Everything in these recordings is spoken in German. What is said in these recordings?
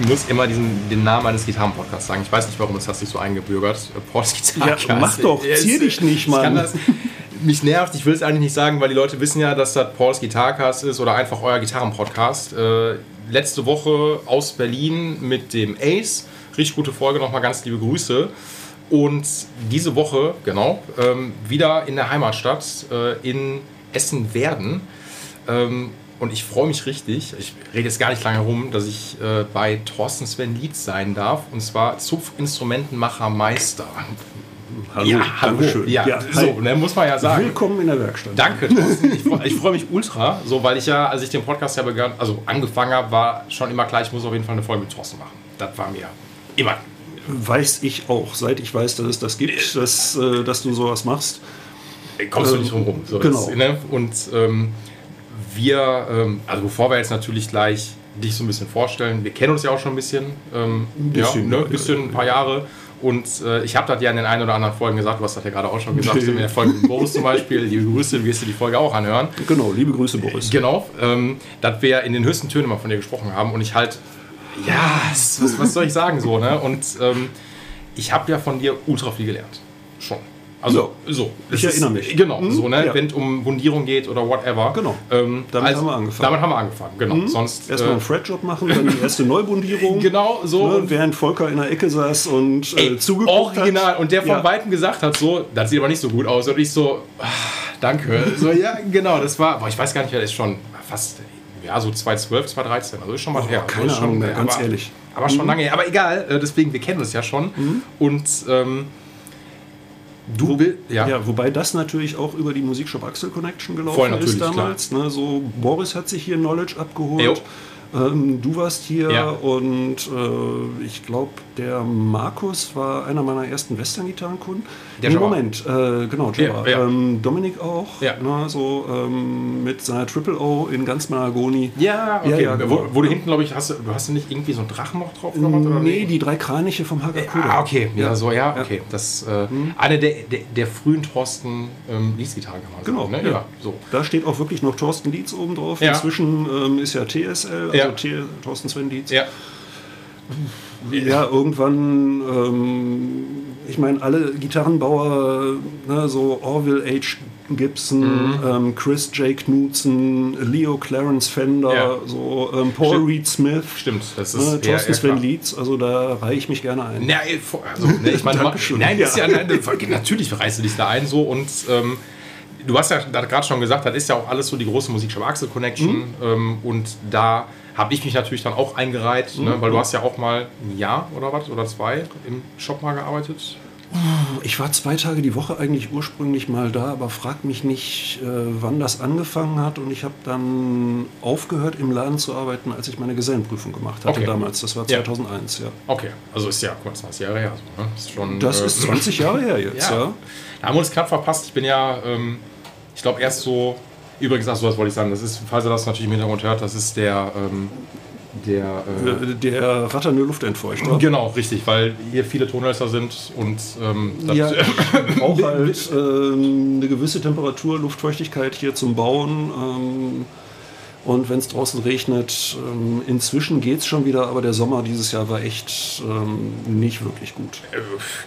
muss immer diesen, den Namen eines Gitarrenpodcasts sagen. Ich weiß nicht, warum das hat sich so eingebürgert. Äh, Pauls Gitarrencast. Ja, mach doch, es- dich nicht, ich Mann. das, mich nervt, ich will es eigentlich nicht sagen, weil die Leute wissen ja, dass das Pauls Gitarcast ist oder einfach euer Gitarrenpodcast. Äh, letzte Woche aus Berlin mit dem Ace. Richtig gute Folge, nochmal ganz liebe Grüße. Und diese Woche, genau, ähm, wieder in der Heimatstadt in äh, in Essen-Werden. Ähm, und ich freue mich richtig, ich rede jetzt gar nicht lange herum, dass ich äh, bei Thorsten Sven Lietz sein darf. Und zwar Zupfinstrumentenmacher Meister. Hallo, Dankeschön. Ja, Ja, so, ne, muss man ja sagen. Willkommen in der Werkstatt. Danke, Thorsten. Ich, freu- ich freue mich ultra, so, weil ich ja, als ich den Podcast ja begann, also angefangen habe, war schon immer klar, ich muss auf jeden Fall eine Folge mit Thorsten machen. Das war mir immer. Weiß ich auch, seit ich weiß, dass es das gibt, dass, äh, dass du sowas machst. kommst du Ähm, nicht drum rum. So, genau. Das, ne? Und ähm, wir, ähm, also bevor wir jetzt natürlich gleich dich so ein bisschen vorstellen, wir kennen uns ja auch schon ein bisschen, ähm, bisschen, ja, ne? ja, ein bisschen, ein paar Jahre. Und äh, ich habe das ja in den ein oder anderen Folgen gesagt, du hast das ja gerade auch schon gesagt, in der Folge mit Boris zum Beispiel, liebe Grüße, du wirst dir die Folge auch anhören. Genau, liebe Grüße, Boris. Genau, ähm, dass wir in den höchsten Tönen mal von dir gesprochen haben und ich halt, ja, was, was soll ich sagen so, ne? Und ähm, ich habe ja von dir ultra viel gelernt. Schon. Also, so. Ich erinnere mich. Genau, Mhm, so, ne? ja. Wenn es um Bundierung geht oder whatever. Genau. Ähm, Damit haben wir angefangen. Damit haben wir angefangen, genau. Sonst. Erstmal äh, einen Fretjob machen, dann die erste Neubundierung. Genau, so. Ne, und während Volker in der Ecke saß und äh, Ey, zugeguckt original. hat. Und der von Ja. Weitem gesagt hat, so, das sieht aber nicht so gut aus. Und ich so, ah, danke. So, ja, genau, das war, boah, ich weiß gar nicht, das ist schon fast, ja, so 2012, 2013. Also ist schon mal her. Oh, keine Also Ahnung mehr, ganz aber, ehrlich. Aber schon lange her. Aber egal, äh, deswegen, wir kennen uns ja schon. Und ähm, du willst, ja. Ja, wobei das natürlich auch über die Musikshop Axel Connection gelaufen ist damals. Ne, so Boris hat sich hier Knowledge abgeholt. Jo. Ähm, du warst hier Ja. und äh, ich glaube, der Markus war einer meiner ersten Western-Gitarrenkunden. Der Nee, Jabba. Moment, äh, genau, Jabba. Ja, ja. Ähm, Dominik auch, Ja. ne, so ähm, mit seiner Triple O in ganz Mahagoni. Ja, okay. Ja, ja, wo, genau. wo du hinten, glaube ich, hast du, hast du nicht irgendwie so einen Drachen noch drauf gemacht? Oder Nee, die drei Kraniche vom Hagakuda. Ah, okay. Ja, Ja. so, ja, okay. Das äh, eine der, der, der frühen Thorsten ähm, Lease-Gitarren, kann man Genau. Ne? ja. Ja, so. Da steht auch wirklich noch Thorsten Dietz oben drauf. Ja. Inzwischen ähm, ist ja TSL, also Ja. T Thorsten Sven Dietz. Ja. Ja, irgendwann, ähm, ich meine, alle Gitarrenbauer, ne, so Orville H. Gibson, Mhm. ähm, Chris J. Knudsen, Leo Clarence Fender, Ja. so ähm, Paul Stimmt. Reed Smith, Stimmt, das ist ne, eher- Thorsten eher Sven. Leeds, also da reihe ich mich gerne ein. Ja, ey, vor- also, ne, ich meine, nein, ist ja, Ja. nein, natürlich reißt du dich da ein so und ähm, du hast ja gerade schon gesagt, das ist ja auch alles so die große Musikshop Axel Connection Mhm. ähm, und da habe ich mich natürlich dann auch eingereiht, ne, Mhm. weil du hast ja auch mal ein Jahr oder was oder zwei im Shop mal gearbeitet. Ich war zwei Tage die Woche eigentlich ursprünglich mal da, aber frag mich nicht, äh, wann das angefangen hat. Und ich habe dann aufgehört, im Laden zu arbeiten, als ich meine Gesellenprüfung gemacht hatte Okay. damals. Das war Ja. 2001, ja. Okay, also ist ja, mal, 20 Jahre her. So, ne? ist schon, Das äh, ist 20 Jahre her jetzt, Ja. ja. Da haben wir uns knapp verpasst. Ich bin ja, ähm, ich glaube, erst so. Übrigens, ach so, das wollte ich sagen. Das ist, falls ihr das natürlich im Hintergrund hört, das ist der. Ähm, der äh, Äh, Der ratternde Luftentfeuchter. genau, richtig, weil hier viele Tonhölzer sind und ähm, Ja, brauche halt ähm, eine gewisse Temperatur, Luftfeuchtigkeit hier zum Bauen. Ähm, und wenn es draußen regnet, ähm, inzwischen geht es schon wieder, aber der Sommer dieses Jahr war echt ähm, nicht wirklich gut. äh,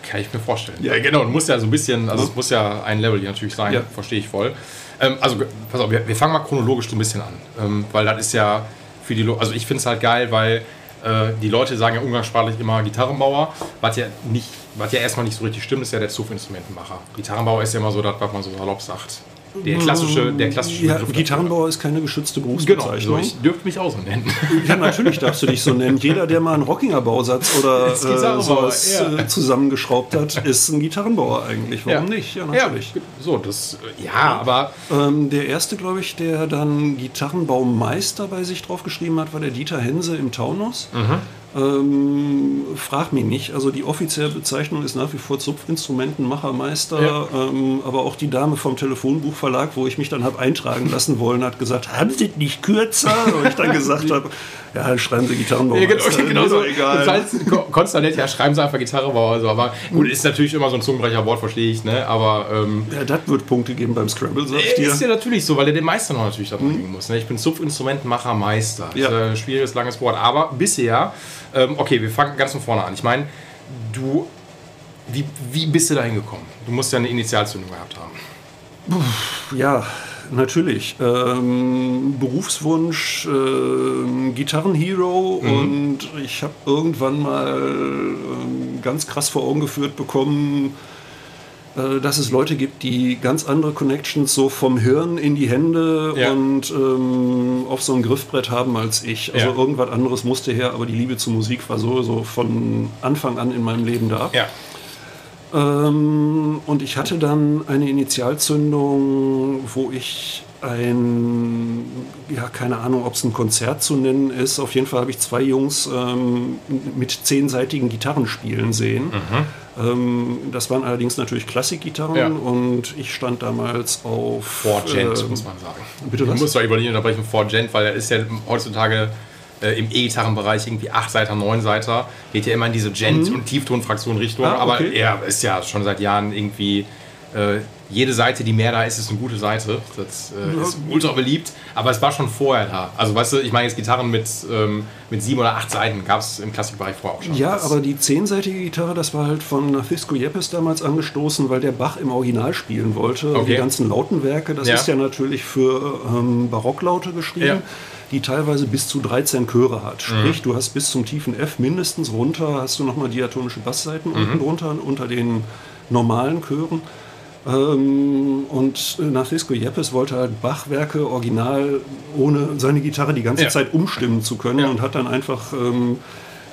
kann ich mir vorstellen. Ja, genau, muss ja so ein bisschen, also es muss ja ein Level hier natürlich sein, Ja. verstehe ich voll. Ähm, also, pass auf, wir, wir fangen mal chronologisch so ein bisschen an, ähm, weil das ist ja für die, Lo also ich finde es halt geil, weil äh, die Leute sagen ja umgangssprachlich immer Gitarrenbauer, was ja nicht, was ja erstmal nicht so richtig stimmt, ist ja der Zupfinstrumentenmacher. Gitarrenbauer ist ja immer so das, was man so salopp sagt. Der klassische, der klassische Ja. Gitarrenbauer ist keine geschützte Genau, Berufsbezeichnung. so, ich dürfte mich auch so nennen. Ja, natürlich darfst du dich so nennen. Jeder, der mal einen Rockinger-Bausatz oder äh, sowas ja. äh, zusammengeschraubt hat, ist ein Gitarrenbauer eigentlich. Warum nicht? Ja, natürlich. Ja, so, das, ja, aber Ähm, der erste, glaube ich, der dann Gitarrenbaumeister bei sich draufgeschrieben hat, war der Dieter Hense im Taunus. Mhm. Ähm, frag mich nicht. Also die offizielle Bezeichnung ist nach wie vor Zupfinstrumentenmachermeister, ja. ähm, aber auch die Dame vom Telefonbuchverlag, wo ich mich dann habe eintragen lassen wollen, hat gesagt, haben Sie nicht kürzer? Und ich dann gesagt habe, ja, schreiben Sie Gitarrenbaumeister. Ja, genau, genau so. Egal. Das heißt, Konstantin, ja, schreiben Sie einfach Gitarrenbau. Also, aber gut, ist natürlich immer so ein zungenbrecher Wort, verstehe ich, ne? Aber. Ähm, ja, das wird Punkte geben beim Scramble, sag ich dir. Ist ja natürlich so, weil er den Meister noch natürlich da bringen mhm. muss. Ne? Ich bin Zupfinstrumentenmacher-Meister. Ja. Ist ein schwieriges, langes Wort. Aber bisher, ähm, okay, wir fangen ganz von vorne an. Ich meine, du. Wie, wie bist du da hingekommen? Du musst ja eine Initialzündung gehabt haben. Ja, natürlich. Ähm, Berufswunsch, äh, Gitarrenhero mhm. und ich habe irgendwann mal äh, ganz krass vor Augen geführt bekommen, äh, dass es Leute gibt, die ganz andere Connections so vom Hirn in die Hände ja. und ähm, auf so ein Griffbrett haben als ich. Also ja. irgendwas anderes musste her, aber die Liebe zur Musik war so, so von Anfang an in meinem Leben da. Ja. Ähm, und ich hatte dann eine Initialzündung, wo ich ein, ja, keine Ahnung, ob es ein Konzert zu nennen ist. Auf jeden Fall habe ich zwei Jungs ähm, mit zehnseitigen Gitarren spielen sehen. Mhm. Ähm, das waren allerdings natürlich Klassikgitarren ja. und ich stand damals auf. Four Gent, äh, muss man sagen. Bitte was? Ich muss doch über die unterbrechen, Four Gent, weil er ist ja heutzutage äh, im E-Gitarrenbereich irgendwie 8 Seiter, 9 Seiter. Geht ja immer in diese Gent- mhm. und Tieftonfraktion Richtung. Ah, okay. Aber er ist ja schon seit Jahren irgendwie. Äh, jede Seite, die mehr da ist, ist eine gute Seite. Das äh, ist ultra beliebt. Aber es war schon vorher da. Also, weißt du, ich meine jetzt Gitarren mit, ähm, mit sieben oder acht Seiten gab es im Klassikbereich vorher auch schon. Ja, das aber die zehnseitige Gitarre, das war halt von Nafisco Yepes damals angestoßen, weil der Bach im Original spielen wollte. Okay. Die ganzen Lautenwerke, das ja. ist ja natürlich für ähm, Barocklaute geschrieben. Ja die teilweise bis zu 13 Chöre hat. Sprich, mhm. du hast bis zum tiefen F mindestens runter, hast du nochmal diatonische Bassseiten mhm. unten drunter, unter den normalen Chören. Ähm, und Nafisco Yepes wollte halt Bachwerke original ohne seine Gitarre die ganze ja. Zeit umstimmen zu können ja. und hat dann einfach ähm,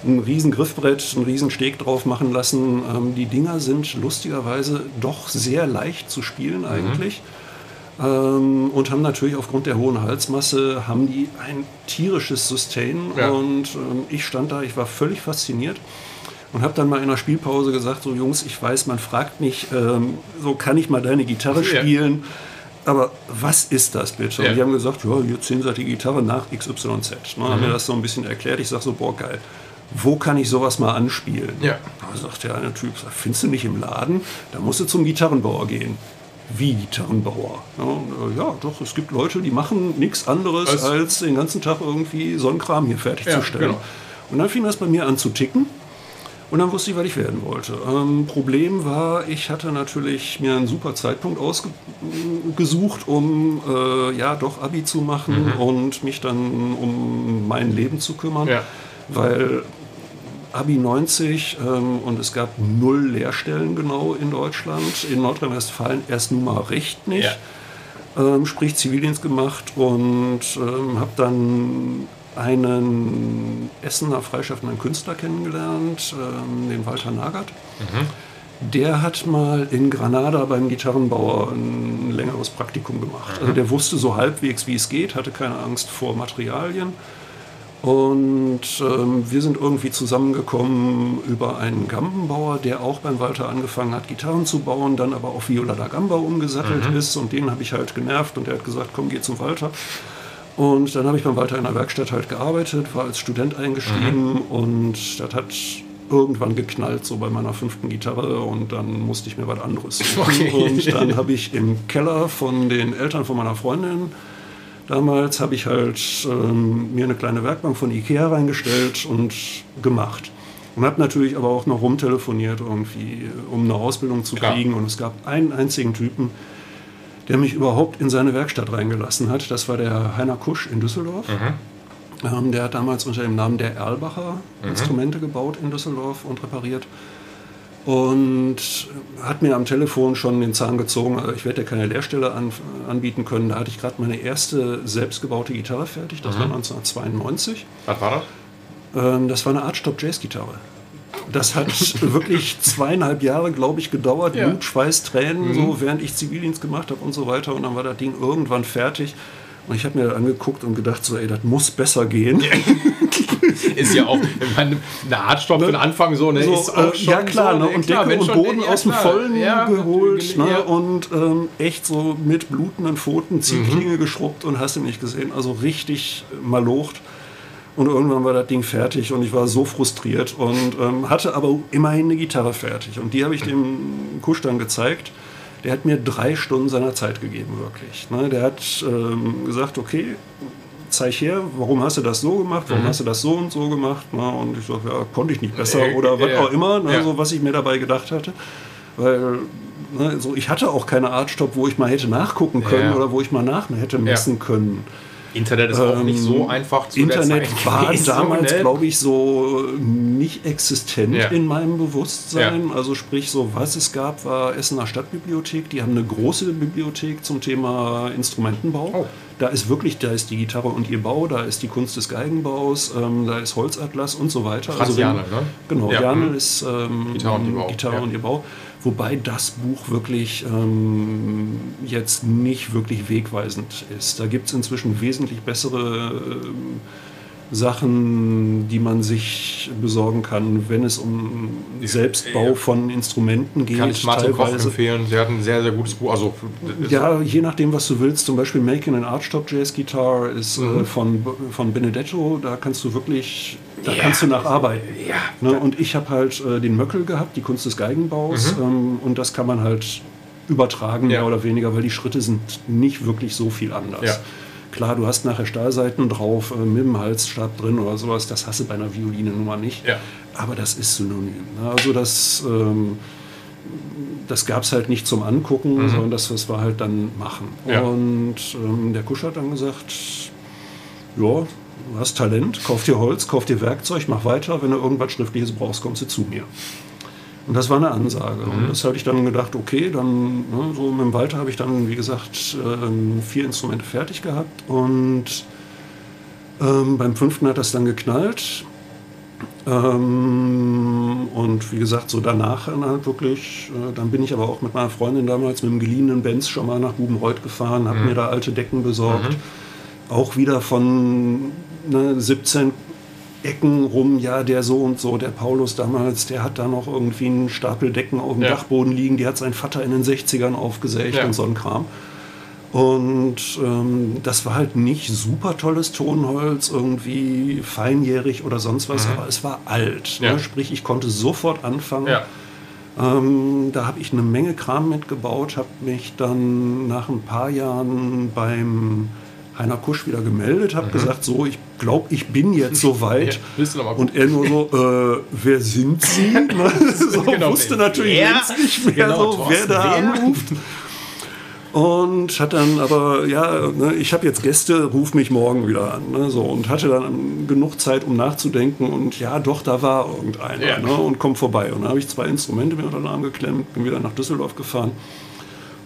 ein riesen Griffbrett, einen riesen Steg drauf machen lassen. Ähm, die Dinger sind lustigerweise doch sehr leicht zu spielen eigentlich. Mhm. Ähm, und haben natürlich aufgrund der hohen Halsmasse haben die ein tierisches Sustain ja. und ähm, ich stand da, ich war völlig fasziniert und habe dann mal in der Spielpause gesagt, so Jungs, ich weiß, man fragt mich, ähm, so kann ich mal deine Gitarre spielen, ja. aber was ist das bitte? Ja. Und die haben gesagt, ja, hier zehnseitige Gitarre nach XYZ. Ne, mhm. Haben mir das so ein bisschen erklärt, ich sage so, boah, geil wo kann ich sowas mal anspielen? Ja. Da sagt der eine Typ, findest du nicht im Laden? Da musst du zum Gitarrenbauer gehen wie Gitarrenbauer. Ja, äh, ja, doch, es gibt Leute, die machen nichts anderes, als, als, den ganzen Tag irgendwie so einen Kram hier fertigzustellen. Ja, genau. Und dann fing das bei mir an zu ticken. Und dann wusste ich, was ich werden wollte. Ähm, Problem war, ich hatte natürlich mir einen super Zeitpunkt ausgesucht, um äh, ja doch Abi zu machen mhm. und mich dann um mein Leben zu kümmern. Ja. Weil Abi 90 ähm, und es gab null Lehrstellen genau in Deutschland. In Nordrhein-Westfalen erst nun mal recht nicht. Ja. Ähm, sprich Zivildienst gemacht und ähm, habe dann einen Essener freischaffenden Künstler kennengelernt, ähm, den Walter Nagert. Mhm. Der hat mal in Granada beim Gitarrenbauer ein längeres Praktikum gemacht. Mhm. Also der wusste so halbwegs, wie es geht, hatte keine Angst vor Materialien und ähm, wir sind irgendwie zusammengekommen über einen Gambenbauer, der auch beim Walter angefangen hat, Gitarren zu bauen, dann aber auf Viola da Gamba umgesattelt mhm. ist. Und den habe ich halt genervt und der hat gesagt, komm, geh zum Walter. Und dann habe ich beim Walter in der Werkstatt halt gearbeitet, war als Student eingeschrieben mhm. und das hat irgendwann geknallt, so bei meiner fünften Gitarre und dann musste ich mir was anderes suchen. Okay. Und dann habe ich im Keller von den Eltern von meiner Freundin Damals habe ich halt ähm, mir eine kleine Werkbank von Ikea reingestellt und gemacht. Und habe natürlich aber auch noch rumtelefoniert, irgendwie, um eine Ausbildung zu Klar. kriegen. Und es gab einen einzigen Typen, der mich überhaupt in seine Werkstatt reingelassen hat. Das war der Heiner Kusch in Düsseldorf. Mhm. Ähm, der hat damals unter dem Namen der Erlbacher mhm. Instrumente gebaut in Düsseldorf und repariert und hat mir am Telefon schon den Zahn gezogen, also ich werde ja keine Lehrstelle an, anbieten können. Da hatte ich gerade meine erste selbstgebaute Gitarre fertig, das mhm. war 1992. Was war das? Ähm, das war eine Artstop Jazz Gitarre. Das hat wirklich zweieinhalb Jahre, glaube ich, gedauert. Ja. Blut, Schweiß, Tränen, mhm. so während ich Zivildienst gemacht habe und so weiter. Und dann war das Ding irgendwann fertig. Und ich habe mir das angeguckt und gedacht, so, ey, das muss besser gehen. ist ja auch meine, eine Artstopp für den Anfang so, ne? So, ist äh, ja klar, so, ne? und klar, Decke und schon- Boden ja, aus dem. Vollen Ja, geholt ne? und ähm, echt so mit blutenden Pfoten Mhm. Ziehklinge geschrubbt und hast du nicht gesehen, also richtig malocht. Und irgendwann war das Ding fertig und ich war so frustriert und ähm, hatte aber immerhin eine Gitarre fertig. Und die habe ich dem Kusch dann gezeigt. Der hat mir drei Stunden seiner Zeit gegeben, wirklich. Ne? Der hat ähm, gesagt, okay, zeig her, warum hast du das so gemacht, warum hast du das so und so gemacht. Ne? Und ich sage, ja, konnte ich nicht besser Äh, oder was auch immer, ne? Ja. so was ich mir dabei gedacht hatte. Weil ne, so, ich hatte auch keine Artstopp, wo ich mal hätte nachgucken können Ja. oder wo ich mal nach hätte messen können. Internet ist auch nicht so einfach zu Ähm, Internet war damals, ne? glaube ich, so nicht existent Ja. in meinem Bewusstsein. Also sprich, so was es gab, war Essener Stadtbibliothek. Die haben eine große Bibliothek zum Thema Instrumentenbau. Oh. Da ist wirklich, da ist die Gitarre und ihr Bau, da ist die Kunst des Geigenbaus, ähm, da ist Holzatlas und so weiter. Franz Also Janel, ne? Genau, Ja. Janel ist ähm, Gitarre und ihr Bau, Gitarre ja. und ihr Bau. Wobei das Buch wirklich ähm, jetzt nicht wirklich wegweisend ist. Da gibt es inzwischen wesentlich bessere ähm, Sachen, die man sich besorgen kann, wenn es um Selbstbau von Instrumenten geht. Kann ich Martin Koch empfehlen. Sie hat ein sehr, sehr gutes Buch. Also, Ja, je nachdem, was du willst. Zum Beispiel Making an Archtop Jazz Guitar ist Mhm. äh, von, von Benedetto. Da kannst du wirklich, da Ja, kannst du nacharbeiten. ja, Ne? Und ich habe halt äh, den Möckel gehabt, die Kunst des Geigenbaus. Ähm, und das kann man halt übertragen, Mhm. Ja. mehr oder weniger, weil die Schritte sind nicht wirklich so viel anders. Ja. Klar, du hast nachher Stahlseiten drauf, äh, mit dem Halsstab drin oder sowas. Das hast du bei einer Violine nun mal nicht. Ja. Aber das ist synonym. Ne? Also das, ähm, das gab es halt nicht zum Angucken, sondern das, das war halt dann machen. Mhm. Ja. Und ähm, der Kusch hat dann gesagt, ja, du hast Talent, kauf dir Holz, kauf dir Werkzeug, mach weiter. Wenn du irgendwas Schriftliches brauchst, kommst du zu mir. Und das war eine Ansage. Und das habe ich dann gedacht, okay, dann ne, so mit dem Walter habe ich dann, wie gesagt, ähm, vier Instrumente fertig gehabt. Und ähm, beim fünften hat das dann geknallt. Ähm, und wie gesagt, so danach dann halt wirklich, äh, dann bin ich aber auch mit meiner Freundin damals mit dem geliehenen Benz schon mal nach Bubenreuth gefahren, habe mir da alte Decken besorgt. Auch wieder von ne, 17 Ecken rum, ja, der so und so, der Paulus damals, der hat da noch irgendwie einen Stapel Decken auf dem Ja. Dachboden liegen, die hat sein Vater in den 60ern aufgesägt Ja. und so ein Kram. Und ähm, das war halt nicht super tolles Tonholz, irgendwie feinjährig oder sonst was, aber es war alt. Mhm. Ja. Ne? Sprich, ich konnte sofort anfangen. Ähm, da habe ich eine Menge Kram mitgebaut, habe mich dann nach ein paar Jahren beim Heiner Kusch wieder gemeldet, habe gesagt, so, ich glaube, ich bin jetzt soweit. Mhm. Ja, Und er nur so, äh, wer sind Sie? So, Genau, wusste wer? natürlich Wer? längst nicht mehr, Genau, so, wer Thorsten, da wer? anruft. Und hat dann aber, ja, ne, ich habe jetzt Gäste, ruf mich morgen wieder an. Ne, so, und hatte dann genug Zeit, um nachzudenken. Und ja, doch, da war irgendeiner. Ja. Ne, und komm vorbei. Und dann habe ich zwei Instrumente mir unter den Arm geklemmt, bin wieder nach Düsseldorf gefahren.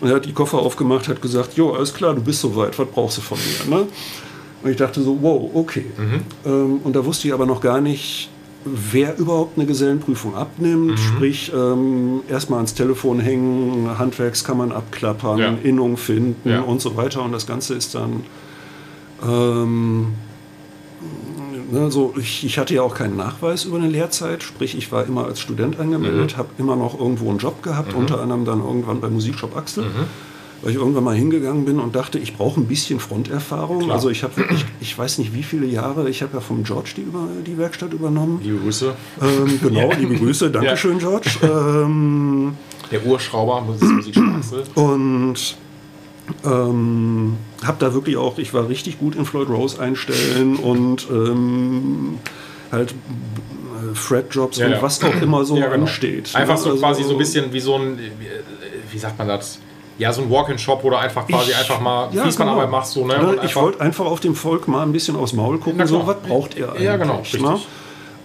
Und er hat die Koffer aufgemacht, hat gesagt, jo, alles klar, du bist soweit, was brauchst du von mir? Ne? Und ich dachte so, wow, okay. Ähm, und da wusste ich aber noch gar nicht, wer überhaupt eine Gesellenprüfung abnimmt. Sprich, ähm, erstmal ans Telefon hängen, Handwerkskammern abklappern, Ja. Innung finden Ja. und so weiter. Und das Ganze ist dann... Ähm, ne, so, ich, ich hatte ja auch keinen Nachweis über eine Lehrzeit, sprich ich war immer als Student angemeldet, habe immer noch irgendwo einen Job gehabt, unter anderem dann irgendwann bei Musikshop Axel, weil ich irgendwann mal hingegangen bin und dachte, ich brauche ein bisschen Fronterfahrung. Klar. Also ich habe wirklich, ich weiß nicht wie viele Jahre, ich habe ja vom George die, über, die Werkstatt übernommen. Liebe Grüße. Ähm, genau, liebe Grüße, Dankeschön George. Ähm, Der Urschrauber, ist Musikstraße. und ähm, habe da wirklich auch, ich war richtig gut in Floyd Rose einstellen und ähm, halt äh, Fret-Jobs Ja, und ja. was auch immer so Ja, genau. ansteht. Einfach ne? so Also- quasi so ein bisschen wie so ein, wie sagt man das? Ja, so ein Walk-in-Shop, wo du einfach quasi Ich- einfach mal Ja, Fließbandarbeit genau. machst. So, ne? Ne, ich einfach- wollte einfach auf dem Volk mal ein bisschen aufs Maul gucken, Na so was braucht ihr eigentlich? Ja, genau, richtig. Ne?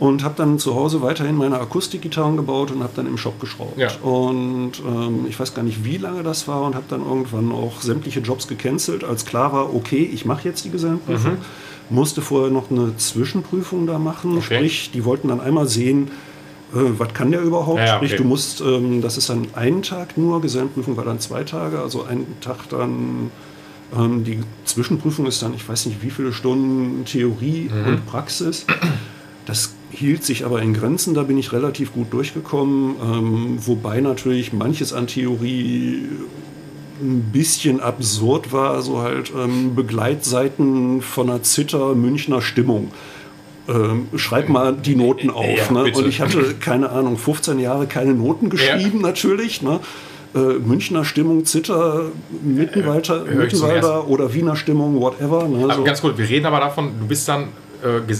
Und habe dann zu Hause weiterhin meine Akustikgitarren gebaut und habe dann im Shop geschraubt. Ja. Und ähm, ich weiß gar nicht, wie lange das war und habe dann irgendwann auch sämtliche Jobs gecancelt, als klar war, okay, ich mache jetzt die Gesellenprüfung. Musste vorher noch eine Zwischenprüfung da machen, Mhm. Okay. sprich, die wollten dann einmal sehen, äh, was kann der überhaupt? Ja, ja, Sprich, okay. du musst, ähm, das ist dann einen Tag nur, Gesellenprüfung war dann zwei Tage, also einen Tag dann ähm, die Zwischenprüfung ist dann, ich weiß nicht wie viele Stunden Theorie Mhm. und Praxis. Das hielt sich aber in Grenzen, da bin ich relativ gut durchgekommen, ähm, wobei natürlich manches an Theorie ein bisschen absurd war, so halt ähm, Begleitseiten von einer Zitter Münchner Stimmung. Ähm, schreib mal die Noten auf. Ja, ne? Und ich hatte, keine Ahnung, 15 Jahre keine Noten geschrieben, natürlich. Ne? Äh, Münchner Stimmung, Zitter, Mittenwalder, ich zum Mittenwalder oder Wiener Stimmung, whatever. Ne? Aber So. ganz kurz, wir reden aber davon, du bist dann, äh,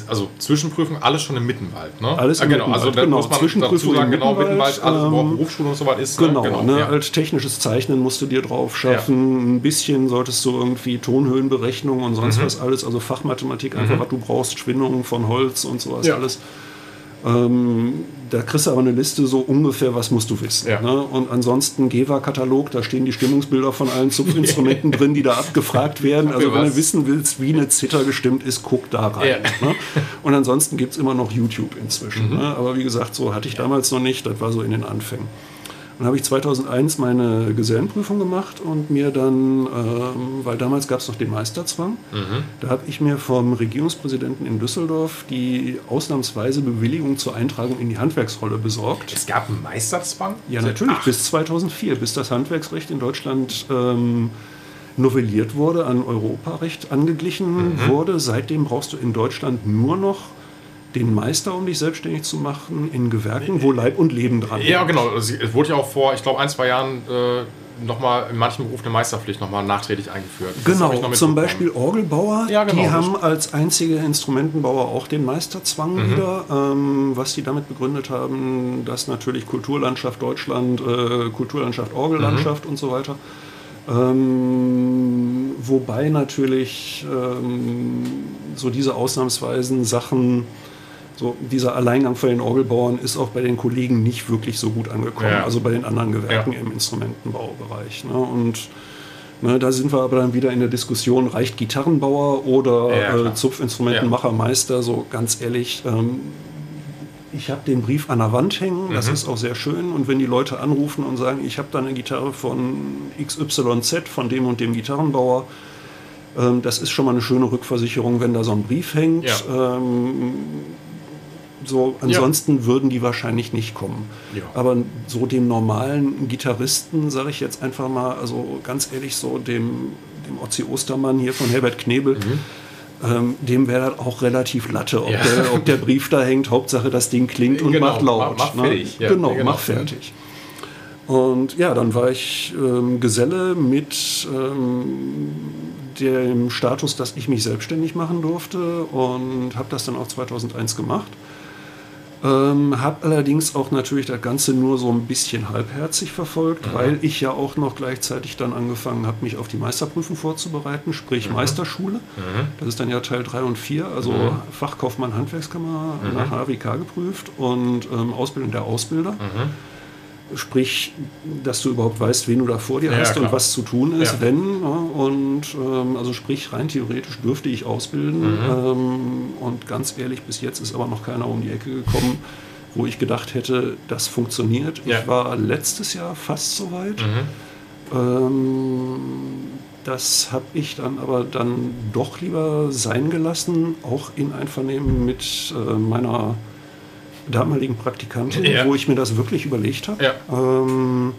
also Zwischenprüfung, alles schon im Mittenwald, ne? Alles im ah, genau, Mittenwald, also genau. muss man Zwischenprüfung sagen, im genau, Mittenwald, Mittenwald, alles, wo ähm, Berufsschule und so was ist. Genau, ne, ja. halt technisches Zeichnen musst du dir drauf schaffen. Ein bisschen solltest du irgendwie Tonhöhenberechnung und sonst Mhm. was alles, also Fachmathematik, einfach was du brauchst, Schwingungen von Holz und sowas Ja. alles. Ähm, da kriegst du aber eine Liste so ungefähr, was musst du wissen. Ja. Ne? Und ansonsten GEWA-Katalog, da stehen die Stimmungsbilder von allen Zupfinstrumenten drin, die da abgefragt werden. Also wenn du wissen willst, wie eine Zither gestimmt ist, guck da rein. Ja. Ne? Und ansonsten gibt es immer noch YouTube inzwischen. Mhm. Ne? Aber wie gesagt, so hatte ich damals noch nicht, das war so in den Anfängen. Dann habe ich 2001 meine Gesellenprüfung gemacht und mir dann, ähm, weil damals gab es noch den Meisterzwang, Mhm. da habe ich mir vom Regierungspräsidenten in Düsseldorf die ausnahmsweise Bewilligung zur Eintragung in die Handwerksrolle besorgt. Es gab einen Meisterzwang? Ja, natürlich, Ach, bis 2004, bis das Handwerksrecht in Deutschland ähm, novelliert wurde, an Europarecht angeglichen Mhm. wurde. Seitdem brauchst du in Deutschland nur noch den Meister, um dich selbstständig zu machen, in Gewerken, wo Leib und Leben dran Ja, hängt. genau. Es wurde ja auch vor, ich glaube, ein, zwei Jahren äh, nochmal in manchen Berufen eine Meisterpflicht nochmal nachträglich eingeführt. Genau, zum. Beispiel Orgelbauer, Ja, genau, die haben als einzige Instrumentenbauer auch den Meisterzwang Mhm. wieder, ähm, was die damit begründet haben, dass natürlich Kulturlandschaft Deutschland, äh, Kulturlandschaft Orgellandschaft Mhm. und so weiter. Ähm, wobei natürlich ähm, so diese ausnahmsweisen Sachen, so dieser Alleingang von den Orgelbauern ist auch bei den Kollegen nicht wirklich so gut angekommen, Ja. also bei den anderen Gewerken Ja. im Instrumentenbaubereich. Ne? Und Ne, da sind wir aber dann wieder in der Diskussion, reicht Gitarrenbauer oder Ja, äh, Zupfinstrumentenmacher, Meister, so ganz ehrlich. Ähm, ich habe den Brief an der Wand hängen, das Mhm. ist auch sehr schön. Und wenn die Leute anrufen und sagen, ich habe da eine Gitarre von XYZ, von dem und dem Gitarrenbauer, ähm, das ist schon mal eine schöne Rückversicherung, wenn da so ein Brief hängt. Ja. Ähm, so, ansonsten würden die wahrscheinlich nicht kommen. Ja. Aber so dem normalen Gitarristen, sage ich jetzt einfach mal, also ganz ehrlich, so dem, dem Otzi Ostermann hier von Herbert Knebel, ähm, dem wäre das auch relativ latte, ob, Mhm. Ja. der, ob der Brief da hängt. Hauptsache, das Ding klingt und Genau, macht laut. mach- mach ne? fertig. Ja, genau, ja, genau. mach fertig. Und ja, dann war ich ähm, Geselle mit ähm, dem Status, dass ich mich selbstständig machen durfte und habe das dann auch 2001 gemacht. Ähm, habe allerdings auch natürlich das Ganze nur so ein bisschen halbherzig verfolgt, weil ich ja auch noch gleichzeitig dann angefangen habe, mich auf die Meisterprüfung vorzubereiten, sprich Meisterschule. Das ist dann ja Teil 3 und 4, also Fachkaufmann Handwerkskammer nach HWK geprüft und ähm, Ausbildung der Ausbilder. Sprich, dass du überhaupt weißt, wen du da vor dir Ja, hast und klar. was zu tun ist, Ja. wenn. Und ähm, also sprich, rein theoretisch dürfte ich ausbilden. Mhm. Ähm, und ganz ehrlich, bis jetzt ist aber noch keiner um die Ecke gekommen, wo ich gedacht hätte, das funktioniert. Ja. Ich war letztes Jahr fast so weit. Mhm. Ähm, das habe ich dann aber dann doch lieber sein gelassen, auch in Einvernehmen mit äh, meiner damaligen Praktikantin, Ja. wo ich mir das wirklich überlegt habe. Ja. Ähm,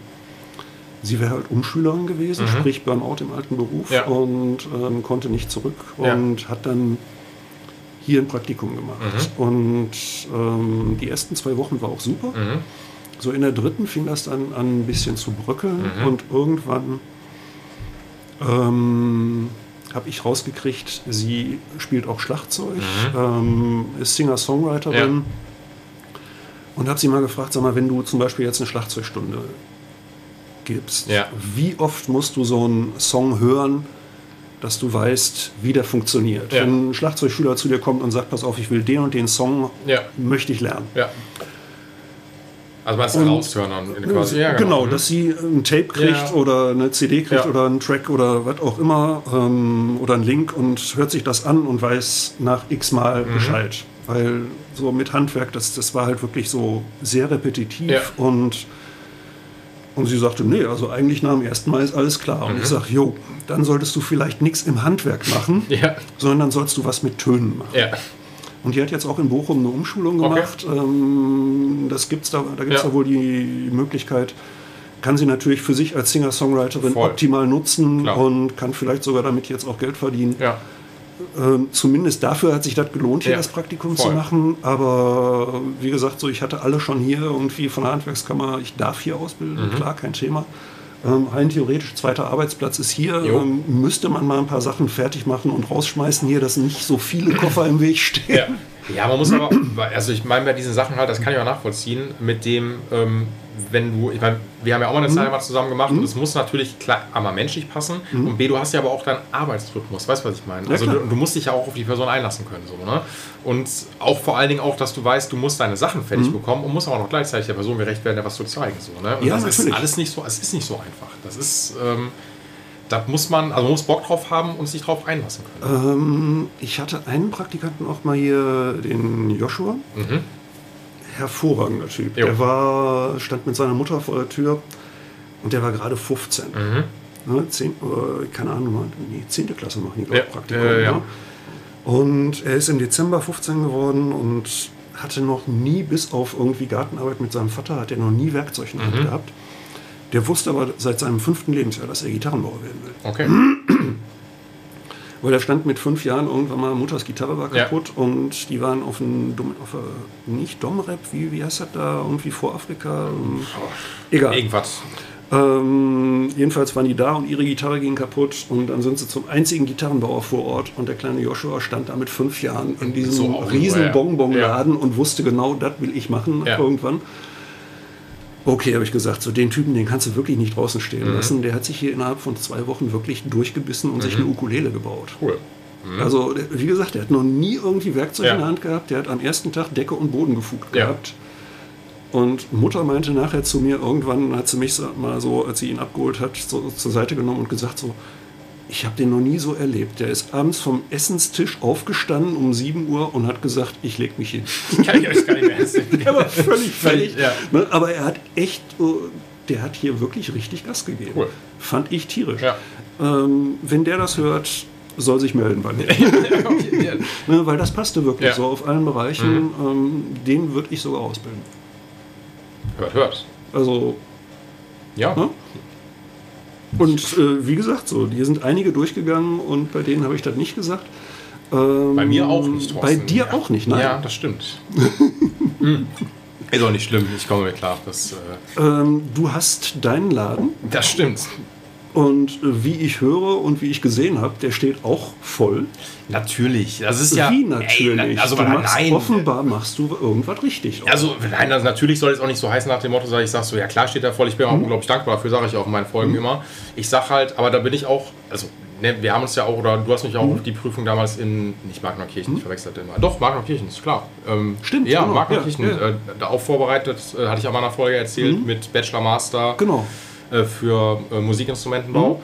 sie wäre halt Umschülerin gewesen, Mhm. sprich Burnout im alten Beruf Ja. und ähm, konnte nicht zurück und hat dann hier ein Praktikum gemacht. Und ähm, die ersten zwei Wochen war auch super. Mhm. So in der dritten fing das dann an ein bisschen zu bröckeln Mhm. und irgendwann ähm, habe ich rausgekriegt, sie spielt auch Schlagzeug, ähm, ist Singer-Songwriterin Mhm. Ja. Und habe sie mal gefragt, sag mal, wenn du zum Beispiel jetzt eine Schlagzeugstunde gibst, Ja. wie oft musst du so einen Song hören, dass du weißt, wie der funktioniert? Ja. Wenn ein Schlagzeugschüler zu dir kommt und sagt, pass auf, ich will den und den Song, Ja. möchte ich lernen. Also meinst du raushören dann quasi? Ja, genau, Mhm. dass sie ein Tape kriegt Ja. oder eine CD kriegt Ja. oder einen Track oder was auch immer ähm, oder einen Link und hört sich das an und weiß nach x Mal Mhm. Bescheid. Weil so mit Handwerk, das, das war halt wirklich so sehr repetitiv Ja. und und sie sagte, nee, also eigentlich nach dem ersten Mal ist alles klar. Und ich sage, jo, dann solltest du vielleicht nichts im Handwerk machen, Ja. sondern dann sollst du was mit Tönen machen. Ja. Und die hat jetzt auch in Bochum eine Umschulung gemacht. Okay. Ähm, das gibt's da, da gibt es ja. da wohl die Möglichkeit, kann sie natürlich für sich als Singer-Songwriterin optimal nutzen Klar. und kann vielleicht sogar damit jetzt auch Geld verdienen. Ja. Ähm, zumindest dafür hat sich das gelohnt, hier ja. das Praktikum Voll. zu machen. Aber wie gesagt, so ich hatte alle schon hier irgendwie von der Handwerkskammer, ich darf hier ausbilden, mhm. klar, kein Thema. Ähm, rein theoretisch, zweiter Arbeitsplatz ist hier. Ähm, müsste man mal ein paar Sachen fertig machen und rausschmeißen hier, dass nicht so viele Koffer im Weg stehen. Ja. Ja, man muss aber, also ich meine bei diesen Sachen halt, das kann ich auch nachvollziehen, mit dem, ähm, wenn du, ich meine, wir haben ja auch mal eine mhm. Zeit mal zusammen gemacht mhm. und es muss natürlich klar einmal menschlich passen mhm. und B, du hast ja aber auch deinen Arbeitsrhythmus, weißt du, was ich meine? also du, du, musst dich ja auch auf die Person einlassen können, so, ne? Und auch vor allen Dingen auch, dass du weißt, du musst deine Sachen fertig mhm. bekommen und musst aber noch gleichzeitig der Person gerecht werden, der was zu zeigen, so, ne? Und ja, das natürlich. ist alles nicht so, es ist nicht so einfach. Das ist, ähm, da muss man, also man muss Bock drauf haben und sich drauf einlassen können. Ähm, ich hatte einen Praktikanten auch mal hier, den Joshua. Mhm. Hervorragender Typ. Jo. Der war, stand mit seiner Mutter vor der Tür und der war gerade 15. Mhm. Ne, zehn, äh, keine Ahnung, nee, 10. Klasse machen die, glaube ja. Praktikum. Äh, ja. ne? Und er ist im Dezember 15 geworden und hatte noch nie, bis auf irgendwie Gartenarbeit mit seinem Vater, hat er noch nie Werkzeug in der Hand mhm. gehabt. Der wusste aber seit seinem fünften Lebensjahr, dass er Gitarrenbauer werden will. Okay. Weil er stand mit fünf Jahren irgendwann mal, Mutters Gitarre war kaputt ja. und die waren auf einem, auf a, nicht Domrep, wie, wie heißt das da, irgendwie vor Afrika? Oh, Egal. Irgendwas. Ähm, jedenfalls waren die da und ihre Gitarre ging kaputt und dann sind sie zum einzigen Gitarrenbauer vor Ort und der kleine Joshua stand da mit fünf Jahren in diesem so riesen Bonbonladen ja. und wusste genau, das will ich machen ja. irgendwann. Okay, habe ich gesagt, so den Typen, den kannst du wirklich nicht draußen stehen mhm. lassen. Der hat sich hier innerhalb von zwei Wochen wirklich durchgebissen und mhm. sich eine Ukulele gebaut. Cool. Mhm. Also, wie gesagt, der hat noch nie irgendwie Werkzeug ja. in der Hand gehabt. Der hat am ersten Tag Decke und Boden gefugt ja. gehabt. Und Mutter meinte nachher zu mir, irgendwann hat sie mich mal so, als sie ihn abgeholt hat, so, zur Seite genommen und gesagt so, ich habe den noch nie so erlebt. Der ist abends vom Essenstisch aufgestanden um 7 Uhr und hat gesagt, ich leg mich hin. Kann ich euch gar nicht mehr erzählen. Der war völlig fertig. Ja. Ne, aber er hat echt, oh, der hat hier wirklich richtig Gas gegeben. Cool. Fand ich tierisch. Ja. Ähm, wenn der das hört, soll sich melden bei mir. ne, weil das passte wirklich ja. so auf allen Bereichen. Mhm. Ähm, den würde ich sogar ausbilden. Hört, hört. Also. Ja. Ne? Und äh, wie gesagt, so, hier sind einige durchgegangen und bei denen habe ich das nicht gesagt. Ähm, bei mir auch nicht. Thorsten. Bei dir ja. auch nicht, nein. Ja, das stimmt. hm. Ist auch nicht schlimm, ich komme mir klar. Das, äh ähm, du hast deinen Laden. Das stimmt. Und äh, wie ich höre und wie ich gesehen habe, der steht auch voll. Natürlich. Das ist ja. Wie natürlich? Ey, also, du machst, nein. Offenbar machst du irgendwas richtig. Oder? Also, nein, also natürlich soll es auch nicht so heißen nach dem Motto, ich sage so, ja klar steht er voll. Ich bin auch mhm. unglaublich dankbar dafür, sage ich auch in meinen Folgen mhm. immer. Ich sage halt, aber da bin ich auch, also ne, wir haben uns ja auch, oder du hast mich auch mhm. auf die Prüfung damals in, nicht Magnerkirchen, mhm. ich verwechselt immer. Doch, Magnerkirchen, ist klar. Ähm, Stimmt. Ja, genau. Magnerkirchen. Ja, ja. Äh, da auch vorbereitet, äh, hatte ich auch mal in einer Folge erzählt, mhm. mit Bachelor, Master. Genau. Äh, für äh, Musikinstrumentenbau.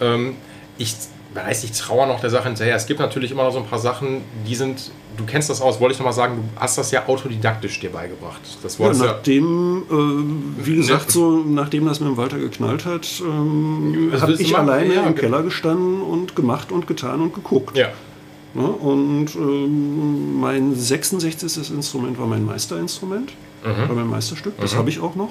Mhm. Ähm, ich weiß, ich traue noch der Sache hinterher. Es gibt natürlich immer noch so ein paar Sachen, die sind, du kennst das aus, wollte ich nochmal sagen, du hast das ja autodidaktisch dir beigebracht. Das ja, nachdem, ja, äh, wie gesagt, so, nachdem das mit dem Walter geknallt hat, ähm, habe ich alleine ja, im Keller gestanden und gemacht und getan und geguckt. Ja. ja und ähm, mein 66. Instrument war mein Meisterinstrument, mhm. war mein Meisterstück, das mhm. habe ich auch noch.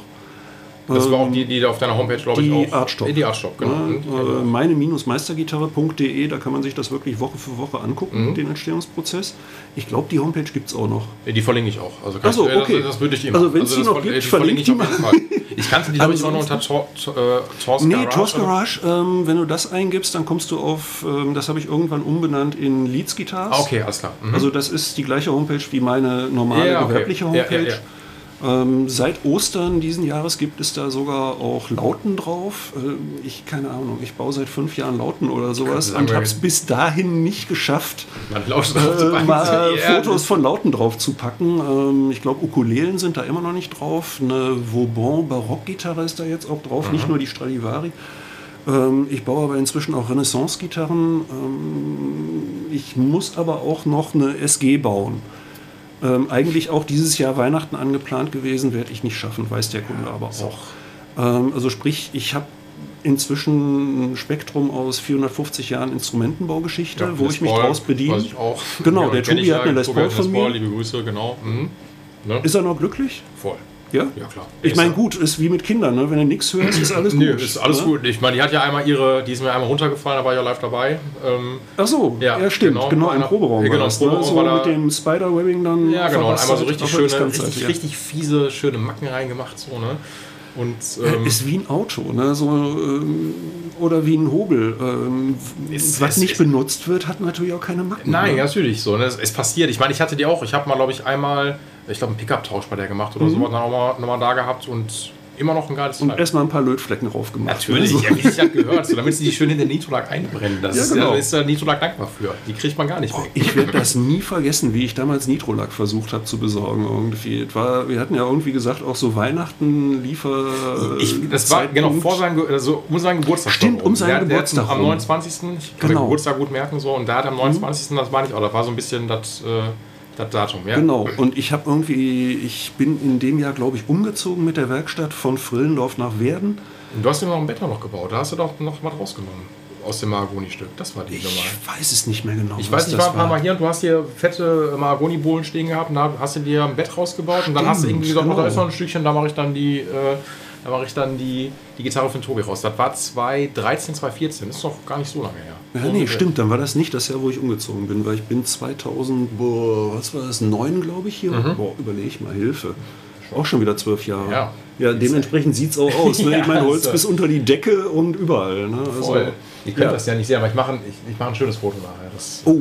Das war auch die, die auf deiner Homepage, glaube ich, auch. Artstop. Die Artstop, genau. Ja, äh, meine-meistergitarre.de, da kann man sich das wirklich Woche für Woche angucken, mhm. den Entstehungsprozess. Ich glaube, die Homepage gibt es auch noch. Die verlinke ich auch. Also Achso, okay. Das, das, würde ich immer. Also wenn es also die noch gibt, die verlinke ich auf jeden Fall. Ich kannte die, glaube ich, auch noch unter Tor, Tor, äh, Tors Nee, Tors Garage, ähm, wenn du das eingibst, dann kommst du auf, ähm, das habe ich irgendwann umbenannt in Leads Guitars. Ah, okay, alles klar. Mhm. Also das ist die gleiche Homepage wie meine normale ja, okay. gewerbliche Homepage. Ja, ähm, seit Ostern diesen Jahres gibt es da sogar auch Lauten drauf. Äh, ich, keine Ahnung, ich baue seit fünf Jahren Lauten oder sowas und habe es bis dahin nicht geschafft, äh, mal Fotos von Lauten drauf zu packen. Ähm, ich glaube, Ukulelen sind da immer noch nicht drauf. Eine Vauban Barockgitarre ist da jetzt auch drauf, mhm. nicht nur die Stradivari. Ähm, ich baue aber inzwischen auch Renaissance-Gitarren. Ähm, ich muss aber auch noch eine SG bauen. Ähm, eigentlich auch dieses Jahr Weihnachten angeplant gewesen, werde ich nicht schaffen, weiß der Kunde aber auch. Ähm, also sprich, ich habe inzwischen ein Spektrum aus 450 Jahren Instrumentenbaugeschichte, Ja, wo Les ich mich Paul, draus bediene. Weiß ich auch. Genau, Ja, der Tobi hat eine Les Tobi Paul von mir. Liebe Grüße, genau. Mhm. Ne? Ist er noch glücklich? Voll. Ja? Ja, klar. Ich meine, gut, ist wie mit Kindern, ne? wenn du nichts hörst, ist alles gut. ist alles ne? gut. Ich meine, die hat ja einmal ihre, die ist mir einmal runtergefallen, da war ich ja live dabei. Ähm, Ach so, ja, Ja, stimmt, genau, genau, im Proberaum genau, war das, ne? Proberaum so war mit dem Spider-Webbing dann ja, genau. Und einmal so richtig schöne, richtig, ja. richtig fiese, schöne Macken reingemacht, so, ne? Und, ähm, ist wie ein Auto, ne? so, ähm, oder wie ein Hobel. Ähm, Ist- was ist- nicht ist- benutzt wird, hat natürlich auch keine Macken. Nein, ne? natürlich so. Ne? Es, es passiert. Ich meine, ich hatte die auch. Ich habe mal, glaube ich, einmal, ich glaube, einen Pickup-Tausch bei der gemacht oder so, dann auch mal, noch mal da gehabt und immer noch ein geiles Mhm. Und erstmal ein paar Lötflecken drauf gemacht. Natürlich, Ne? So. ja, wie ich das gehört, so, damit sie die schön in den Nitrolag einbrennen. Das Ja, ist, genau. ja, ist der Nitrolag dankbar für. Die kriegt man gar nicht weg. Ich werde das nie vergessen, wie ich damals Nitrolack versucht habe zu besorgen. Irgendwie. Es War, wir hatten ja irgendwie gesagt, auch so Weihnachten liefer. Ich, das war genau vor seinem, also um seinen Geburtstag. Stimmt, um seinen der, der Geburtstag Am rum. 29. Ich kann Genau. den Geburtstag gut merken so und da hat am 29. das war nicht, auch das war so ein bisschen das, äh, das Datum. Ja? Genau, und ich habe irgendwie, ich bin in dem Jahr, glaube ich, umgezogen mit der Werkstatt von Frillendorf nach Werden. Und du hast dir noch ein Bett noch gebaut. Da hast du doch noch was rausgenommen aus dem Mahagoni-Stück. Das war die Ich Nummer. weiß es nicht mehr genau. Ich weiß, ich war ein paar Mal hier und du hast hier fette Mahagoni-Bohlen stehen gehabt und da hast du dir ein Bett rausgebaut und dann hast du irgendwie gesagt, genau. oh, da ist noch ein Stückchen, da mache ich dann die, äh, da mache ich dann die, die Gitarre von Tobi raus. Das war 2013, 2014, ist doch gar nicht so lange her. Ja, nee, stimmt, dann war das nicht das Jahr, wo ich umgezogen bin, weil ich bin 2000, boah, was war das, 9, glaube ich, hier. Boah, überlege ich mal, Hilfe. Auch schon wieder zwölf Jahre. Mhm. Ja. ja dementsprechend sieht es auch aus. Ne? Ja, ich meine, Holz also- bis unter die Decke und überall. Ne? Also, Voll. Ihr könnt ja. das ja nicht sehen, aber ich mache ein, ich, ich mache ein schönes Foto nachher. Das, Oh,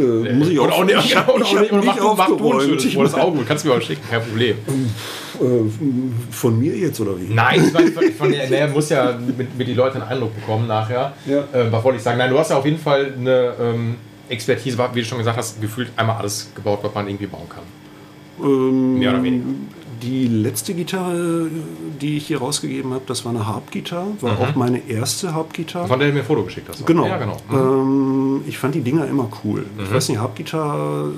äh, muss ich auch. Oder auch nicht, ich hab, oder ich auch hab nicht, oder mach, nicht du- mach du ein aufgeräumt. schönes Ich Foto, das ist mein, auch gut. Kannst du mir auch schicken, kein Problem. äh, von mir jetzt oder wie? Nein, ich meine, von, von der, der muss ja mit, mit die Leute einen Eindruck bekommen nachher. Ja. Ähm, was wollte ich sagen? Nein, du hast ja auf jeden Fall eine ähm, Expertise, wie du schon gesagt hast, gefühlt einmal alles gebaut, was man irgendwie bauen kann. Ähm, Mehr oder weniger. Die letzte Gitarre, die ich hier rausgegeben habe, das war eine Harp-Gitarre. War auch meine erste Harp-Gitarre. Von der du mir ein Foto geschickt hast. Genau. Ja, genau. Mhm. Ähm, ich fand die Dinger immer cool. Ich weiß nicht, Harp-Gitarre,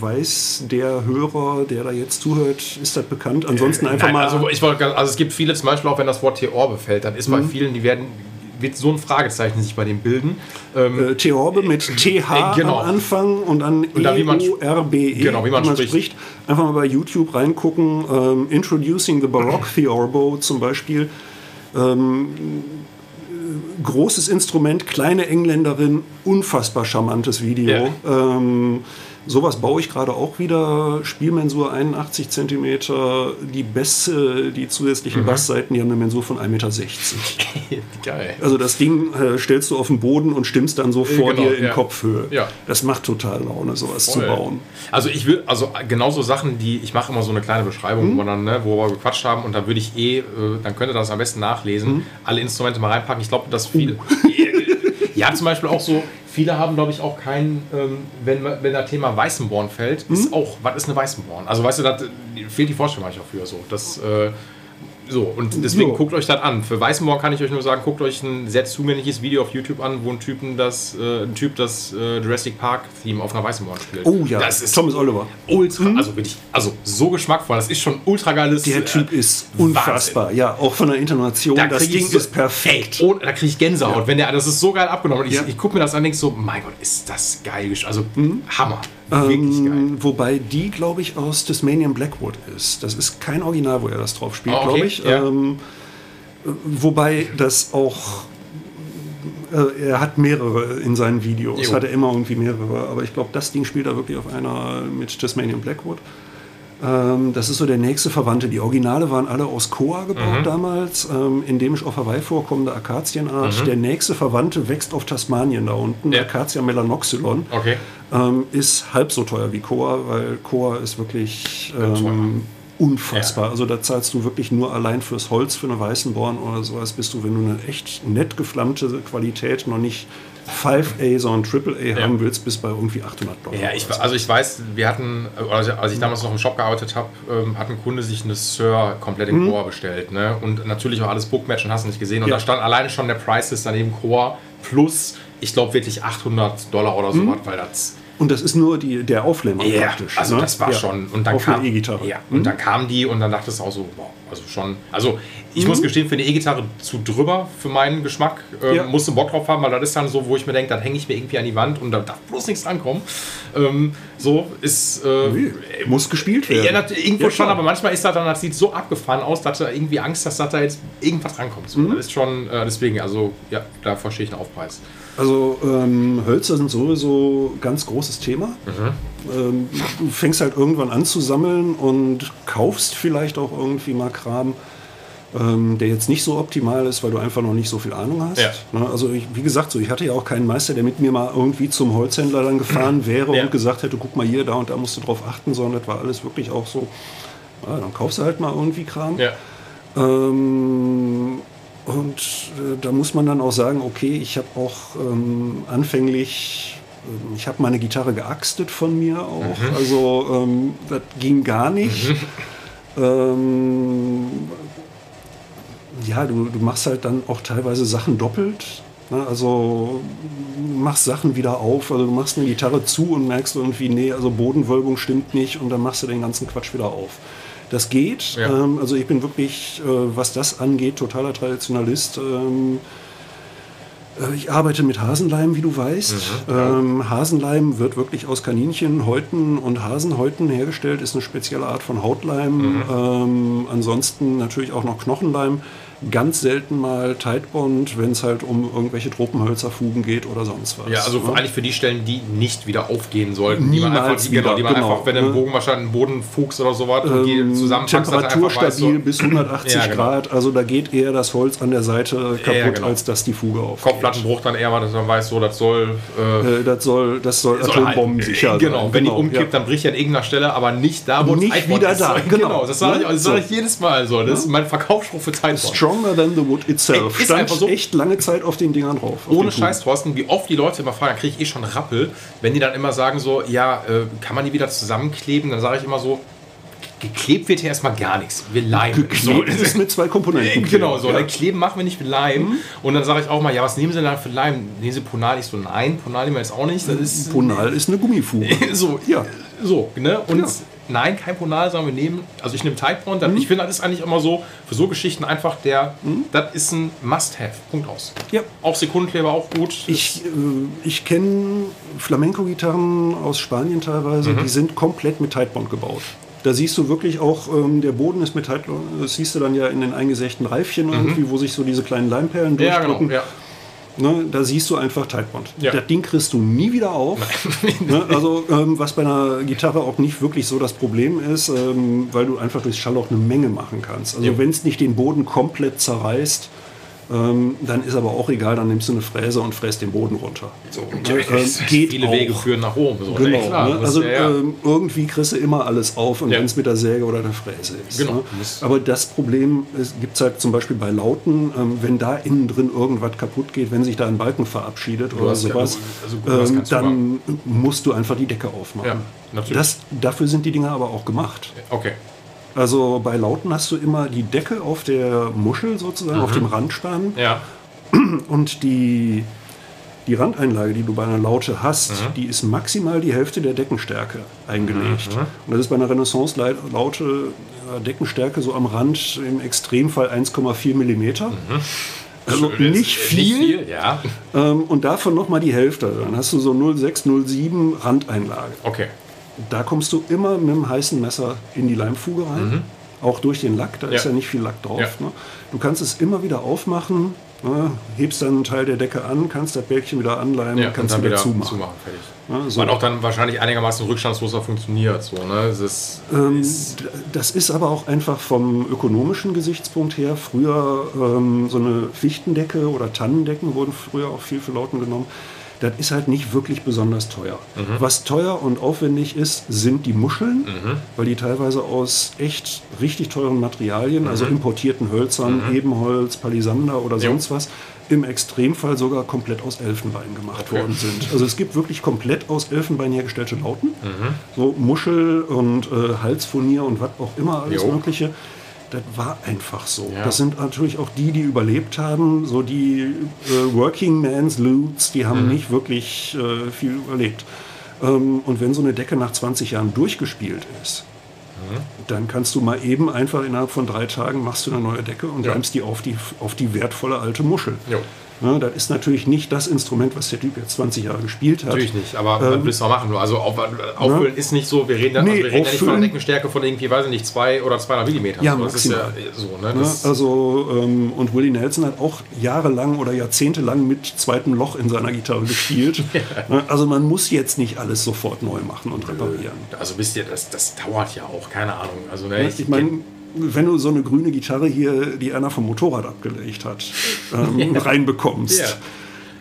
weiß der Hörer, der da jetzt zuhört, ist das bekannt? Ansonsten einfach Nein, mal. also, ich wollte, also es gibt viele, zum Beispiel auch wenn das Wort Theorbe fällt, dann ist Mhm. bei vielen, die werden, wird so ein Fragezeichen sich bei dem bilden. Ähm, äh, Theorbe mit TH Äh, genau. am Anfang und dann Und dann, wie man-. Genau, wie man spricht. Einfach mal bei YouTube reingucken. Ähm, Introducing the Baroque Theorbo zum Beispiel. Ähm, äh, großes Instrument, kleine Engländerin, unfassbar charmantes Video. Ähm, sowas baue ich gerade auch wieder. Spielmensur 81 cm, die Bässe, die zusätzlichen Mhm. Bassseiten, die haben eine Mensur von 1,60 Meter. geil. Also das Ding äh, stellst du auf den Boden und stimmst dann so vor genau, dir in ja. Kopfhöhe. Ja. Das macht total Laune, sowas Voll. zu bauen. Also ich will, also genauso Sachen, die, ich mache immer so eine kleine Beschreibung, Mhm. wo, man dann, ne, wo wir gequatscht haben und da würde ich eh, äh, dann könnt ihr das am besten nachlesen, Mhm. alle Instrumente mal reinpacken. Ich glaube, dass Uh. viele, ja zum Beispiel auch so, viele haben glaube ich auch keinen, ähm, wenn, man- wenn das Thema Weißenborn fällt, ist Mhm. auch, was ist eine Weißenborn? Also weißt du, das fehlt die Vorstellung manchmal für so. Das, äh, so, und deswegen So. guckt euch das an. Für Weißenborn kann ich euch nur sagen, guckt euch ein sehr zugängliches Video auf YouTube an, wo ein, Typen das, äh, ein Typ das äh, Jurassic Park-Theme auf einer Weißenborn spielt. Oh ja, das ist Thomas Oliver. ultra, also wirklich, also so geschmackvoll. Das ist schon ultra geiles. Der Typ äh, ist unfassbar. Ja, auch von der Intonation. Da das Ding ist perfekt. Ey, oh, da kriege ich Gänsehaut. Wenn der, das ist so geil abgenommen. Und ich, Ja. ich gucke mir das an und denke so, mein Gott, ist das geil. Also Hammer. Wirklich geil. Ähm, wobei die, glaube ich, aus Tasmanian Blackwood ist. Das ist kein Original, wo er das drauf spielt, Ah, okay, glaube ich. ja. Ähm, äh, wobei das auch. Äh, er hat mehrere in seinen Videos, Jo. hat er immer irgendwie mehrere. Aber ich glaube, das Ding spielt er wirklich auf einer mit Tasmanian Blackwood. Ähm, das ist so der nächste Verwandte. Die Originale waren alle aus Koa gebaut Mhm. damals, ähm, endemisch auf Hawaii vorkommende Akazienart. Der nächste Verwandte wächst auf Tasmanien da unten, Mhm. Ja. Acacia melanoxylon. Okay. Ähm, ist halb so teuer wie Koa, weil Koa ist wirklich ähm, unfassbar. Also da zahlst du wirklich nur allein fürs Holz für eine Weißenborn oder sowas, bist du, wenn du eine echt nett geflammte Qualität noch nicht 5A, sondern AAA haben willst, bis bei irgendwie 800 Dollar. Ja, ich, also ich weiß, wir hatten, also als ich damals noch im Shop gearbeitet habe, ähm, hat ein Kunde sich eine Sir komplett in Core bestellt. Ne? Und natürlich auch alles Bookmatch und hast du nicht gesehen. Und Ja. da stand alleine schon der Pricelist daneben Core plus, ich glaube wirklich 800 Dollar oder so was, weil das Und das ist nur die, der Auflämmer Ja, praktisch. also ne? das war Ja. schon. Und dann Auf kam einer E-Gitarre. Ja, und dann kam die und dann dachte es auch so, wow, also schon. Also ich muss gestehen, für eine E-Gitarre zu drüber für meinen Geschmack. Ähm, Ja. Musste Bock drauf haben, weil das ist dann so, wo ich mir denke, dann hänge ich mir irgendwie an die Wand und da darf bloß nichts ankommen. Ähm, so ist. Äh, Muss gespielt werden. ja, irgendwo Ja, schon, aber manchmal ist das dann, das sieht so abgefahren aus, dass du irgendwie Angst dass da jetzt irgendwas rankommt. So, Das ist schon, äh, deswegen, also, ja, da verstehe ich einen Aufpreis. Also ähm, Hölzer sind sowieso ein ganz großes Thema. Ähm, du fängst halt irgendwann an zu sammeln und kaufst vielleicht auch irgendwie mal Kram, ähm, der jetzt nicht so optimal ist, weil du einfach noch nicht so viel Ahnung hast. Ja. Ne, also ich, wie gesagt, so ich hatte ja auch keinen Meister, der mit mir mal irgendwie zum Holzhändler dann gefahren wäre Ja. und gesagt hätte, guck mal hier, da und da musst du drauf achten, sondern das war alles wirklich auch so. Ja, dann kaufst du halt mal irgendwie Kram. Ja. Ähm, und äh, da muss man dann auch sagen, okay, ich habe auch ähm, anfänglich, ähm, ich habe meine Gitarre geaxtet von mir auch. Also ähm, das ging gar nicht. Ähm, ja, du, du machst halt dann auch teilweise Sachen doppelt. Ne? Also machst Sachen wieder auf, also du machst eine Gitarre zu und merkst irgendwie, nee, also Bodenwölbung stimmt nicht und dann machst du den ganzen Quatsch wieder auf. Das geht. Ja. Ähm, also ich bin wirklich, äh, was das angeht, totaler Traditionalist. Ähm, äh, ich arbeite mit Hasenleim, wie du weißt. ähm, Hasenleim wird wirklich aus Kaninchenhäuten und Hasenhäuten hergestellt, ist eine spezielle Art von Hautleim. Ähm, ansonsten natürlich auch noch Knochenleim. Ganz selten mal Tightbond, wenn es halt um irgendwelche Tropenhölzerfugen geht oder sonst was. Ja, also ne? eigentlich für die Stellen, die nicht wieder aufgehen sollten. Die man einfach, Niemals die, genau, die wieder, man genau, einfach, wenn ne? Bogen wahrscheinlich einen Boden fuchst oder sowas und die Ähm, zusammenpackst, Temperaturstabil weißt, so, bis 180 Ja, genau. Grad, also da geht eher das Holz an der Seite kaputt, Ja, genau. als dass die Fuge aufgeht. Kopfplattenbruch dann eher, weil dass man weiß, so, das soll. Äh, Äh, das soll, das soll, soll Atombomben halt- sicher Genau, sein. wenn die umkippt, ja. dann bricht er an irgendeiner Stelle, aber nicht da, wo Nicht wieder ist. da, Genau, genau. das sage ich, So. jedes Mal so. Das ist mein Verkaufsspruch für Zeitwort. Stronger than the wood itself. Ist Stand einfach so. echt lange Zeit auf den Dingern drauf. auf Ohne Scheiß, Thorsten, wie oft die Leute immer fragen, dann kriege ich eh schon Rappel, wenn die dann immer sagen so, ja, äh, kann man die wieder zusammenkleben? Dann sage ich immer so, geklebt wird hier erstmal gar nichts. Wir leimen. Geklebt So, ist mit zwei Komponenten. Genau, so. Ja. Ne, Kleben machen wir nicht mit Leim. Und dann sage ich auch mal, ja, was nehmen Sie denn da für Leim? Nehmen Sie Ponal? Ich so, nein, Ponal nehmen wir jetzt auch nicht. Das ist Ponal ist eine Gummifuge. so, Ja. so, ne? Und Ja. Nein, kein Ponal, sondern wir nehmen, also ich nehme Tightbond. dann- Ich finde, das ist eigentlich immer so, für so Geschichten einfach der, das ist ein Must-Have. Punkt aus. Ja. Auch Sekundenkleber auch gut. Ich, äh, ich kenne Flamenco-Gitarren aus Spanien teilweise, Mhm. die sind komplett mit Tightbond gebaut. Da siehst du wirklich auch, ähm, der Boden ist mit Tightbond, das siehst du dann ja in den eingesägten Reifchen irgendwie, wo sich so diese kleinen Leimperlen Mhm. ja, durchdrücken. genau. Ja. Ne, da siehst du einfach Tightbond. Ja. Das Ding kriegst du nie wieder auf. ne, also ähm, was bei einer Gitarre auch nicht wirklich so das Problem ist, ähm, weil du einfach durchs Schallloch eine Menge machen kannst. Also Ja. wenn es nicht den Boden komplett zerreißt, ähm, dann ist aber auch egal, dann nimmst du eine Fräse und fräst den Boden runter. So, ne, ähm, geht Viele auch. Wege führen nach oben. So, Genau, ne? Klar, ne? also ja. Ähm, irgendwie kriegst du immer alles auf und Ja. wenn es mit der Säge oder der Fräse ist. Genau. Ne? Aber das Problem gibt es halt zum Beispiel bei Lauten, ähm, wenn da innen drin irgendwas kaputt geht, wenn sich da ein Balken verabschiedet oder hast ja- sowas, also gut, ähm, du dann musst du einfach die Decke aufmachen. Das, dafür sind die Dinger aber auch gemacht. okay. Also bei Lauten hast du immer die Decke auf der Muschel sozusagen, auf dem Randspan Ja. und die, die Randeinlage, die du bei einer Laute hast, Mhm. die ist maximal die Hälfte der Deckenstärke eingelegt. Mhm. Und das ist bei einer Renaissance-Laute äh, Deckenstärke so am Rand im Extremfall 1,4 Millimeter. Also Mhm. Schön, nicht ist viel. ja. Ähm, und davon nochmal die Hälfte. Dann hast du so 0,6, 0,7 Randeinlage. Okay. Da kommst du immer mit einem heißen Messer in die Leimfuge rein. Auch durch den Lack, da ist Mhm. Ja. ja nicht viel Lack drauf. Ja. Ne? Du kannst es immer wieder aufmachen, ne? hebst dann einen Teil der Decke an, kannst das Bälkchen wieder anleimen, Ja, kannst und dann wieder, wieder zumachen. zumachen. Fertig. Ja, so. Weil auch dann wahrscheinlich einigermaßen rückstandsloser funktioniert. So, ne? Es ist, Ähm, ist, das ist aber auch einfach vom ökonomischen Gesichtspunkt her. Früher ähm, so eine Fichtendecke oder Tannendecken wurden früher auch viel für Lauten genommen. Das ist halt nicht wirklich besonders teuer. Mhm. Was teuer und aufwendig ist, sind die Muscheln, weil die teilweise aus echt richtig teuren Materialien, also importierten Hölzern, Ebenholz, Palisander oder Mhm. Sonst was, im Extremfall sogar komplett aus Elfenbein gemacht worden sind. Also es gibt wirklich komplett aus Elfenbein hergestellte Lauten. Mhm. So Muschel und äh, Halsfurnier und was auch immer, alles Jo. Mögliche. Das war einfach so. Ja. Das sind natürlich auch die, die überlebt haben. So die äh, Working Man's Lutes, die Mhm. haben nicht wirklich äh, viel überlebt. Ähm, und wenn so eine Decke nach 20 Jahren durchgespielt ist, dann kannst du mal eben einfach innerhalb von drei Tagen machst du eine neue Decke und Ja. reimst die auf die, auf die wertvolle alte Muschel. Jo. Ne, das ist natürlich nicht das Instrument, was der Typ jetzt 20 Jahre gespielt hat. Natürlich nicht, aber was willst du auch machen? Also auf, auffüllen ist nicht so, wir reden, da- Nee, also wir reden ja nicht von einer Deckenstärke von irgendwie, weiß ich nicht, zwei oder 200 Millimeter. Ja, das ist ja so, ne? Ne, Das, also, ähm, und Willie Nelson hat auch jahrelang oder jahrzehntelang mit zweitem Loch in seiner Gitarre gespielt. Ne, Also man muss jetzt nicht alles sofort neu machen und reparieren. also wisst ihr, das, das dauert ja auch, keine Ahnung. Also, ne, Ich meine, wenn du so eine grüne Gitarre hier, die einer vom Motorrad abgelegt hat, ähm, reinbekommst. Ja.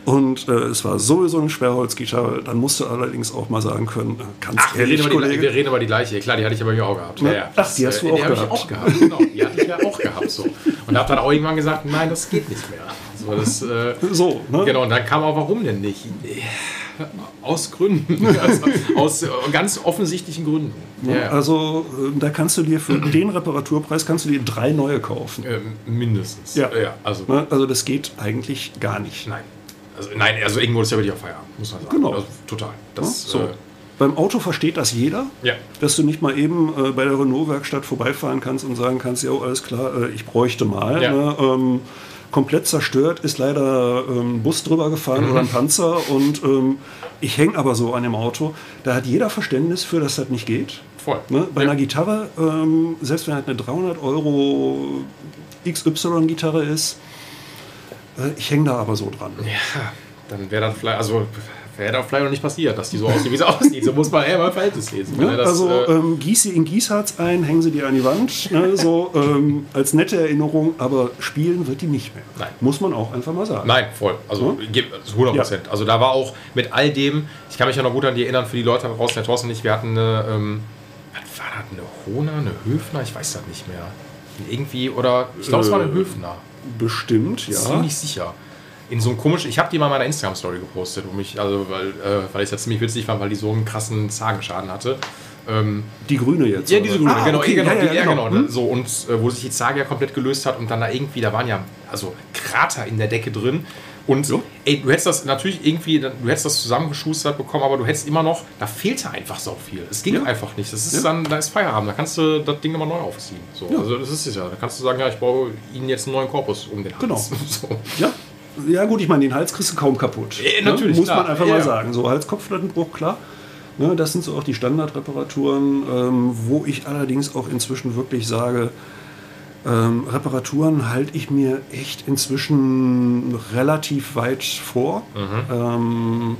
Und äh, es war sowieso eine Schwerholzgitarre, dann musst du allerdings auch mal sagen können, äh, ganz Ach, wir, ehrlich, reden über die, Kollege, wir reden über die gleiche. Klar, die hatte ich aber auch gehabt. Ne? Ja, ja. Ach, die hast du äh, auch die hab gehabt. Auch gehabt. Genau, die hatte ich ja auch gehabt. So. Und habe dann auch irgendwann gesagt, nein, das geht nicht mehr. So, das, äh, so, ne? Genau, und dann kam auch, warum denn nicht? Aus Gründen. Also, aus äh, ganz offensichtlichen Gründen. Ja. Also äh, da kannst du dir für den Reparaturpreis kannst du dir drei neue kaufen. Ähm, mindestens. Ja. ja also, Ne? Also das geht eigentlich gar nicht. nein. Also, nein, also irgendwo ist ja wirklich auf Feierabend, muss man sagen. Genau. Also, total. Das, so. Äh, Beim Auto versteht das jeder, ja. dass du nicht mal eben äh, bei der Renault-Werkstatt vorbeifahren kannst und sagen kannst, ja, alles klar, äh, ich bräuchte mal. Ja. Ne? Ähm, komplett zerstört ist leider ähm, ein Bus drüber gefahren oder ein Panzer und ähm, ich hänge aber so an dem Auto. Da hat jeder Verständnis für, dass das nicht geht. Voll. Ne? Bei Ja. einer Gitarre, ähm, selbst wenn halt eine 300 Euro XY-Gitarre ist, äh, ich hänge da aber so dran. Ja, dann wäre das vielleicht, also wäre das vielleicht noch nicht passiert, dass die so aussieht, wie sie aussieht. So muss man eher mal Verhältnis lesen. Ne? Ne? Das, also äh, ähm, gieß sie in Gießharz ein, hängen sie dir an die Wand, ne? so ähm, als nette Erinnerung, aber spielen wird die nicht mehr. Nein. Muss man auch einfach mal sagen. Nein, voll. Also also 100 Prozent. Also da war auch mit all dem, ich kann mich ja noch gut an die erinnern, für die Leute draußen, der Thorsten und ich, wir hatten eine, ähm, was war das, eine Hohner, eine Höfner, ich weiß das nicht mehr. Irgendwie, oder, ich glaube, es war eine Äh, Höfner. Bestimmt, ja. Ziemlich sicher. In so einem komischen, ich habe die mal in meiner Instagram-Story gepostet, um mich, also, weil, äh, weil ich das ziemlich witzig fand, weil die so einen krassen Zagenschaden hatte. Ähm, Die grüne jetzt. Ja, diese grüne, Ah, genau, okay, genau, ja, die, ja, ja, genau. Hm? So, und äh, wo sich die Zage ja komplett gelöst hat und dann da irgendwie, da waren ja also Krater in der Decke drin. Und ey, du hättest das natürlich irgendwie, du hättest das zusammengeschustert bekommen, aber du hättest immer noch, da fehlte einfach so viel. Es ging Ja. einfach nicht. Das ist Ja. dann, da ist Feierabend, da kannst du das Ding nochmal neu aufziehen. So, Ja. Also das ist es ja. Da kannst du sagen, ja, ich baue ihnen jetzt einen neuen Korpus um den Hals. Genau. So. Ja. Ja gut, ich meine, den Hals kriegst du kaum kaputt. Äh, natürlich, Ne? Muss klar. man einfach Ja, mal sagen. So Hals-Kopflattenbruch, klar. Ne, das sind so auch die Standardreparaturen, ähm, wo ich allerdings auch inzwischen wirklich sage, ähm, Reparaturen halte ich mir echt inzwischen relativ weit vor. Mhm. Ähm,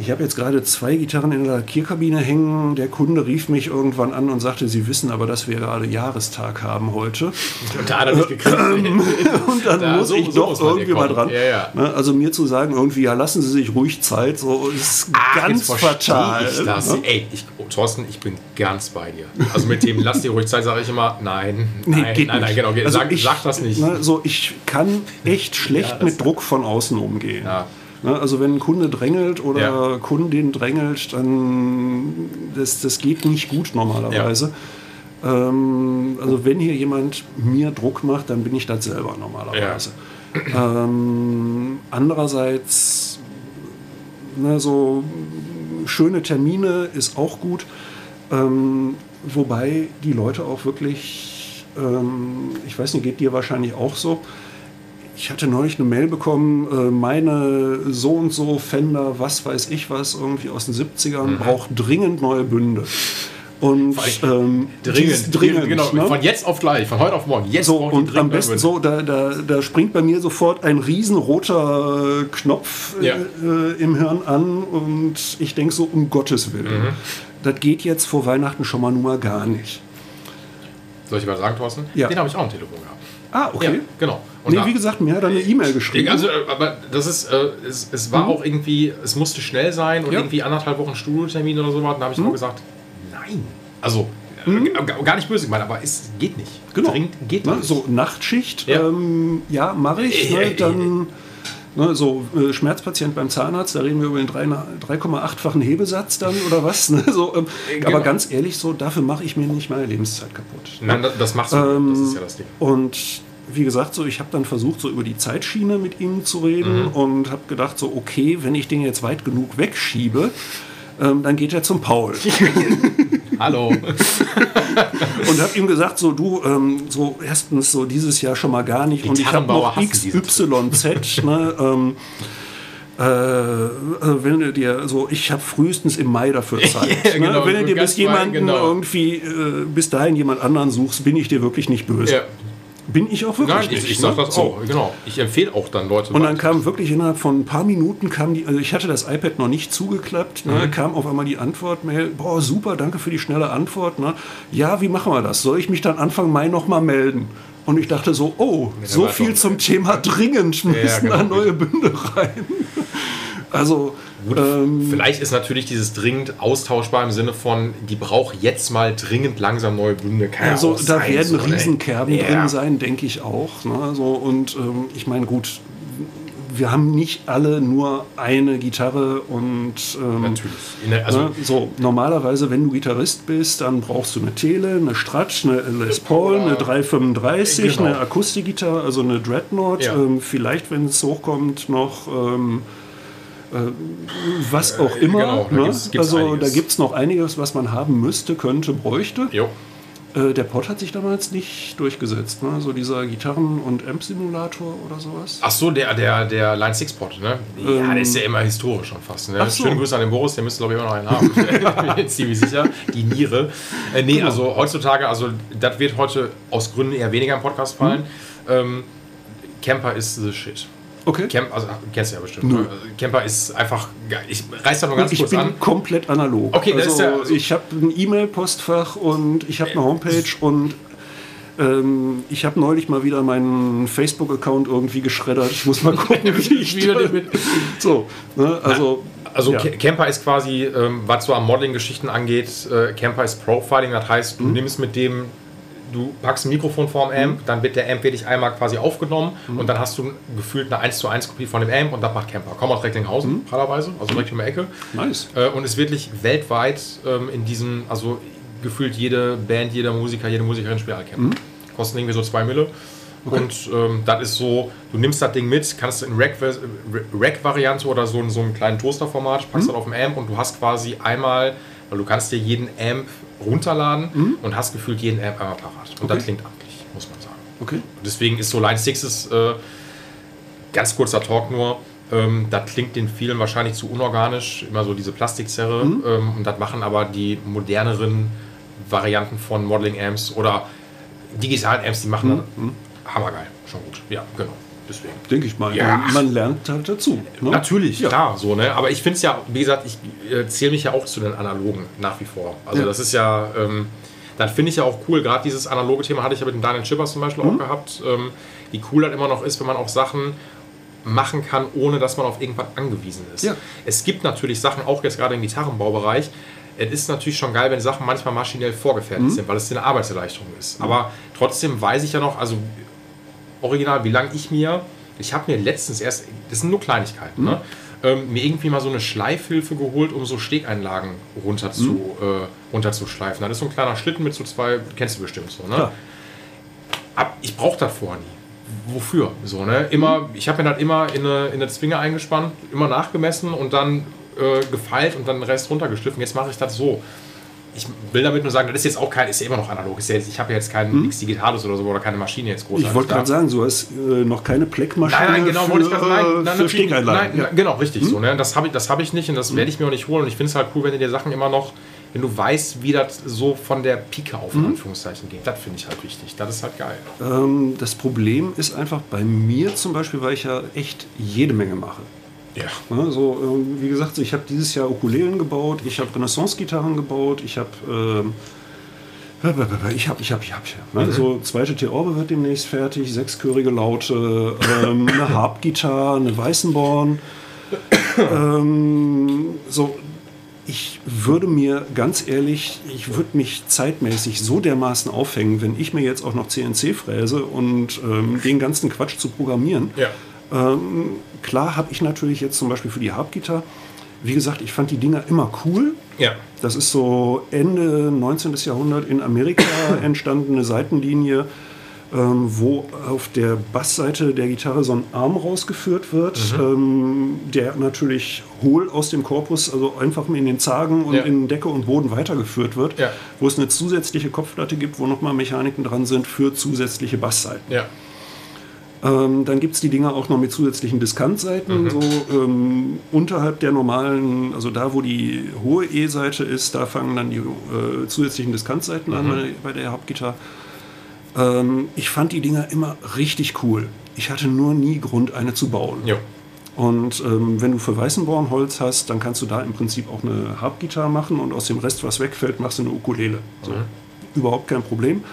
ich habe jetzt gerade zwei Gitarren in der Lackierkabine hängen. Der Kunde rief mich irgendwann an und sagte, Sie wissen aber, dass wir gerade Jahrestag haben heute. Und da hat er nicht gekriegt. Und dann Da, muss so- ich so doch irgendwie mal dran. Ja, ja. Ne, Also mir zu sagen, irgendwie, ja, lassen Sie sich ruhig Zeit, so ist Ach, ganz fatal. Ich das. ne? Ey, ich, oh, Thorsten, ich bin ganz bei dir. Also mit dem lass dir ruhig Zeit, sage ich immer, nein, Nee, nein, geht nein, nein, nicht. genau, geht- Also sag, ich, sag das nicht. Ne, so, ich kann echt schlecht Ja, mit Druck von außen umgehen. Ja. Ne, also wenn ein Kunde drängelt oder Ja. Kundin drängelt, dann das, das geht nicht gut normalerweise. Ähm, also wenn hier jemand mir Druck macht, dann bin ich das selber normalerweise. Ähm, andererseits, ne, so schöne Termine ist auch gut, ähm, wobei die Leute auch wirklich, ähm, ich weiß nicht, geht dir wahrscheinlich auch so. Ich hatte neulich eine Mail bekommen, äh, meine so und so Fender, was weiß ich was, irgendwie aus den 70ern, braucht dringend neue Bünde. Und ähm, Dringend, dringend genau, ne? von jetzt auf gleich, von heute auf morgen. Jetzt So, und dringend am besten so, da, da, da springt bei mir sofort ein riesenroter Knopf äh, Ja. äh, im Hirn an und ich denke so, um Gottes Willen. Mhm. Das geht jetzt vor Weihnachten schon mal nun mal gar nicht. Soll ich mal sagen, Thorsten? Ja. Den habe ich auch am Telefon gehabt. Ah, okay. Ja, genau. Und Nee, da- wie gesagt, mir hat er eine E-Mail geschrieben. Also, äh, aber das ist, äh, es, es war auch irgendwie, es musste schnell sein und Mhm. Ja. Mhm. irgendwie anderthalb Wochen Studiotermin oder so war. Da habe ich nur gesagt, nein. Also, äh, g- gar nicht böse gemeint, aber es geht nicht. Genau. Dringend geht ne, nicht. so Nachtschicht, Ja. ähm, ja mache ich. Äh, Ne, äh, dann ne, so äh, Schmerzpatient beim Zahnarzt, da reden wir über den drei- 3,8-fachen Hebesatz dann oder was. Ne? So, ähm, Äh, Aber genau. ganz ehrlich, so dafür mache ich mir nicht meine Lebenszeit kaputt. Nein, das- das machst du. Ähm, das ist ja das Ding. Und wie gesagt, so ich habe dann versucht, so über die Zeitschiene mit ihm zu reden Mhm. und habe gedacht, so okay, wenn ich den jetzt weit genug wegschiebe, ähm, dann geht er zum Paul. Hallo. und habe ihm gesagt, so du, ähm, so erstens so dieses Jahr schon mal gar nicht und ich habe noch XYZ, ne, ähm, äh, äh, wenn du dir so, ich habe frühestens im Mai dafür Zeit. ja, genau, ne? Wenn du dir bis jemanden genau. irgendwie äh, bis dahin jemand anderen suchst, bin ich dir wirklich nicht böse. Ja. Bin ich auch wirklich Nein, nicht. Ich, ich sag ne? das so. auch, genau. Ich empfehle auch dann Leute. Und dann kam wirklich innerhalb von ein paar Minuten kam die, also ich hatte das iPad noch nicht zugeklappt, ne, mhm. kam auf einmal die Antwortmail, boah, super, danke für die schnelle Antwort. Ne? Ja, wie machen wir das? Soll ich mich dann Anfang Mai nochmal melden? Und ich dachte so, oh, ja, so viel zum Thema dringend, müssen ja, genau. da neue Bünde rein. Also Gut, ähm, vielleicht ist natürlich dieses dringend austauschbar im Sinne von, die braucht jetzt mal dringend langsam neue Bünde. Kann also da sein, werden so, Riesenkerben ja. drin sein, denke ich auch. Ne? So, und ähm, ich meine, gut, wir haben nicht alle nur eine Gitarre und ähm, natürlich. Also ne, so normalerweise, wenn du Gitarrist bist, dann brauchst du eine Tele, eine Stratsch, eine Les Paul, eine 335, genau. eine Akustikgitarre, also eine Dreadnought. Ja. Ähm, vielleicht, wenn es hochkommt, noch ähm, äh, was auch immer. Genau, da ne? gibt's, gibt's also einiges. da gibt es noch einiges, was man haben müsste, könnte, bräuchte. Jo. Äh, der Pod hat sich damals nicht durchgesetzt, ne? so dieser Gitarren- und Amp-Simulator oder sowas. Ach so, der, der, der Line 6 Pod, ne? Ja, ähm, der ist ja immer historisch schon fast. Ne? So. Schönen Grüße an den Boris, der müsste glaube ich immer noch einen haben. ich bin ziemlich sicher. Die Niere. Äh, nee, genau. also heutzutage, also das wird heute aus Gründen eher weniger im Podcast fallen. Hm. Ähm, Camper ist the shit. Okay. Camp, also kennst du ja bestimmt. Ne? Camper ist einfach. Ich reiß da nur ganz ich kurz an. Bin komplett analog. Okay, also, ja, also ich habe ein E-Mail-Postfach und ich habe eine Homepage und ähm, ich habe neulich mal wieder meinen Facebook-Account irgendwie geschreddert. Ich muss mal gucken, wie ich wieder mit. So, ne? also. Also ja. Camper ist quasi, ähm, was so am Modeling-Geschichten angeht, äh, Camper ist Profiling. Das heißt, du mhm. nimmst mit dem du packst ein Mikrofon vorm Amp, mhm. dann wird der Amp wirklich einmal quasi aufgenommen mhm. und dann hast du gefühlt eine 1 zu 1 Kopie von dem Amp und das macht Camper. Komm aus Recklinghausen, mhm. also direkt um die Ecke. Nice. Äh, und ist wirklich weltweit ähm, in diesen, also gefühlt jede Band, jeder Musiker, jede Musikerin spielt alle Camper. Mhm. Kosten irgendwie so 2 Mille. Okay. Und ähm, das ist so, du nimmst das Ding mit, kannst in Rack-Variante oder so, so einen kleinen Toaster-Format, packst mhm. das auf dem Amp und du hast quasi einmal, weil du kannst dir jeden Amp runterladen mhm. und hast gefühlt jeden App einmal parat. Und okay. das klingt amtlich, muss man sagen. Okay. Und deswegen ist so Line 6 ist, äh, ganz kurzer Talk nur. Ähm, das klingt den vielen wahrscheinlich zu unorganisch, immer so diese Plastikzerre. Mhm. Ähm, und das machen aber die moderneren Varianten von Modeling Amps oder digitalen Amps, die machen mhm. dann mhm. hammergeil. Schon gut. Ja, genau deswegen. Denke ich mal. Ja. Man lernt halt dazu. Ne? Natürlich, ja. klar. So, ne? Aber ich finde es ja, wie gesagt, ich äh, zähle mich ja auch zu den Analogen nach wie vor. Also ja. das ist ja, ähm, dann finde ich ja auch cool, gerade dieses analoge Thema hatte ich ja mit dem Daniel Schippers zum Beispiel mhm. auch gehabt, ähm, wie cool das immer noch ist, wenn man auch Sachen machen kann, ohne dass man auf irgendwas angewiesen ist. Ja. Es gibt natürlich Sachen, auch jetzt gerade im Gitarrenbaubereich, es ist natürlich schon geil, wenn Sachen manchmal maschinell vorgefertigt mhm. sind, weil es eine Arbeitserleichterung ist. Mhm. Aber trotzdem weiß ich ja noch, also original, wie lange ich mir, ich habe mir letztens erst, das sind nur Kleinigkeiten, mhm. ne? ähm, mir irgendwie mal so eine Schleifhilfe geholt, um so Stegeinlagen runter zu, mhm. äh, runterzuschleifen. Das ist so ein kleiner Schlitten mit so zwei, kennst du bestimmt so, ne? Ab, ich brauche das vorher nie. Wofür? So, ne? Immer, mhm. ich habe mir das immer in eine, in eine Zwinge eingespannt, immer nachgemessen und dann äh, gefeilt und dann den Rest runtergeschliffen. Jetzt mache ich das so ich will damit nur sagen, das ist jetzt auch kein, ist ja immer noch analog. Ist ja jetzt, ich habe ja jetzt kein hm? Digitales oder so oder keine Maschine jetzt groß. Ich wollte gerade sagen, du hast äh, noch keine Pleckmaschine. Nein, nein, genau, für, wollte ich gerade sagen. Nein, für nein, nein. Genau, richtig hm? so. Ne? Das habe ich, hab ich nicht und das hm? werde ich mir auch nicht holen. Und ich finde es halt cool, wenn du dir Sachen immer noch, wenn du weißt, wie das so von der Pike auf, in hm? Anführungszeichen geht. Das finde ich halt wichtig. Das ist halt geil. Ähm, das Problem ist einfach bei mir zum Beispiel, weil ich ja echt jede Menge mache. Ja. Ne, so, ähm, wie gesagt, ich habe dieses Jahr Ukulelen gebaut, ich habe Renaissance-Gitarren gebaut, ich habe. Ähm, ich habe, ich habe, ich habe. Ne? Mhm. So, zweite Theorbe wird demnächst fertig, sechschörige Laute, ähm, eine Harp-Gitarre, eine Weißenborn. ähm, so, ich würde mir ganz ehrlich, ich würde mich zeitmäßig so dermaßen aufhängen, wenn ich mir jetzt auch noch CNC fräse und ähm, den ganzen Quatsch zu programmieren. Ja ähm, klar habe ich natürlich jetzt zum Beispiel für die Harpgitarre, wie gesagt, ich fand die Dinger immer cool. Ja. Das ist so Ende 19. Jahrhundert in Amerika entstandene Seitenlinie. ähm, wo auf der Bassseite der Gitarre so ein Arm rausgeführt wird, ähm, der natürlich hohl aus dem Korpus, also einfach in den Zagen und Ja. in Decke und Boden weitergeführt wird, Ja. wo es eine zusätzliche Kopfplatte gibt, wo nochmal Mechaniken dran sind für zusätzliche Bassseiten. Ja. Ähm, dann gibt es die Dinger auch noch mit zusätzlichen Diskantseiten, so ähm, unterhalb der normalen, also da, wo die hohe E-Seite ist, da fangen dann die äh, zusätzlichen Diskantseiten an bei, der Hauptgitarre. Ähm, ich fand die Dinger immer richtig cool. Ich hatte nur nie Grund, eine zu bauen. Jo. Und ähm, wenn du für Weißenborn Holz hast, dann kannst du da im Prinzip auch eine Harpgitarre machen und aus dem Rest, was wegfällt, machst du eine Ukulele. So. Überhaupt kein Problem.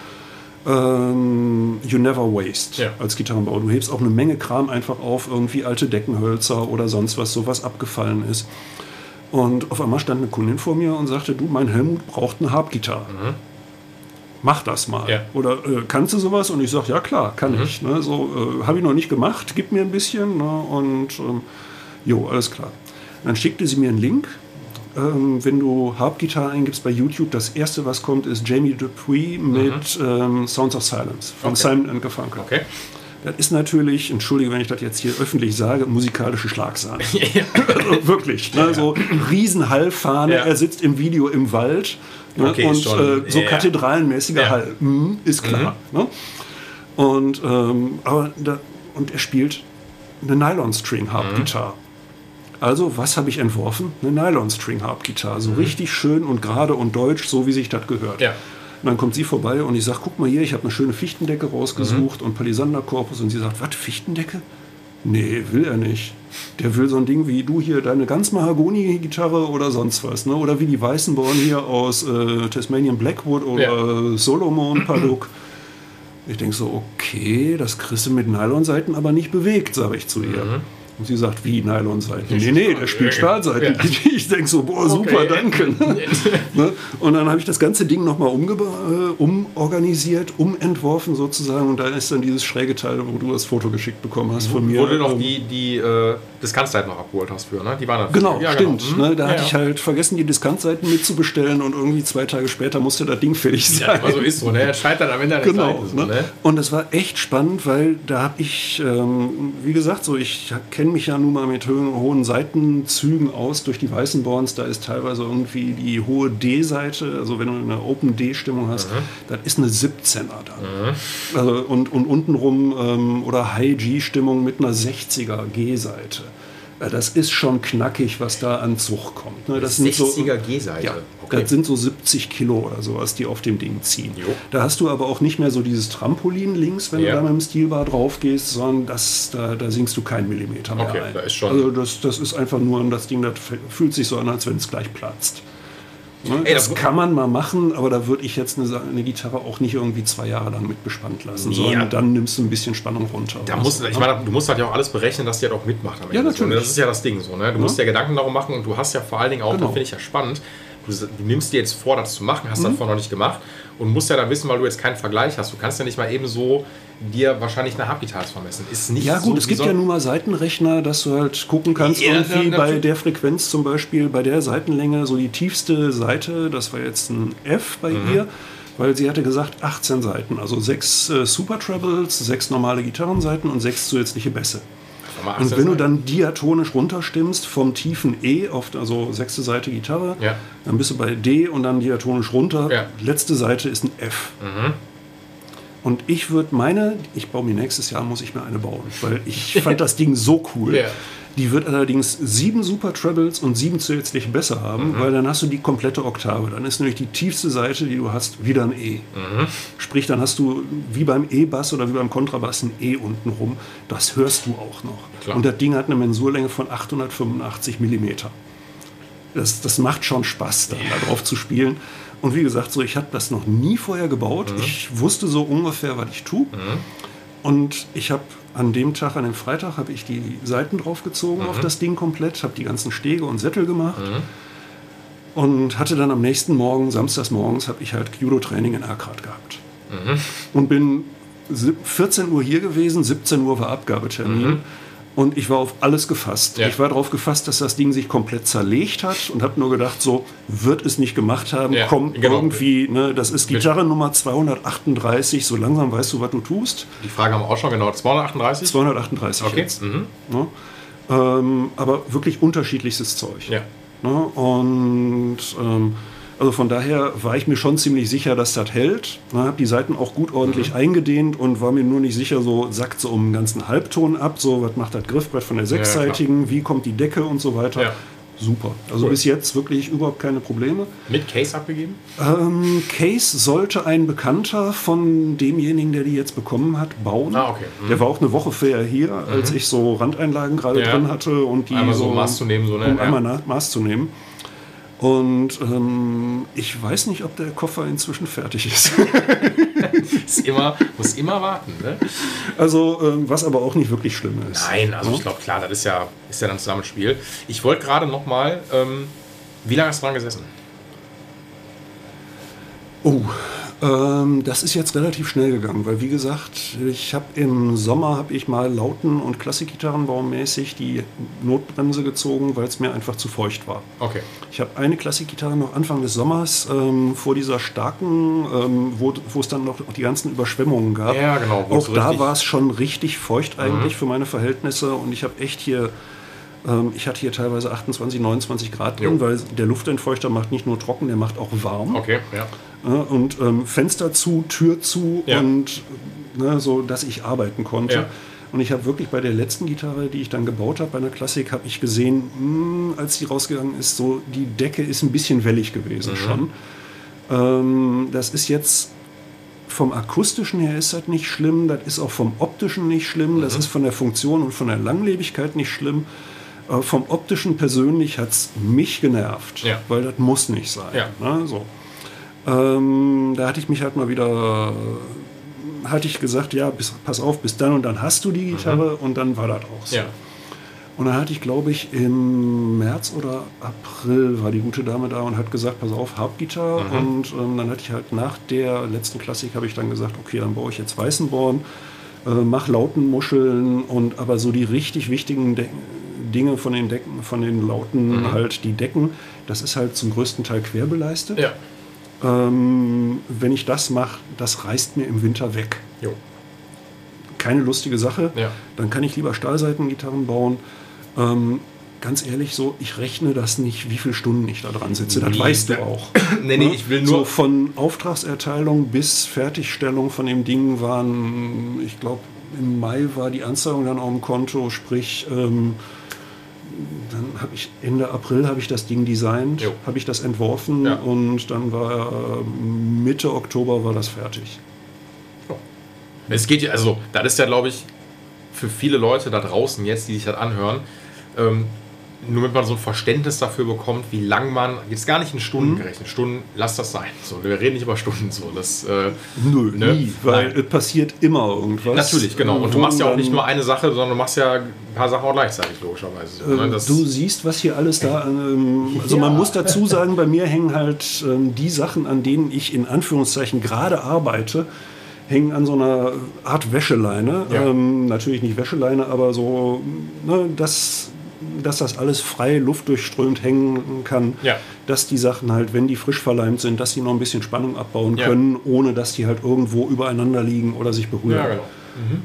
Ähm, you never waste Ja. als Gitarrenbauer. Du hebst auch eine Menge Kram einfach auf, irgendwie alte Deckenhölzer oder sonst was, sowas abgefallen ist. Und auf einmal stand eine Kundin vor mir und sagte, du, mein Helmut braucht eine Harpgitarre. Mach das mal. Ja. Oder äh, kannst du sowas? Und ich sage, ja klar, kann ich. Ne? So äh, habe ich noch nicht gemacht, gib mir ein bisschen. Ne? Und ähm, jo, alles klar. Dann schickte sie mir einen Link. Ähm, wenn du Harpgitarre eingibst bei YouTube, das erste, was kommt, ist Jamie Dupuis mit ähm, Sounds of Silence von Okay. Simon and Garfunkel. Okay. Das ist natürlich, entschuldige, wenn ich das jetzt hier öffentlich sage, musikalische Schlagsahne. also wirklich. Ne? So Riesenhallfahne, Ja. er sitzt im Video im Wald ne? Okay, und äh, so ja. kathedralenmäßiger Ja. Hall. Mhm, ist klar. Ne? Und, ähm, aber da, und er spielt eine Nylon-String-Harp-Gitarre. Also, was habe ich entworfen? Eine Nylon-String-Harp-Gitarre. So richtig schön und gerade und deutsch, so wie sich das gehört. Ja. Und dann kommt sie vorbei und ich sage, guck mal hier, ich habe eine schöne Fichtendecke rausgesucht und Palisanderkorpus. Und sie sagt, was, Fichtendecke? Nee, will er nicht. Der will so ein Ding wie du hier, deine ganz Mahagoni-Gitarre oder sonst was. Ne? Oder wie die Weißenborn hier aus äh, Tasmanian Blackwood oder Solomon Paduk. Ich denke so, okay, das kriegst du mit Nylonseiten aber nicht bewegt, sage ich zu ihr. Und sie sagt, wie Nylonseiten? Nee, nee, der spielt Stahlseiten. Ja. Ich denke so, boah, super, Okay. danke. ne? Und dann habe ich das ganze Ding nochmal äh, umorganisiert, umentworfen sozusagen. Und da ist dann dieses schräge Teil, wo du das Foto geschickt bekommen hast von mir. Wo du noch Ähm, die, die äh, Diskantseiten noch abgeholt hast für, ne? Die waren da. Genau, ja, stimmt. Genau. Ne, da Ja, hatte ich halt vergessen, die Diskantseiten mitzubestellen und irgendwie zwei Tage später musste das Ding fertig sein. Ja, aber so ist so, ne? Es scheitert am Ende an der Genau. Seite, so, ne? ne? Und es war echt spannend, weil da habe ich, ähm, wie gesagt, so ich kenne mich ja nun mal mit hohen, Seitenzügen aus durch die weißen Borns. Da ist teilweise irgendwie die hohe D-Seite, also wenn du eine Open D-Stimmung hast, das ist eine 17er dann. Also, und, und untenrum ähm, oder High G-Stimmung mit einer 60er G-Seite. Äh, Das ist schon knackig, was da an Zug kommt. Ne? Das sind so, 60er G-Seite. ja, Okay. das sind so 70 Kilo oder sowas, die auf dem Ding ziehen. Jo. Da hast du aber auch nicht mehr so dieses Trampolin links, wenn Ja. du da mit dem Stilbar drauf gehst, sondern das, da, da sinkst du keinen Millimeter mehr Okay, ein. da ist schon- Also das, das ist einfach nur, das Ding das fühlt sich so an, als wenn es gleich platzt. Ne? Ey, das da- kann man mal machen, aber da würde ich jetzt eine, eine Gitarre auch nicht irgendwie zwei Jahre lang mit bespannt lassen, Ja. sondern dann nimmst du ein bisschen Spannung runter. Da musst, so, ich ne? meine, du musst halt ja auch alles berechnen, dass die halt auch mitmacht. Ja, so, ne? natürlich. Das ist ja das Ding so. Ne? Du musst dir Gedanken darum machen und du hast ja vor allen Dingen auch, Genau. das finde ich ja spannend, du, du nimmst dir jetzt vor, das zu machen, Mhm. hast das vorher noch nicht gemacht und musst ja dann wissen, weil du jetzt keinen Vergleich hast. Du kannst ja nicht mal eben so dir wahrscheinlich eine Harpgitarre vermessen. Ist nicht Ja gut, so es gibt ja nun mal Seitenrechner, dass du halt gucken kannst, Ja, irgendwie bei der Frequenz zum Beispiel, bei der Seitenlänge, so die tiefste Seite, das war jetzt ein F bei Mhm. ihr, weil sie hatte gesagt 18 Seiten, also sechs äh, Super Trebles, sechs normale Gitarrenseiten und sechs zusätzliche Bässe. Und wenn du dann diatonisch runterstimmst vom tiefen E auf also sechste Seite Gitarre, Ja. dann bist du bei D und dann diatonisch runter. Ja. Letzte Seite ist ein F. Und ich würde meine, ich baue mir nächstes Jahr, muss ich mir eine bauen, weil ich fand das Ding so cool. Ja. Die wird allerdings sieben Super Trebles und sieben zusätzliche Bässe haben, weil dann hast du die komplette Oktave. Dann ist nämlich die tiefste Seite, die du hast, wieder ein E. Sprich, dann hast du wie beim E-Bass oder wie beim Kontrabass ein E unten rum. Das hörst du auch noch. Klar. Und das Ding hat eine Mensurlänge von 885 Millimeter. Das, das macht schon Spaß, da drauf zu spielen. Und wie gesagt, so, ich habe das noch nie vorher gebaut. Ich wusste so ungefähr, was ich tue. Und ich habe an dem Tag, an dem Freitag, habe ich die Seiten draufgezogen auf das Ding komplett, habe die ganzen Stege und Sättel gemacht. Und hatte dann am nächsten Morgen, samstags morgens, habe ich halt Judo-Training in Erkrath gehabt. Und bin sieb- 14 Uhr hier gewesen, 17 Uhr war Abgabetermin. Und ich war auf alles gefasst. Ja. Ich war darauf gefasst, dass das Ding sich komplett zerlegt hat und habe nur gedacht, so wird es nicht gemacht haben. Ja, Komm, genau. irgendwie, ne, das ist Gitarre Nummer 238. So langsam weißt du, was du tust. Die Frage haben wir auch schon genau. 238? 238 Okay. jetzt. Mhm. Ne? Ähm, aber wirklich unterschiedlichstes Zeug. Ja. Ne? Und ähm, also von daher war ich mir schon ziemlich sicher, dass das hält. Ne? Habe die Seiten auch gut ordentlich eingedehnt und war mir nur nicht sicher, so sackt so um einen ganzen Halbton ab, so was macht das Griffbrett von der sechsseitigen, wie kommt die Decke und so weiter. Ja. Super. Also Cool. bis jetzt wirklich überhaupt keine Probleme. Mit Case abgegeben? Ähm, Case sollte ein Bekannter von demjenigen, der die jetzt bekommen hat, bauen. Ah, okay. Mhm. Der war auch eine Woche vorher hier, als ich so Randeinlagen gerade Ja. drin hatte und die Einmal so Maß zu nehmen, so, ne? um Ja. einmal nach, Maß zu nehmen. Und ähm, ich weiß nicht, ob der Koffer inzwischen fertig ist. Ist immer, muss immer warten, ne? also ähm, was aber auch nicht wirklich schlimm ist. Nein, also Ja? ich glaube, klar, das ist ja, ist ja dann zusammen Spiel. Ich wollte gerade noch mal, ähm, wie lange hast du dran gesessen? Oh, ähm, das ist jetzt relativ schnell gegangen, weil wie gesagt, ich habe im Sommer habe ich mal Lauten- und Klassikgitarrenbaumäßig die Notbremse gezogen, weil es mir einfach zu feucht war. Okay. Ich habe eine Klassikgitarre noch Anfang des Sommers ähm, vor dieser starken, ähm, wo, es dann noch die ganzen Überschwemmungen gab. Ja, genau, Auch da war es schon richtig feucht eigentlich für meine Verhältnisse und ich habe echt hier, ich hatte hier teilweise 28, 29 Grad drin, Jo. weil der Luftentfeuchter macht nicht nur trocken, der macht auch warm. Okay, ja. Und ähm, Fenster zu, Tür zu Ja. und ne, so, dass ich arbeiten konnte. Ja. Und ich habe wirklich bei der letzten Gitarre, die ich dann gebaut habe, bei einer Klassik, habe ich gesehen, mh, als die rausgegangen ist, so die Decke ist ein bisschen wellig gewesen schon. Ähm, das ist jetzt vom akustischen her ist das nicht schlimm, das ist auch vom optischen nicht schlimm, das ist von der Funktion und von der Langlebigkeit nicht schlimm. Äh, vom optischen persönlich hat es mich genervt, Ja. weil das muss nicht sein. Ja. Ne, so. ähm, da hatte ich mich halt mal wieder, hatte ich gesagt, ja, bis, pass auf, bis dann und dann hast du die Gitarre und dann war das auch so. Ja. Und dann hatte ich, glaube ich, im März oder April war die gute Dame da und hat gesagt, pass auf, Harpgitarre. Und ähm, dann hatte ich halt nach der letzten Klassik, habe ich dann gesagt, okay, dann baue ich jetzt Weißenborn, äh, mach Lautenmuscheln und aber so die richtig wichtigen De Dinge von den Decken, von den Lauten, halt die Decken, das ist halt zum größten Teil querbeleistet. Ja. Ähm, wenn ich das mache, das reißt mir im Winter weg Jo. keine lustige Sache. Ja. Dann kann ich lieber Stahlseitengitarren bauen. Ähm, ganz ehrlich, so, ich rechne das nicht, wie viele Stunden ich da dran sitze. Das Nie. weißt du auch. Nee, nee, ich will So nur. von Auftragserteilung bis Fertigstellung von dem Ding waren, ich glaube, im Mai war die Anzahlung dann auf dem Konto, sprich, ähm, dann habe ich Ende April habe ich das Ding designt, habe ich das entworfen Ja. und dann war ähm, Mitte Oktober war das fertig. Es geht ja, also, das ist ja, glaube ich, für viele Leute da draußen jetzt, die sich das anhören, ähm, nur damit man so ein Verständnis dafür bekommt, wie lang man, jetzt gar nicht in Stunden gerechnet, Stunden, lass das sein. So, wir reden nicht über Stunden so. Das, äh, Nö, Ne? nie, weil Nein. es passiert immer irgendwas. natürlich, genau. Und du machst ja auch nicht nur eine Sache, sondern du machst ja ein paar Sachen auch gleichzeitig, logischerweise. So, äh, ne? Das- Du siehst, was hier alles da. Ähm, also man Ja. muss dazu sagen, bei mir hängen halt ähm, die Sachen, an denen ich in Anführungszeichen gerade arbeite, hängen an so einer Art Wäscheleine. Ja. Ähm, natürlich nicht Wäscheleine, aber so, ne, dass, dass das alles frei luftdurchströmt hängen kann. Ja. Dass die Sachen halt, wenn die frisch verleimt sind, dass sie noch ein bisschen Spannung abbauen Ja. können, ohne dass die halt irgendwo übereinander liegen oder sich berühren. genau.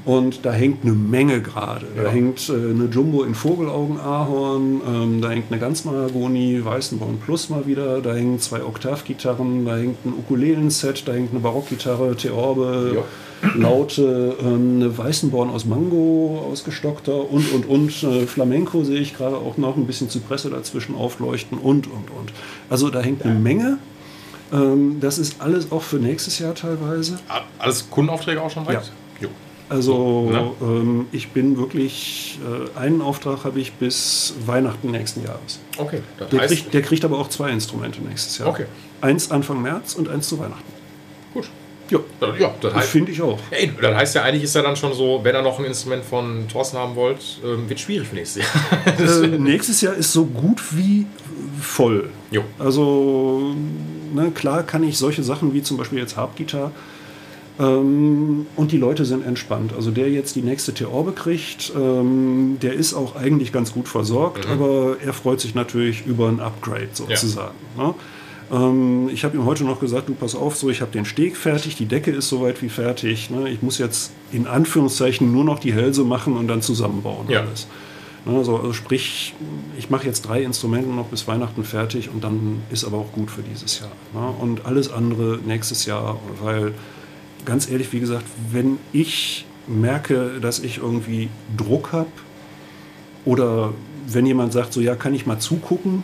Und da hängt eine Menge gerade. Da hängt äh, eine Jumbo in Vogelaugen-Ahorn, ähm, da hängt eine ganz Mahagoni Weißenborn Plus mal wieder, da hängen zwei Oktavgitarren, da hängt ein Ukulelen-Set, da hängt eine Barockgitarre, Theorbe, Laute, ähm, eine Weißenborn aus Mango ausgestockter und, und, und. Äh, Flamenco sehe ich gerade auch noch, ein bisschen Zypresse dazwischen aufleuchten und, und, und. Also da hängt eine Menge. Ähm, das ist alles auch für nächstes Jahr teilweise. Alles Kundenaufträge auch schon direkt? Jo. Also Ne? ähm, ich bin wirklich, äh, einen Auftrag habe ich bis Weihnachten nächsten Jahres. Okay, Der kriegt, der kriegt aber auch zwei Instrumente nächstes Jahr. Okay. Eins Anfang März und eins zu Weihnachten. gut. Ja, Ja, das heißt, finde ich auch. Ey, das heißt ja eigentlich ist ja dann schon so, wenn ihr noch ein Instrument von Thorsten haben wollt, ähm, wird schwierig für nächstes Jahr. Äh, nächstes Jahr ist so gut wie voll. jo. Also ne, klar kann ich solche Sachen wie zum Beispiel jetzt Harpgitarre Ähm, und die Leute sind entspannt. Also der jetzt die nächste Theorbe kriegt, ähm, der ist auch eigentlich ganz gut versorgt, aber er freut sich natürlich über ein Upgrade sozusagen. Ne? Ähm, ich habe ihm heute noch gesagt, du pass auf, so ich habe den Steg fertig, die Decke ist soweit wie fertig. Ne? Ich muss jetzt in Anführungszeichen nur noch die Hälse machen und dann zusammenbauen Ja. alles. Ne, also, also sprich, ich mache jetzt drei Instrumente noch bis Weihnachten fertig und dann ist aber auch gut für dieses Jahr. Ne? Und alles andere nächstes Jahr, weil ganz ehrlich, wie gesagt, wenn ich merke, dass ich irgendwie Druck habe oder wenn jemand sagt, so ja, kann ich mal zugucken,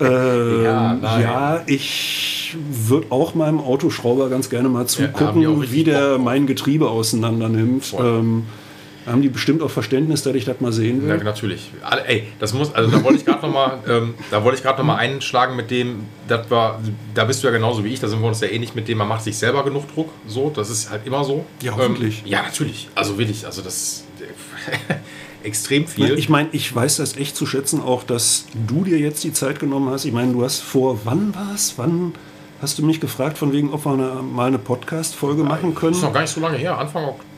ähm, Ja, ja, ich würde auch meinem Autoschrauber ganz gerne mal zugucken, richtig wie der mein Getriebe auseinander nimmt. Ähm, haben die bestimmt auch Verständnis, dass ich das mal sehen Ja, will. natürlich. Alle, ey, das muss, also da wollte ich gerade noch mal, ähm, da wollte ich gerade mal einschlagen mit dem, das war, da bist du ja genauso wie ich, da sind wir uns ja ähnlich mit dem, man macht sich selber genug Druck, so, das ist halt immer so. Ja, hoffentlich. Ähm, ja, natürlich. Also wirklich, also das extrem viel. Ich meine, ich weiß das echt zu schätzen, auch dass du dir jetzt die Zeit genommen hast. Ich meine, du hast vor, wann war es? Wann hast du mich gefragt, von wegen, ob wir eine, mal eine Podcast-Folge machen können? ist noch gar nicht so lange her, Anfang Oktober.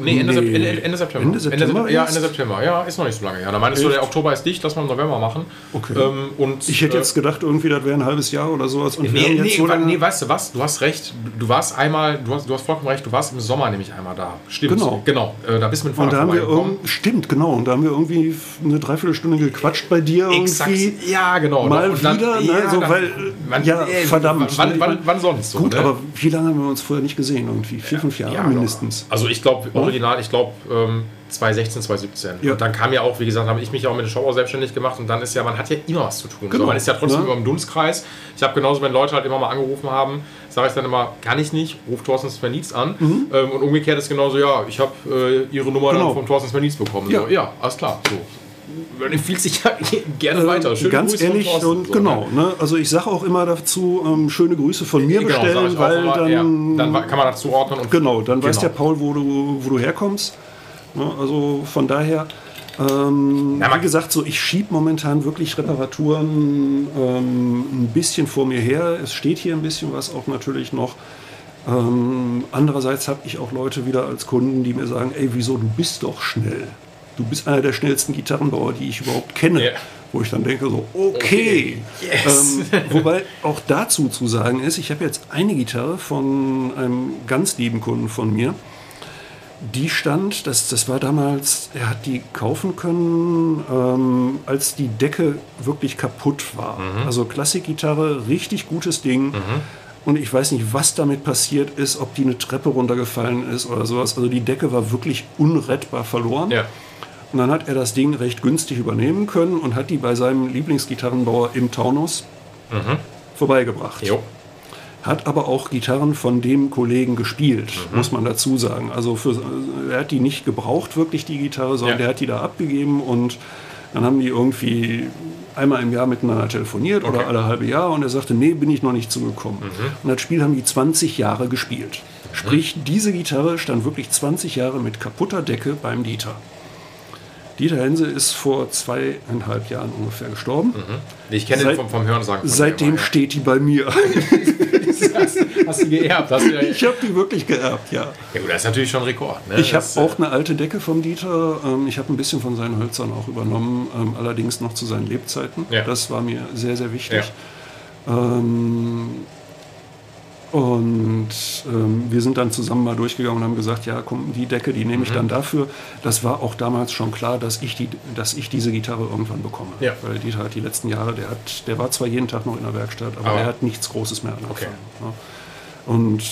Nee, Ende, Nee. Sep- Ende, Ende September. Ende September ja, erst? Ende September. Ja, ist noch nicht so lange her. Da meinst du, Echt? der Oktober ist dicht, lass mal im November machen. Okay. Ähm, und, Ich hätte äh, jetzt gedacht, irgendwie, das wäre ein halbes Jahr oder sowas. Und Nee, nee, so lange- nee, weißt du was? Du hast recht. Du warst einmal, du hast, du hast vollkommen recht, du warst im Sommer nämlich einmal da. Stimmt. Genau. Genau. Äh, da bist du mit dem und da haben wir stimmt, genau. Und da haben wir irgendwie eine Dreiviertelstunde gequatscht bei dir Exakt. irgendwie. Ja, genau. Mal Und dann- wieder, ne, ja, so, dann- weil, wann- ja, äh, verdammt. Wann, ne, wann, wann sonst so? Gut, ne? aber wie lange haben wir uns vorher nicht gesehen? Irgendwie vier, fünf Jahre Ja, mindestens. Genau. Also ich glaube, original, ich glaube ähm, 2016, 2017. Ja. Und dann kam ja auch, wie gesagt, habe ich mich ja auch mit dem Shop auch selbstständig gemacht und dann ist ja, man hat ja immer was zu tun. Genau. So, man ist ja trotzdem Ne? immer im Dunstkreis. Ich habe genauso, wenn Leute halt immer mal angerufen haben, sage ich dann immer, kann ich nicht, ruf Thorsten Svenitz an. Ähm, und umgekehrt ist genauso, ja, ich habe äh, ihre Nummer Mhm. Genau. dann von Thorsten Svenitz bekommen. Ja. So, ja, alles klar. So. Man empfiehlt sich ja gerne weiter. Schöne Ganz Grüße ehrlich Thorsten. und So, genau. ne? Ne? Also ich sage auch immer dazu, ähm, schöne Grüße von mir Genau, bestellen, weil immer, dann, ja, dann kann man das zuordnen. Und genau, dann weiß Genau. der Paul, wo du, wo du herkommst. Ne? Also von daher, ähm, Ja, wie gesagt, so ich schiebe momentan wirklich Reparaturen ähm, ein bisschen vor mir her. Es steht hier ein bisschen was auch natürlich noch. Ähm, andererseits habe ich auch Leute wieder als Kunden, die mir sagen, ey, wieso, du bist doch schnell. Du bist einer der schnellsten Gitarrenbauer, die ich überhaupt kenne. Ja. Wo ich dann denke, so, okay. Yes. Ähm, wobei auch dazu zu sagen ist, ich habe jetzt eine Gitarre von einem ganz lieben Kunden von mir. Die stand, das, das war damals, er hat die kaufen können, ähm, als die Decke wirklich kaputt war. Also Klassikgitarre, richtig gutes Ding. Und ich weiß nicht, was damit passiert ist, ob die eine Treppe runtergefallen ist oder sowas. Also die Decke war wirklich unrettbar verloren. Ja. Und dann hat er das Ding recht günstig übernehmen können und hat die bei seinem Lieblingsgitarrenbauer im Taunus vorbeigebracht. Jo. Hat aber auch Gitarren von dem Kollegen gespielt, Mhm. muss man dazu sagen. Also für, er hat die nicht gebraucht, wirklich die Gitarre, sondern Ja. der hat die da abgegeben und dann haben die irgendwie einmal im Jahr miteinander telefoniert oder Okay. alle halbe Jahr und er sagte, nee, bin ich noch nicht zugekommen. Mhm. Und das Spiel haben die 20 Jahre gespielt. Sprich, diese Gitarre stand wirklich 20 Jahre mit kaputter Decke beim Dieter. Dieter Hense ist vor zweieinhalb Jahren ungefähr gestorben. Ich kenne Seit- den vom, vom Hören sagen. von Seitdem immer, steht die bei mir. ja. hast, hast du geerbt. Hast du ja, Ich habe die wirklich geerbt, ja. ja gut, das ist natürlich schon ein Rekord. Ne? Ich habe Das, auch eine alte Decke vom Dieter. Ähm, Ich habe ein bisschen von seinen Hölzern auch übernommen, ähm, allerdings noch zu seinen Lebzeiten. Ja. Das war mir sehr, sehr wichtig. Ähm, Und ähm, wir sind dann zusammen mal durchgegangen und haben gesagt, ja, komm, die Decke, die nehme ich Mhm. dann dafür. Das war auch damals schon klar, dass ich, die, dass ich diese Gitarre irgendwann bekomme. Ja. Weil Dieter hat die letzten Jahre, der, hat, der war zwar jeden Tag noch in der Werkstatt, aber, Aber- er hat nichts Großes mehr angefangen. Okay. Ja. Und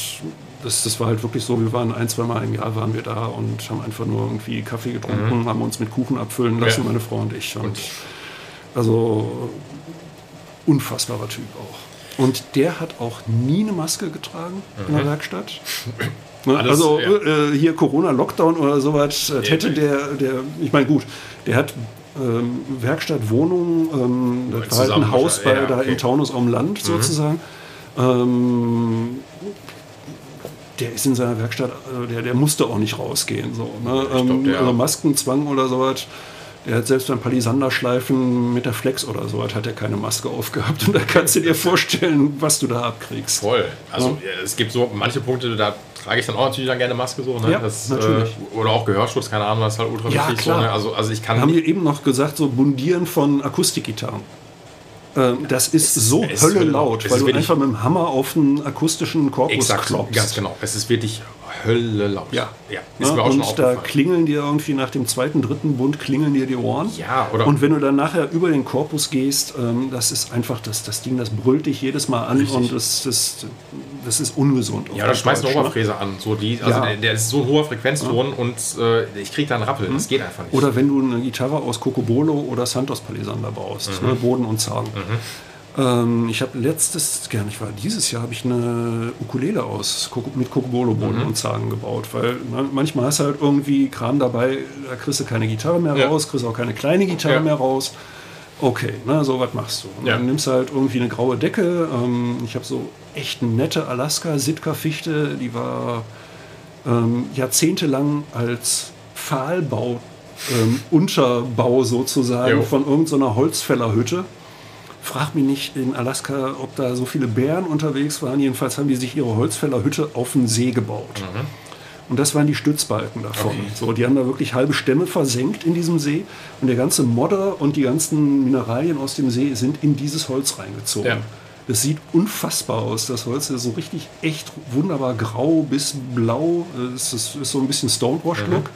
das, das war halt wirklich so, wir waren ein, zwei Mal im Jahr waren wir da und haben einfach nur irgendwie Kaffee getrunken, haben uns mit Kuchen abfüllen lassen, Mhm. Ja. meine Frau und ich. Und- also unfassbarer Typ auch. Und der hat auch nie eine Maske getragen in der Werkstatt. Ne, Mhm. Alles, also ja. äh, hier Corona-Lockdown oder sowas, das hätte der, der, ich meine gut, der hat ähm, Werkstatt, Wohnung, ähm, das war halt ein Haus bei, ja, da okay. Mhm. im Taunus am Land sozusagen. Ähm, der ist in seiner Werkstatt, also der, der musste auch nicht rausgehen. So, ne? Glaub, ähm, also Maskenzwang oder sowas. Der hat selbst beim Palisanderschleifen mit der Flex oder so, hat er keine Maske aufgehabt. Und da kannst du dir vorstellen, was du da abkriegst. Voll. Also ja. es gibt so manche Punkte, da trage ich dann auch natürlich dann gerne Maske so. Ne? Ja, das, natürlich. Äh, oder auch Gehörschutz, keine Ahnung, das ist halt ultra Ja, wichtig. klar. So, ne? also, also ich kann Haben nicht- wir eben noch gesagt, so Bundieren von Akustikgitarren. Ähm, das ist so es Hölle laut. Es weil du einfach mit dem Hammer auf einen akustischen Korpus Exakt, klopfst. ganz genau. Es ist wirklich Hölle laut. Ja. ja ist Ja, mir auch schon und da aufgefallen. klingeln dir irgendwie nach dem zweiten, dritten Bund klingeln dir die Ohren. Ja, oder- Und wenn du dann nachher über den Korpus gehst, ähm, das ist einfach das, das Ding, das brüllt dich jedes Mal an Richtig. und das, das, das ist ungesund. Ja, da schmeißt eine ne? Oberfräse an. So die, also Ja. der, der ist so ein hoher Frequenzton und äh, ich krieg da einen Rappel. Das geht einfach nicht. Oder wenn du eine Gitarre aus Cocobolo oder Santos Palisander baust, Mhm. ne, Boden und Zahn. Ähm, ich habe letztes, gar nicht war, dieses Jahr habe ich eine Ukulele aus mit Cocobolo Boden Mhm. und Zagen gebaut, weil ne, manchmal hast du halt irgendwie Kram dabei, da kriegst du keine Gitarre mehr Ja. raus, kriegst auch keine kleine Gitarre Ja. mehr raus. Okay, ne, so was machst du. Ja. Dann nimmst du halt irgendwie eine graue Decke. Ähm, ich habe so echt nette Alaska-Sitka-Fichte, die war ähm, jahrzehntelang als Pfahlbau, ähm, Unterbau sozusagen Jo. von irgendeiner Holzfällerhütte. Frag mich nicht in Alaska, ob da so viele Bären unterwegs waren. Jedenfalls haben die sich ihre Holzfällerhütte auf den See gebaut. Und das waren die Stützbalken davon. Okay. So, die haben da wirklich halbe Stämme versenkt in diesem See. Und der ganze Modder und die ganzen Mineralien aus dem See sind in dieses Holz reingezogen. Ja. Das sieht unfassbar aus. Das Holz ist so richtig echt wunderbar grau bis blau. Es ist, ist so ein bisschen Stonewash-Look.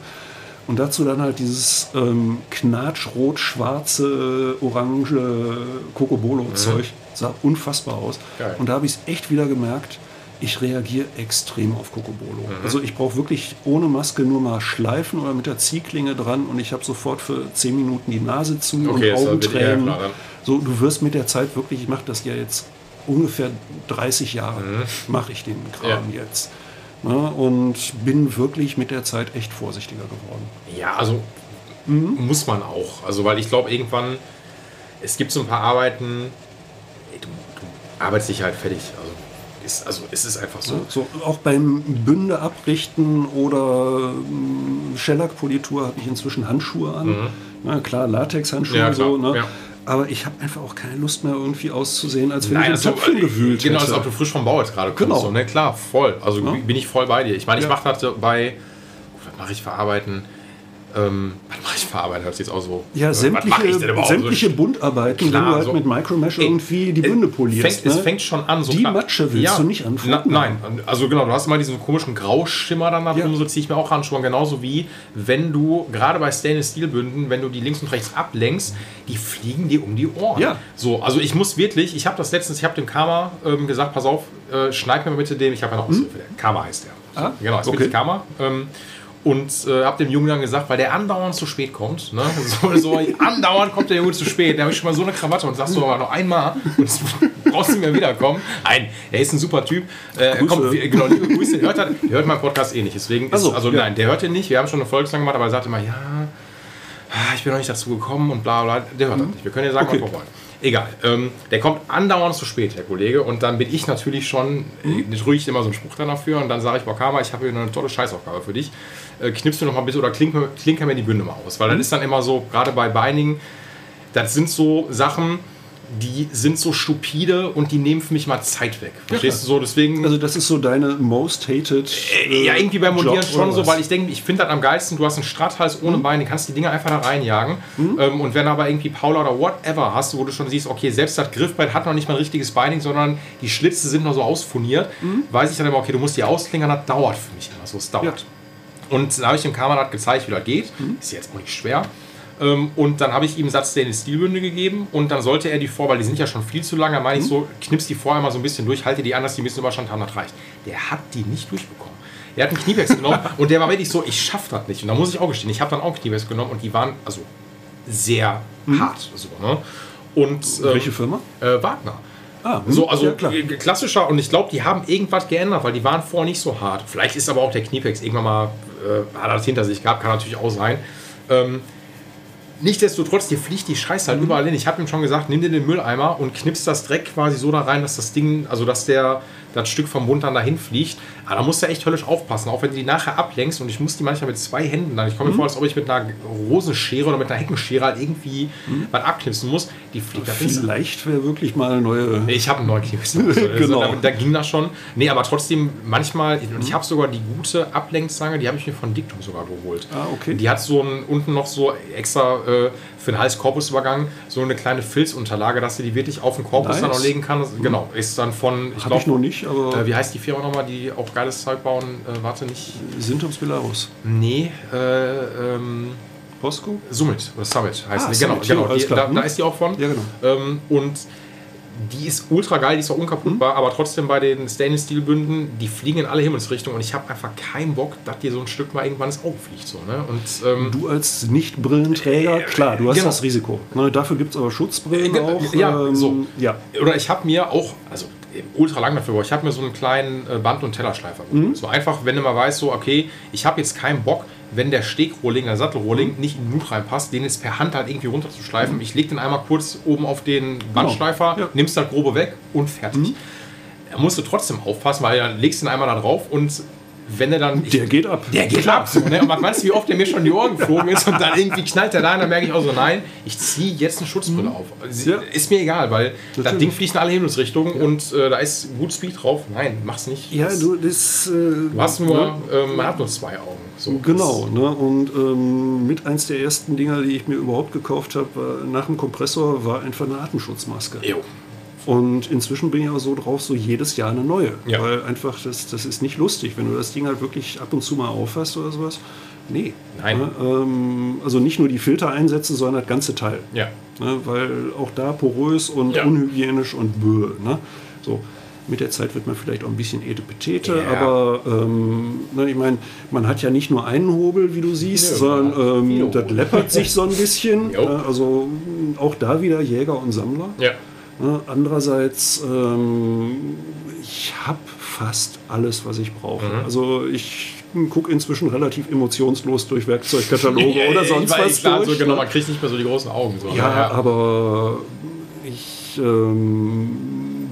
Und dazu dann halt dieses ähm, knatschrot-schwarze, orange Cocobolo-Zeug. Sah unfassbar aus. Geil. Und da habe ich es echt wieder gemerkt, ich reagiere extrem auf Cocobolo. Mhm. Also ich brauche wirklich ohne Maske nur mal schleifen oder mit der Ziehklinge dran und ich habe sofort für 10 Minuten die Nase zu Okay, und Augentränen. dann. so, du wirst mit der Zeit wirklich, ich mache das ja jetzt ungefähr 30 Jahre, mache ich den Kram Mhm. Ja. jetzt. Ne, und bin wirklich mit der Zeit echt vorsichtiger geworden. Ja, also muss man auch. Also, weil ich glaube, irgendwann, es gibt so ein paar Arbeiten, du, du arbeitest dich halt fertig. Also, ist, also es ist einfach so. So, auch beim Bünde abrichten oder ähm, Shellac-Politur habe ich inzwischen Handschuhe an. Na klar, Latex-Handschuhe Mhm. Ja, klar, so. Ne? ja. Aber ich habe einfach auch keine Lust mehr irgendwie auszusehen, als wenn Nein, ich also, in Töpfchen gewühlt genau, als ob du frisch vom Bau jetzt gerade kommst. Genau. So, ne? Klar, voll. Also Ja. bin ich voll bei dir. Ich meine, ich Ja. mache das bei, was mache ich verarbeiten? Ähm, was mache ich verarbeiten? Hört sich jetzt auch so. Ja, äh, was sämtliche, sämtliche So, Buntarbeiten, Klar, wenn du halt so- mit Micromesh irgendwie die es Bünde polierst. Fängt, Es ne? fängt schon an. So Die klar. Matsche willst du nicht anfangen. Na, nein, also genau, du hast immer diesen komischen Grauschimmer dann da Ja. so ziehe ich mir auch Handschuhe an, genauso wie wenn du, gerade bei Stainless Steel Bünden, wenn du die links und rechts ablenkst, die fliegen dir um die Ohren. Ja. So, also ich muss wirklich, ich habe das letztens, ich habe dem Karma ähm, gesagt, pass auf, äh, schneid mir mal bitte den, ich habe ja noch Aushilfe, der Karma heißt der. Ah, genau, ist okay. wirklich Karma. Ähm, und äh, habe dem Jungen dann gesagt, weil der andauernd zu spät kommt, ne? so, so andauernd kommt der Junge zu spät, da habe ich schon mal so eine Krawatte und sagst du aber noch einmal und es brauchst du mir wiederkommen. Nein, er ist ein super Typ. Äh, kommt, genau, liebe Grüße, hört, der hört meinen Podcast eh nicht. Deswegen ist, so, also ja. nein, der hört den nicht. Wir haben schon eine Folge gemacht, aber er sagt immer, ja, ah, ich bin noch nicht dazu gekommen und bla bla. Der hört das nicht. Wir können ja sagen, Mhm. Okay. was wir wollen. Egal. Ähm, der kommt andauernd zu spät, der Kollege. Und dann bin ich natürlich schon, Mhm. äh, rühre immer so einen Spruch dann dafür. Und dann sage ich, boah, Karma, ich habe hier eine tolle Scheißaufgabe für dich. Äh, knippst du noch mal ein bisschen oder klinker, klinker mir die Bünde mal aus. Weil Mhm. dann ist dann immer so, gerade bei Beiningen, das sind so Sachen, die sind so stupide und die nehmen für mich mal Zeit weg. Verstehst du so? Deswegen. Also das ist so deine most hated. Äh, Ja, irgendwie beim Montieren Job schon so, weil ich denke, ich finde das am geilsten, du hast einen Stratthals ohne Beine, du kannst die Dinger einfach da reinjagen. Ähm, und wenn aber irgendwie Paula oder whatever hast, wo du schon siehst, okay, selbst das Griffbrett hat noch nicht mal ein richtiges Beining, sondern die Schlitze sind noch so ausfurniert, weiß ich dann immer, okay, du musst die ausklingern, das dauert für mich immer so, es dauert. Und da habe ich dem Kamerad gezeigt, wie das geht. Ist jetzt auch nicht schwer. Ähm, und dann habe ich ihm einen Satz Stainless Stilbünde gegeben und dann sollte er die vor, weil die sind ja schon viel zu lang, dann meine ich so, knips die vorher mal so ein bisschen durch, halte die an, dass die ein bisschen Überstand haben, das reicht. Der hat die nicht durchbekommen. Er hat einen Kniepex genommen und der war wirklich so, ich schaff das nicht. Und da muss ich auch gestehen, ich habe dann auch einen Kniepex genommen und die waren also sehr hart. So, ne? Und ähm, Welche Firma? äh, Wagner. Ah, hm, So, also ja, klassischer und ich glaube, die haben irgendwas geändert, weil die waren vorher nicht so hart. Vielleicht ist aber auch der Kniepex irgendwann mal, äh, hat er das hinter sich gehabt, kann natürlich auch sein. Ähm, Nichtsdestotrotz, dir fliegt die Scheiße halt überall hin. Ich habe ihm schon gesagt, nimm dir den Mülleimer und knippst das Dreck quasi so da rein, dass das Ding, also dass der das Stück vom Bund dann dahin fliegt. Aber da musst du echt höllisch aufpassen, auch wenn du die nachher ablenkst und ich muss die manchmal mit zwei Händen dann. Ich komme mir vor, als ob ich mit einer Rosenschere oder mit einer Heckenschere halt irgendwie was abknipsen muss. Die fliegt da Vielleicht wäre wirklich mal eine neue. Ich habe einen neuen Kniebis. Also, Genau. da, da ging das schon. Nee, aber trotzdem manchmal, und ich habe sogar die gute Ablenkzange, die habe ich mir von Dictum sogar geholt. Ah, okay. Die hat so ein, unten noch so extra äh, für den Hals-Korpusübergang so eine kleine Filzunterlage, dass du die wirklich auf den Korpus Nice. dann noch legen kannst. Genau, ist dann von, ich ich noch glaube, nicht, aber äh, wie heißt die Firma nochmal, die auch geiles Zeug bauen? Äh, warte, nicht. Symptoms Belarus. Nee, äh, ähm, Bosco? Summit oder Summit heißt Ah, die. Genau, Summit, genau. ja, Die, da, da Hm. ist die auch von. Ja, genau. Ähm, und die ist ultra geil, die ist auch unkaputtbar, Mhm. aber trotzdem bei den Stainless Steel Bünden, die fliegen in alle Himmelsrichtungen und ich habe einfach keinen Bock, dass dir so ein Stück mal irgendwann ins Auge fliegt. So, ne? Und ähm, Du als Nicht-Brillenträger, klar, du hast genau. das Risiko. Ne, dafür gibt es aber Schutzbrillen Äh, auch. ja, so. ja. Oder ich habe mir auch, also ultra lang dafür, aber ich habe mir so einen kleinen äh, Band- und Tellerschleifer. Mhm. So einfach, wenn du mal weißt, so, okay, ich habe jetzt keinen Bock, wenn der Stegrohling, der Sattelrohling Mhm. nicht in den Nut reinpasst, den jetzt per Hand halt irgendwie runterzuschleifen. Ich lege den einmal kurz oben auf den Bandschleifer, Ja. nimmst das grobe weg und fertig. Mhm. Da musst du trotzdem aufpassen, weil dann legst den einmal da drauf und wenn er dann. Der geht ab. Der geht ab. So, ne? Und man weiß, wie oft der mir schon in die Ohren geflogen ist und dann irgendwie knallt er da und dann merke ich auch so, nein, ich ziehe jetzt eine Schutzbrille auf. Sie- Mhm. Ja. Ist mir egal, weil das Natürlich. Ding fliegt in alle Himmelsrichtungen und äh, da ist gut Speed drauf. Nein, mach's nicht. Ja, das, du, das. Äh, du hast nur, ne? ähm, man hat nur zwei Augen. So, Genau, ne? und ähm, mit eins der ersten Dinger, die ich mir überhaupt gekauft habe, nach dem Kompressor, war einfach eine Atemschutzmaske. Das, jo. Und inzwischen bin ich auch so drauf, so jedes Jahr eine neue. Ja. Weil einfach, das, das ist nicht lustig, wenn du das Ding halt wirklich ab und zu mal aufhast oder sowas. Nee. Nein. Ne? Ähm, also nicht nur die Filter einsetzen, sondern das ganze Teil. Ja. Ne? Weil auch da porös und Ja. unhygienisch und böh. Ne? So. Mit der Zeit wird man vielleicht auch ein bisschen etepetete, Ja. aber ähm, ne, ich meine, man hat ja nicht nur einen Hobel, wie du siehst, Nö, sondern ähm, das läppert sich so ein bisschen. Ne? Also auch da wieder Jäger und Sammler. Ja. Ne, Andererseits, ähm, ich habe fast alles, was ich brauche. Mhm. Also ich gucke inzwischen relativ emotionslos durch Werkzeugkataloge oder sonst ich was klar, durch. so, genau, ne? man kriegt nicht mehr so die großen Augen. So, Ja, ne? aber ich ähm,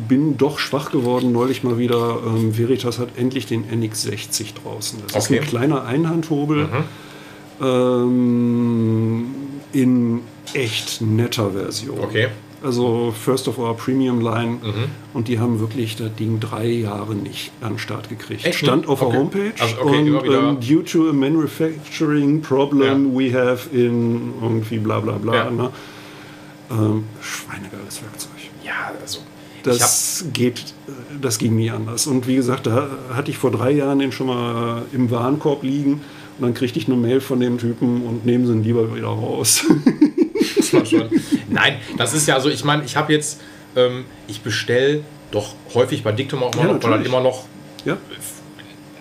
bin doch schwach geworden. Neulich mal wieder. Ähm, Veritas hat endlich den NX60 draußen. Das Okay. ist ein kleiner Einhandhobel Mhm. ähm, in echt netter Version. Okay. Also First of Our Premium Line. Mhm. Und die haben wirklich das Ding drei Jahre nicht an den Start gekriegt. Echt Stand auf Okay. der Homepage. Also, okay, und wieder- ähm, due to a manufacturing problem we have in irgendwie bla bla bla. Ja. Ne? Ähm, schweinegeiles Werkzeug. Ja, also. Das geht, das ging nie anders. Und wie gesagt, da hatte ich vor drei Jahren den schon mal im Warenkorb liegen. Und dann kriegte ich eine Mail von dem Typen und nehmen sie ihn lieber wieder raus. Das war schon. Nein, das ist ja so, ich meine, ich habe jetzt, ähm, ich bestelle doch häufig bei Dictum auch immer Ja, noch, weil halt immer noch ja?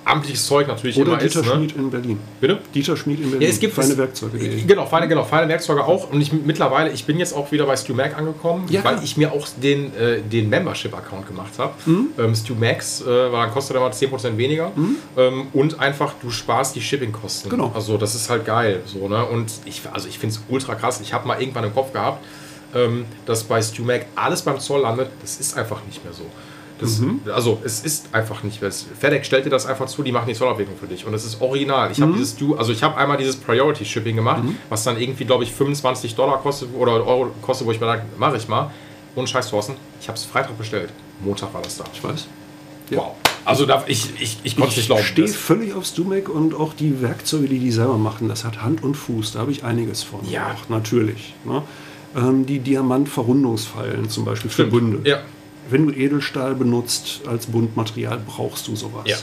Amtliches Zeug natürlich Oder immer ist. Dieter Ne? Schmied in Berlin. Bitte? Dieter Schmied in Berlin. Ja, es gibt Feine es- Werkzeuge. Genau, feine, genau, feine Werkzeuge auch. Und ich mittlerweile, ich bin jetzt auch wieder bei StuMac angekommen, Ja, weil ich mir auch den, äh, den Membership-Account gemacht habe. Mhm. Ähm, StuMax, äh, weil dann kostet er mal 10% weniger. Ähm, und einfach, du sparst die Shipping-Kosten. Genau. Also das ist halt geil. So, ne? Und ich, also ich finde es ultra krass. Ich habe mal irgendwann im Kopf gehabt, ähm, dass bei StuMac alles beim Zoll landet. Das ist einfach nicht mehr so. Das, Mhm. Also es ist einfach nicht mehr. FedEx stellt dir das einfach zu, die machen die Zollabwicklung für dich. Und es ist original. Ich habe Mhm. dieses Du, also ich habe einmal dieses Priority Shipping gemacht, was dann irgendwie, glaube ich, 25 Dollar kostet oder Euro kostet, wo ich mir dachte, mache ich mal. Und scheiß Thorsten, ich habe es Freitag bestellt. Montag war das da. Ich weiß. Ja. Wow. Also da, ich, ich, ich konnte es nicht glauben. Ich stehe völlig auf Stumek und auch die Werkzeuge, die die selber machen, das hat Hand und Fuß. Da habe ich einiges von. Ja. Auch, natürlich. Ne? Ähm, die Diamant-Verrundungsfallen zum Beispiel für Stimmt. Bünde. Ja. Wenn du Edelstahl benutzt als Bundmaterial, brauchst du sowas. Ja.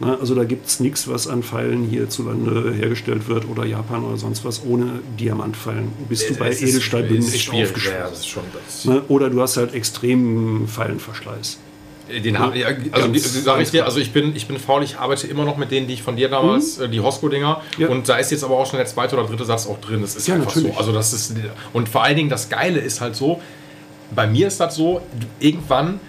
Ne? Also da gibt es nichts, was an Pfeilen hierzulande hergestellt wird oder Japan oder sonst was. Ohne Diamantpfeilen bist du bei ist- Edelstahlbünden echt schwierig. aufgeschlossen. Ja. Ne? Oder du hast halt extremen Pfeilenverschleiß. Den hab, ja, also die, Ganz- sag ich dir, also ich bin, ich bin faul, ich arbeite immer noch mit denen, die ich von dir damals, äh, die Hosco-Dinger. Mhm. Ja. Und da ist jetzt aber auch schon der zweite oder dritte Satz auch drin. Das ist Ja, einfach natürlich. so. Also das ist, und vor allen Dingen das Geile ist halt so, bei mir ist das so, irgendwann,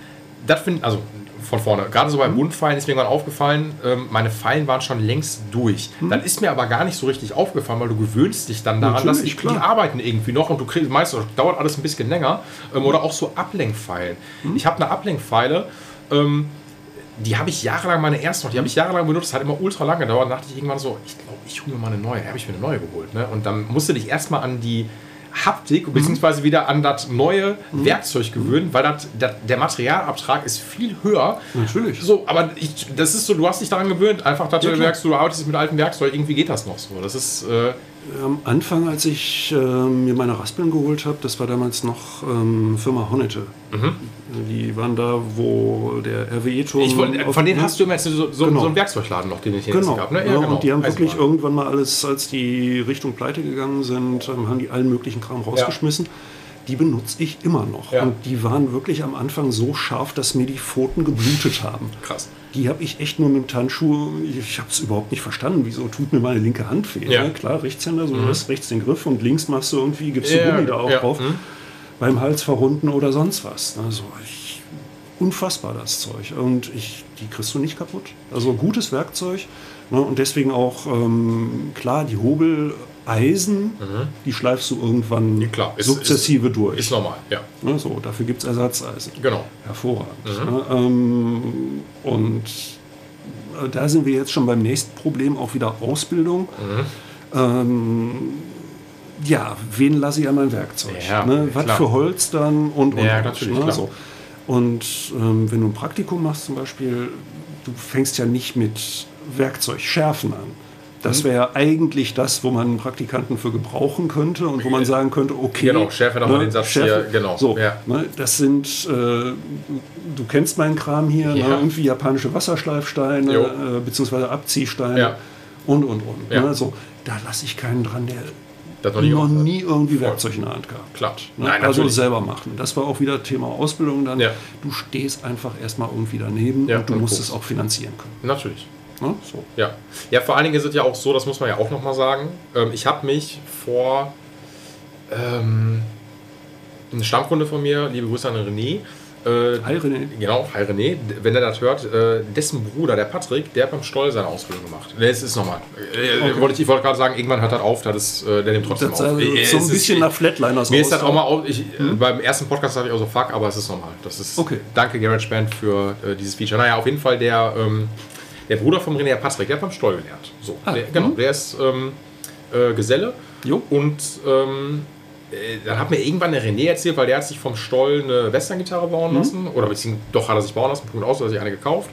das find, also von vorne. Gerade so beim Bundpfeilen ist mir irgendwann aufgefallen, ähm, meine Pfeilen waren schon längst durch. Dann ist mir aber gar nicht so richtig aufgefallen, weil du gewöhnst dich dann daran, dass Natürlich, die, klar. die arbeiten irgendwie noch und du kriegst meistens dauert alles ein bisschen länger. Ähm, oder auch so Ablenkpfeilen. Ich habe eine Ablenkpfeile, ähm, die habe ich jahrelang, meine erste noch, die habe ich jahrelang benutzt, hat immer ultra lange gedauert. Dann dachte ich irgendwann so, ich glaube, ich hole mir mal eine neue. Habe ich mir eine neue geholt. Ne? Und dann musste dich erstmal an die Haptik beziehungsweise wieder an das neue Werkzeug gewöhnen, weil das, das, der Materialabtrag ist viel höher. Natürlich. So, aber ich, das ist so, du hast dich daran gewöhnt, einfach, dass Ja, du merkst, du arbeitest mit altem Werkzeug, irgendwie geht das noch so. Das ist, äh, Am Anfang, als ich äh, mir meine Raspeln geholt habe, das war damals noch ähm, Firma Honete. Die waren da, wo der RWE-Turm. wollte, von denen hast du immer so, so, Genau. so einen Werkzeugladen noch, den ich hier Genau. gehabt ne? Ja, Und die haben wirklich Eisenbahn. irgendwann mal alles, als die Richtung Pleite gegangen sind, haben die allen möglichen Kram rausgeschmissen. Die benutze ich immer noch. Ja. Und die waren wirklich am Anfang so scharf, dass mir die Pfoten geblutet haben. Krass. Die habe ich echt nur mit dem Handschuh, ich habe es überhaupt nicht verstanden, wieso tut mir meine linke Hand weh. Ja. Ne? Klar, Rechtshänder, so du hast rechts den Griff und links machst du irgendwie, gibst du Ja, Gummi da auch ja, drauf, mhm. beim Hals verrunden oder sonst was. Also ich, unfassbar das Zeug. Und ich, die kriegst du nicht kaputt. Also gutes Werkzeug. Ne? Und deswegen auch, ähm, klar, die Hobeleisen, die schleifst du irgendwann Mhm. Ja, klar, ist- sukzessive durch. Ist normal, ja. Ne? So, dafür gibt es Ersatzeisen. Genau. Hervorragend. Ne? Ähm, und äh, da sind wir jetzt schon beim nächsten Problem, auch wieder Ausbildung. Ähm, ja, wen lasse ich an mein Werkzeug? Ja, ne? Was für Holz dann und, und, Ja, natürlich, ne? klar. So. Und ähm, wenn du ein Praktikum machst zum Beispiel, du fängst ja nicht mit Werkzeugschärfen an. Das Mhm. wäre eigentlich das, wo man einen Praktikanten für gebrauchen könnte und wo man sagen könnte, okay. Genau, schärfe doch mal den Satz hier, genau, So, ja. ne, das sind, äh, du, kennst meinen Kram hier, Ja. ne, irgendwie japanische Wasserschleifsteine, äh, beziehungsweise Abziehsteine Ja. und, und, und. Ne, so, da lasse ich keinen dran, der Das noch nie, irgendwie Werkzeug in der Hand gehabt. Klar. Ne? Nein, also selber machen. Das war auch wieder Thema Ausbildung dann. Ja. Du stehst einfach erstmal irgendwie daneben Ja, und du musst guckst. es auch finanzieren können. Natürlich. Ne? So. Ja. ja, vor allen Dingen ist es ja auch so, das muss man ja auch nochmal sagen. Ähm, ich habe mich vor ähm, eine Stammkunde von mir, liebe Grüße an René. Äh, Hi René. Genau, hi René. Wenn er das hört, äh, dessen Bruder, der Patrick, der hat beim Stoll seine Ausbildung gemacht. Es ist nochmal. Äh, wollte ich wollte gerade sagen, irgendwann hört das auf, das ist, äh, der nimmt trotzdem Das auf. Äh, so es ein ist- bisschen nach Flatliners Mir aus. ist das auch mal auf, ich, äh, beim ersten Podcast dachte ich auch so, fuck, aber es ist normal. Das ist, Okay. Danke GarageBand für äh, dieses Feature. Naja, auf jeden Fall der, ähm, der Bruder von René, Patrick, der hat beim Stoll gelernt. So, Ah, der, genau, der ist ähm, äh, Geselle Jo. und ähm, äh, dann hat mir irgendwann der René erzählt, weil der hat sich vom Stoll eine Western-Gitarre bauen Mhm. lassen. Oder beziehungsweise doch hat er sich bauen lassen, Punkt aus, hat er sich eine gekauft.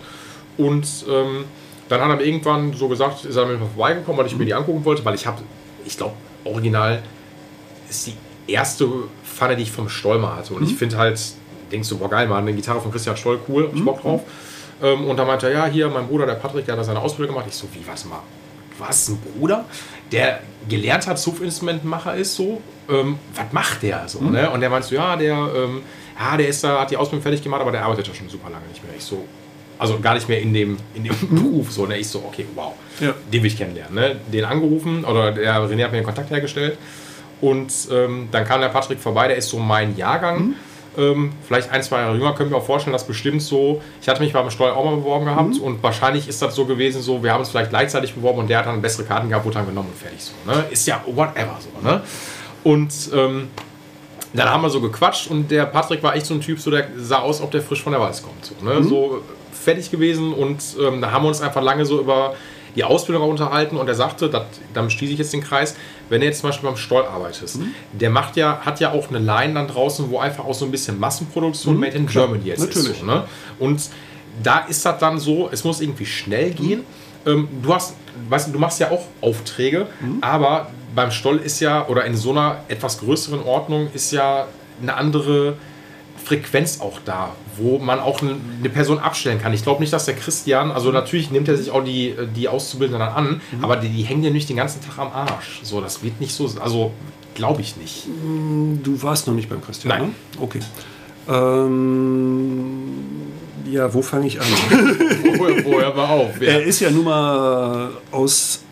Und ähm, dann hat er mir irgendwann so gesagt, ist er mir vorbeigekommen, weil ich Mhm. mir die angucken wollte, weil ich habe, ich glaube, original ist die erste Pfanne, die ich vom Stoll mal hatte. Mhm. Und ich finde halt, denkst du, boah geil, mal eine Gitarre von Christian Stoll, cool, hab ich Bock drauf. Ähm, und dann meinte er, ja, hier, mein Bruder, der Patrick, der hat da seine Ausbildung gemacht. Ich so, wie, warte mal, hast einen Bruder, der gelernter Zupfinstrumentenmacher ist, so, ähm, was macht der so, ne? Und der meinte so, ja, der, ähm, ja, der ist da, hat die Ausbildung fertig gemacht, aber der arbeitet ja schon super lange nicht mehr. Ich so, also gar nicht mehr in dem, in dem Beruf, so, ne? Ich so, okay, wow, Ja. den will ich kennenlernen, ne? Den angerufen, oder der René hat mir den Kontakt hergestellt und ähm, dann kam der Patrick vorbei, der ist so mein Jahrgang. Ähm, vielleicht ein, zwei Jahre jünger, können wir auch vorstellen, dass bestimmt so, ich hatte mich beim Steuer auch mal beworben gehabt und wahrscheinlich ist das so gewesen, so, wir haben uns vielleicht gleichzeitig beworben und der hat dann bessere Karten gehabt, wurde dann genommen und fertig so. Ne? Ist ja whatever so. Ne? Und ähm, dann haben wir so gequatscht und der Patrick war echt so ein Typ, so der sah aus, ob der frisch von der Weiß kommt. So, ne? so fertig gewesen und ähm, da haben wir uns einfach lange so über die Ausbildung unterhalten und er sagte, dat, damit schließe ich jetzt den Kreis, wenn er jetzt zum Beispiel beim Stoll arbeitest, der macht ja, hat ja auch eine Line dann draußen, wo einfach auch so ein bisschen Massenproduktion Made in Germany jetzt natürlich. ist. So, ne? Und da ist das dann so, es muss irgendwie schnell gehen. Ähm, du hast, weißt du, du machst ja auch Aufträge, aber beim Stoll ist ja, oder in so einer etwas größeren Ordnung ist ja eine andere Frequenz auch da, wo man auch eine Person abstellen kann. Ich glaube nicht, dass der Christian, also natürlich nimmt er sich auch die, die Auszubildenden dann an, aber die, die hängen ja nicht den ganzen Tag am Arsch. So, das wird nicht so, also glaube ich nicht. Du warst noch nicht beim Christian, Nein. ne? Okay. Ähm, ja, wo fange ich an? Woher, woher war auf? Ja. er ist ja nun mal aus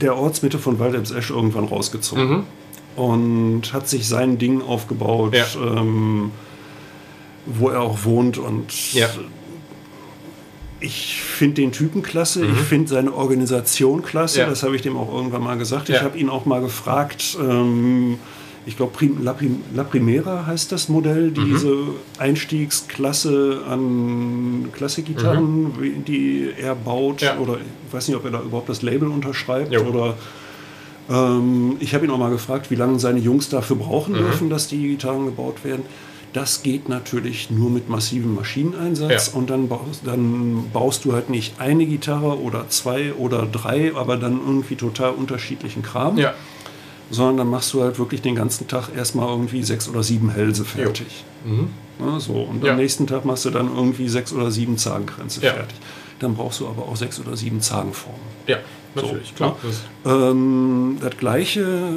der Ortsmitte von Waldemsesch irgendwann rausgezogen. Und hat sich sein Ding aufgebaut, Ja. ähm, wo er auch wohnt und Ja. ich finde den Typen klasse, ich finde seine Organisation klasse, Ja. das habe ich dem auch irgendwann mal gesagt. Ich habe ihn auch mal gefragt, ähm, ich glaube La, La Primera heißt das Modell, Mhm. diese Einstiegsklasse an Klassikgitarren, wie- die er baut. Mhm. Oder ich weiß nicht, ob er da überhaupt das Label unterschreibt. Jo. Oder ähm, ich habe ihn auch mal gefragt, wie lange seine Jungs dafür Mhm. brauchen dürfen, dass die Gitarren gebaut werden. Das geht natürlich nur mit massivem Maschineneinsatz Ja. und dann baust, dann baust du halt nicht eine Gitarre oder zwei oder drei, aber dann irgendwie total unterschiedlichen Kram, Ja. sondern dann machst du halt wirklich den ganzen Tag erstmal irgendwie sechs oder sieben Hälse fertig. Ja, so. Und Mhm. Ja. am nächsten Tag machst du dann irgendwie sechs oder sieben Zagenkränze fertig. Dann brauchst du aber auch sechs oder sieben Zagenformen. Ja, natürlich, So, klar. ja. Das, Ähm, das gleiche,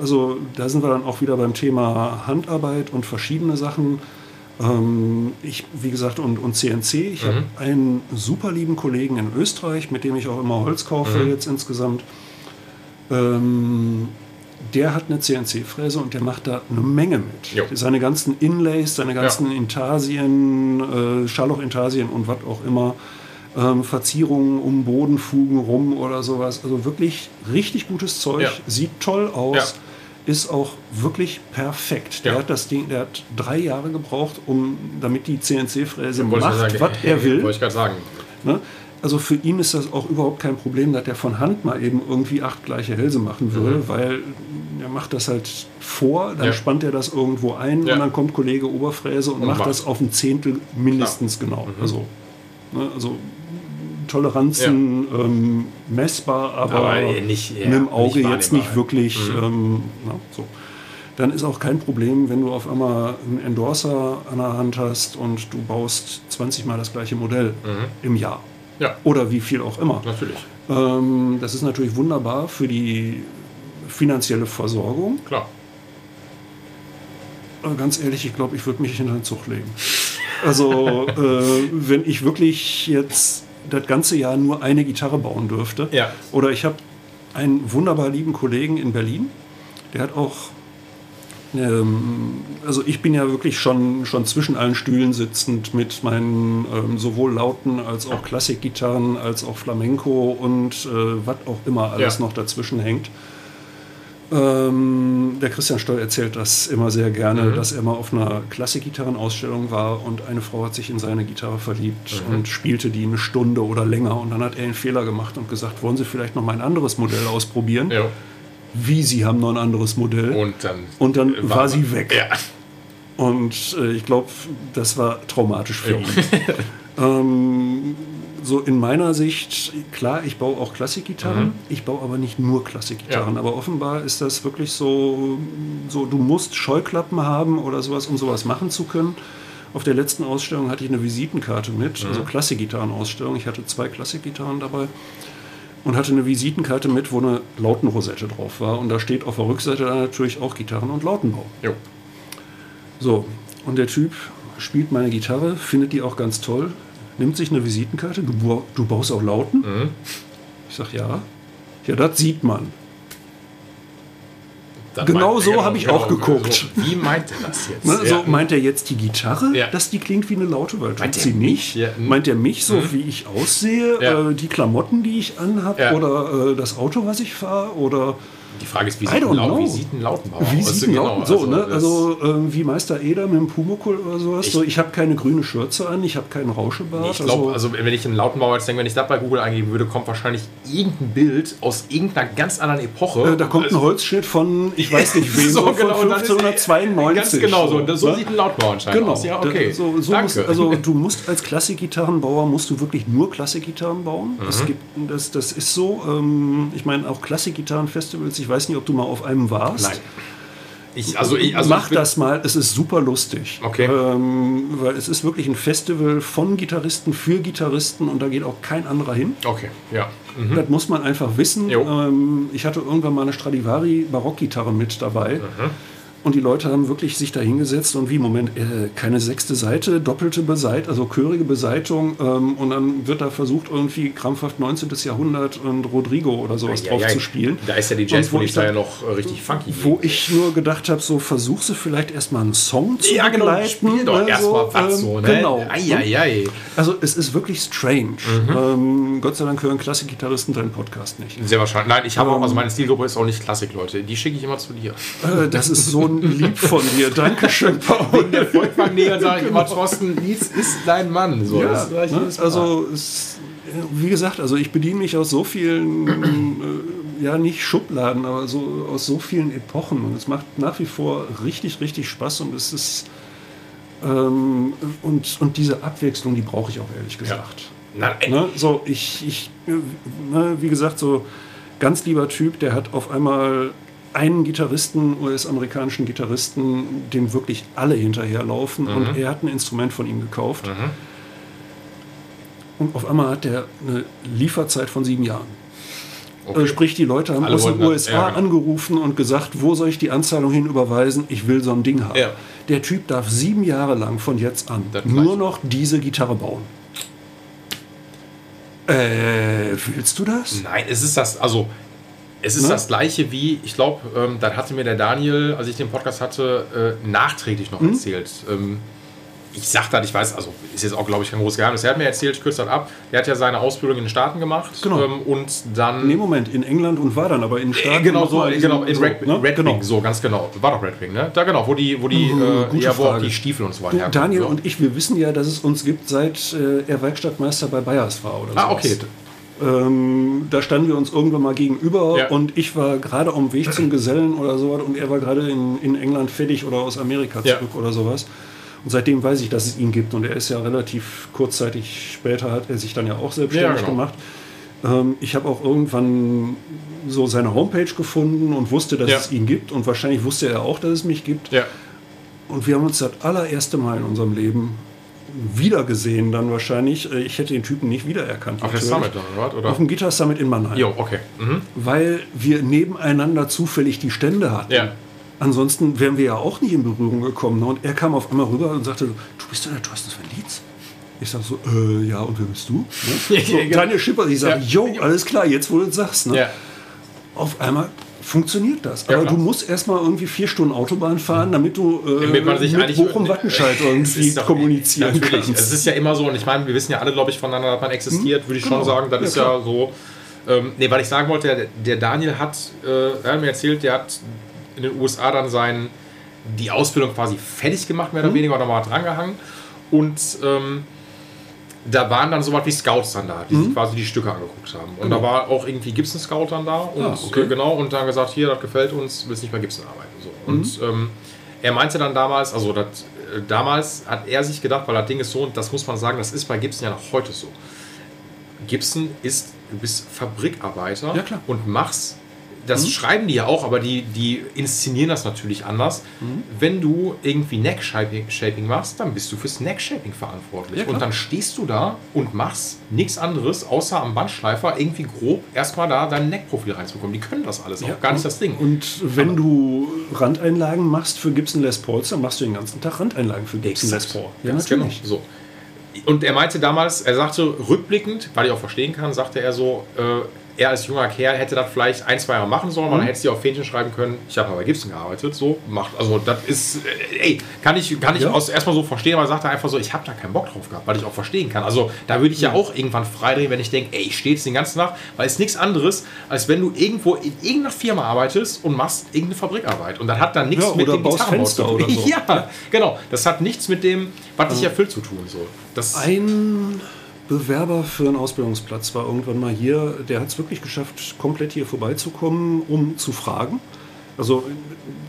also da sind wir dann auch wieder beim Thema Handarbeit und verschiedene Sachen. Ähm, ich, wie gesagt, und, und CNC. Ich habe einen super lieben Kollegen in Österreich, mit dem ich auch immer Holz kaufe jetzt insgesamt. Ähm, der hat eine CNC-Fräse und der macht da eine Menge mit. Jo. Seine ganzen Inlays, seine ganzen Intarsien, äh, Scharlauch-Intarsien und was auch immer, ähm, Verzierungen um Bodenfugen rum oder sowas. Also wirklich richtig gutes Zeug, Ja. sieht toll aus, Ja. ist auch wirklich perfekt. Der hat das Ding, der hat drei Jahre gebraucht, um damit die CNC-Fräse macht, gerade was sagen, er will. Wollte ich gerade sagen. Ne? Also für ihn ist das auch überhaupt kein Problem, dass er von Hand mal eben irgendwie acht gleiche Hälse machen würde, weil er macht das halt vor, dann Mhm. Ja. spannt er das irgendwo ein Ja. und dann kommt Kollege Oberfräse und, macht macht. das auf ein Zehntel mindestens genau. Also, ne, also Toleranzen ähm, messbar, aber, Aber nicht- ja, mit dem Auge nicht jetzt nicht wirklich ähm, na, so. Dann ist auch kein Problem, wenn du auf einmal einen Endorser an der Hand hast und du baust 20 Mal das gleiche Modell im Jahr. Ja, Oder wie viel auch immer. natürlich. Ähm, das ist natürlich wunderbar für die finanzielle Versorgung. Klar. Aber ganz ehrlich, ich glaube, ich würde mich in den Zug legen. Also, äh, wenn ich wirklich jetzt das ganze Jahr nur eine Gitarre bauen dürfte. Ja. Oder ich habe einen wunderbar lieben Kollegen in Berlin, der hat auch. Ähm, also ich bin ja wirklich schon, schon zwischen allen Stühlen sitzend mit meinen ähm, sowohl lauten als auch Klassikgitarren, als auch Flamenco und äh, was auch immer alles Ja. noch dazwischen hängt. Ähm, der Christian Stoll erzählt das immer sehr gerne, Mhm. dass er mal auf einer Klassikgitarrenausstellung war und eine Frau hat sich in seine Gitarre verliebt Mhm. und spielte die eine Stunde oder länger und dann hat er einen Fehler gemacht und gesagt, wollen Sie vielleicht noch mal ein anderes Modell ausprobieren? Ja. Wie, Sie haben noch ein anderes Modell? Und dann, Und dann äh, war sie weg. Ja. Und äh, ich glaube, das war traumatisch für ihn. ähm, so in meiner Sicht, klar, ich baue auch Klassikgitarren, ich baue aber nicht nur Klassikgitarren. Mhm. Ja. Aber offenbar ist das wirklich so, so, du musst Scheuklappen haben oder sowas, um sowas machen zu können. Auf der letzten Ausstellung hatte ich eine Visitenkarte mit, Mhm. also Klassikgitarrenausstellung. Ich hatte zwei Klassikgitarren dabei und hatte eine Visitenkarte mit, wo eine Lautenrosette drauf war. Und da steht auf der Rückseite dann natürlich auch Gitarren- und Lautenbau. Jo. So, und der Typ spielt meine Gitarre, findet die auch ganz toll, nimmt sich eine Visitenkarte, du, bau- du baust auch Lauten? Mhm. Ich sag ja. Ja, das sieht man. Dann Genau so hab ich auch geguckt. So, wie meint er das jetzt? Ne, Ja. So meint er jetzt die Gitarre, Ja. dass die klingt wie eine Laute, weil Meint er sie nicht. Ja. Meint er mich so, wie ich aussehe, äh, die Klamotten, die ich anhab Ja. oder äh, das Auto, was ich fahre oder Die Frage ist, wie sieht, don't ein, Lau know. wie sieht ein Lautenbauer Wie aus? sieht ein Genau, so, ne? das- Also ähm, wie Meister Eder mit dem Pumuckl oder sowas. Ich- so, ich habe keine grüne Schürze an, ich habe keinen Rauschebart. Ich glaube, also wenn ich einen Lautenbauer jetzt denke, wenn ich das bei Google eingeben würde, kommt wahrscheinlich irgendein Bild aus irgendeiner ganz anderen Epoche. äh, da kommt ein Holzschild von, ich weiß nicht wem, So, so, genau, und von dann ist- 1592. Ganz genau so. Das- so ne? sieht ein Lautenbauer anscheinend Genau. aus. Ja, okay. Da- So, so Danke. musst, also du musst als Klassikgitarrenbauer musst du wirklich nur Klassikgitarren bauen. Mhm. Es gibt, das, das ist so. Ähm, ich meine auch Klassikgitarrenfestivals. Ich weiß nicht, ob du mal auf einem warst. Nein. Ich, also ich, also Mach ich das mal, es ist super lustig. Okay. Ähm, weil es ist wirklich ein Festival von Gitarristen für Gitarristen und da geht auch kein anderer hin. Okay, ja. Das muss man einfach wissen. Ähm, ich hatte irgendwann mal eine Stradivari Barockgitarre mit dabei. Und die Leute haben wirklich sich da hingesetzt und wie, Moment, äh, keine sechste Seite, doppelte Beseitung, also chörige Beseitung. Ähm, und dann wird da versucht, irgendwie krampfhaft 19. Jahrhundert und Rodrigo oder sowas Ja, drauf ja, zu spielen. Da ist ja die Und wo ich Jazzpolizei ja noch äh, richtig funky. Wo ich nur gedacht habe, so versuchst du vielleicht erstmal einen Song zu ja, genau, begleiten. doch ne, erstmal was ähm, so, ne? Genau. Eieiei. Also es ist wirklich strange. Mhm. Ähm, Gott sei Dank hören Klassikgitarristen deinen Podcast nicht. Sehr wahrscheinlich. Nein, ich habe auch, also Ähm. meine Stilgruppe ist auch nicht Klassik, Leute. Die schicke ich immer zu dir. Äh, das ist so ein Lieb von dir. Dankeschön, Paul. Der Volkwang-Näher sage ich immer, Thorsten, Nietz ist dein Mann. So, Ja, das ne? also es, wie gesagt, also ich bediene mich aus so vielen, äh, ja nicht Schubladen, aber so aus so vielen Epochen und es macht nach wie vor richtig, richtig Spaß und es ist ähm, und, und diese Abwechslung, die brauche ich auch ehrlich gesagt. Nein, ey, Ne? So, ich, ich äh, ne, wie gesagt, so ganz lieber Typ, der hat auf einmal einen Gitarristen, US-amerikanischen Gitarristen, dem wirklich alle hinterherlaufen Mhm. und er hat ein Instrument von ihm gekauft. Und auf einmal hat der eine Lieferzeit von sieben Jahren. okay. Äh, Sprich, die Leute haben Alle aus den USA ja, genau. angerufen und gesagt, wo soll ich die Anzahlung hin überweisen? Ich will so ein Ding haben. Ja. Der Typ darf sieben Jahre lang von jetzt an Das nur noch diese Gitarre bauen. Äh, willst du das? Nein, es ist das, also es ist Ne? das gleiche wie, ich glaube, ähm, dann hatte mir der Daniel, als ich den Podcast hatte, äh, nachträglich Mhm. noch erzählt. Ähm, ich sag das, ich weiß, also ist jetzt auch, glaube ich, kein großes Geheimnis. Er hat mir erzählt, ich kürze das ab, der hat ja seine Ausbildung in den Staaten gemacht. Genau. Ähm, und dann. Nee, Moment, in England und war dann aber in Äh, Staaten. genau, noch so, genau, in so, Red, ne? Red genau. Wing, so ganz genau. War doch Red Wing, ne? Da genau, wo die, wo die, Mhm, äh, ja, wo auch die Stiefel und so weiter herkommen, Daniel so. und ich, wir wissen ja, dass es uns gibt, seit äh, er Werkstattmeister bei Bayers war oder Ah, sowas. okay. Ähm, da standen wir uns irgendwann mal gegenüber Ja. und ich war gerade am Weg zum Gesellen oder sowas und er war gerade in, in England fertig oder aus Amerika Ja. zurück oder sowas. Und seitdem weiß ich, dass es ihn gibt und er ist ja relativ kurzzeitig später hat er sich dann ja auch selbstständig Ja, genau. gemacht. Ähm, ich habe auch irgendwann so seine Homepage gefunden und wusste, dass Ja. es ihn gibt und wahrscheinlich wusste er auch, dass es mich gibt. Ja. Und wir haben uns das allererste Mal in unserem Leben wiedergesehen dann wahrscheinlich. Äh, Ich hätte den Typen nicht wiedererkannt. Auf der natürlich. Summit dann, oder? Auf dem Guitar Summit in Mannheim. Jo, okay. Mhm. Weil wir nebeneinander zufällig die Stände hatten. Ja. Ansonsten wären wir ja auch nie in Berührung gekommen. Und er kam auf einmal rüber und sagte, du bist doch der Thorsten Sven Lietz? Ich sag so, äh, ja, und wer bist du? Ne? Ja, So. Daniel Schipper, ich sage, Ja. jo, alles klar, jetzt wo du es sagst. Ne? Ja. Auf einmal funktioniert das. Ja, Aber klar. du musst erstmal irgendwie vier Stunden Autobahn fahren, damit du äh, Damit man sich mit Bochum-Wattenscheid irgendwie doch- kommunizieren Natürlich, kannst. es ist ja immer so, und ich meine, wir wissen ja alle, glaube ich, voneinander, dass man existiert, würde ich genau. schon sagen, das Ja, ist klar. ja so. Ähm, nee, weil ich sagen wollte, der, der Daniel hat, äh, er hat mir erzählt, der hat in den USA dann sein, die Ausbildung quasi fertig gemacht, mehr oder Mhm. weniger, oder mal drangehangen. Und ähm, da waren dann so was wie Scouts dann da, die Mhm. sich quasi die Stücke angeguckt haben. Und da war auch irgendwie Gibson Scout dann da und Genau. Ah, okay. äh, genau und dann gesagt, hier, das gefällt uns, willst nicht bei Gibson arbeiten. So. Und Mhm. ähm, er meinte dann damals, also das, äh, damals hat er sich gedacht, weil das Ding ist so, und das muss man sagen, das ist bei Gibson ja noch heute so. Gibson ist, du bist Fabrikarbeiter Ja, und machst, das schreiben die ja auch, aber die, die inszenieren das natürlich anders. Wenn du irgendwie Neck-Shaping Shaping machst, dann bist du fürs Neck-Shaping verantwortlich. Ja, und dann stehst du da und machst nichts anderes, außer am Bandschleifer irgendwie grob erstmal da dein Neckprofil reinzubekommen. Die können das alles, auch gar nicht das Ding. Und wenn du Randeinlagen machst für Gibson Les Pauls, dann machst du den ganzen Tag Randeinlagen für Gibson Les Paul. Ja, Ganz natürlich. Genau. So. Und er meinte damals, er sagte rückblickend, weil ich auch verstehen kann, sagte er so, äh, er als junger Kerl hätte das vielleicht ein, zwei Jahre machen sollen, Mhm. weil dann hätte sie auf Fähnchen schreiben können, ich habe aber bei Gibson gearbeitet, so macht. Also das ist, äh, ey, kann ich, kann ich Ja. aus, erstmal so verstehen, aber er sagte einfach so, ich habe da keinen Bock drauf gehabt, weil ich auch verstehen kann. Also da würde ich ja auch irgendwann freidrehen, wenn ich denke, ey, ich stehe jetzt den ganzen Tag, weil es nichts anderes, als wenn du irgendwo in irgendeiner Firma arbeitest und machst irgendeine Fabrikarbeit. Und das hat dann nichts Ja, mit dem Gitarrenbau zu tun. oder so. Ja, genau. Das hat nichts mit dem, was dich erfüllt zu tun. So. Das, Ein Bewerber für einen Ausbildungsplatz war irgendwann mal hier, der hat es wirklich geschafft, komplett hier vorbeizukommen, um zu fragen. Also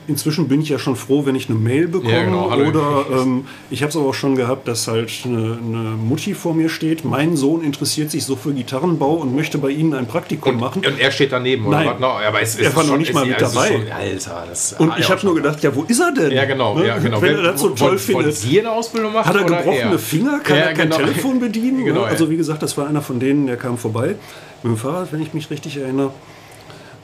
inzwischen bin ich ja schon froh, wenn ich eine Mail bekomme. Ja, genau. Hallo. Oder ähm, ich habe es aber auch schon gehabt, dass halt eine, eine Mutti vor mir steht. Mein Sohn interessiert sich so für Gitarrenbau und möchte bei Ihnen ein Praktikum und, machen. und er steht daneben, oder Nein. No, aber es, es Er war noch nicht mal mit ist dabei. Schon, Alter, das Und ich habe nur gedacht, ja, wo ist er denn? Ja, genau, Ne? ja, genau. Wenn er das so toll findet. Sie eine Ausbildung macht Hat er gebrochene er? Finger? Kann Ja, er kein genau. Telefon bedienen? Genau, ne? Also wie gesagt, das war einer von denen, der kam vorbei mit dem Fahrrad, wenn ich mich richtig erinnere.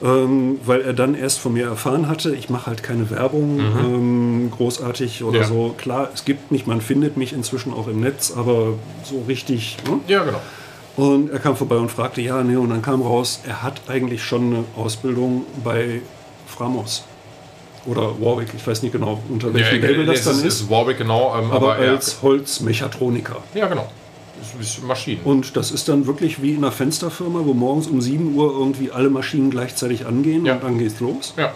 Ähm, weil er dann erst von mir erfahren hatte, ich mache halt keine Werbung ähm, großartig oder Ja. so. Klar, es gibt mich, man findet mich inzwischen auch im Netz, aber so richtig. Ne? Ja, genau. Und er kam vorbei und fragte, ja, nee, und dann kam raus, er hat eigentlich schon eine Ausbildung bei Framos. Oder Warwick, ich weiß nicht genau, unter welchem Label das es dann ist, ist. ist Warwick, genau. Ähm, aber aber ja, als Holzmechatroniker. ja, genau. Ist Maschinen. Und das ist dann wirklich wie in einer Fensterfirma, wo morgens um 7 Uhr irgendwie alle Maschinen gleichzeitig angehen Ja. und dann geht's los. ja.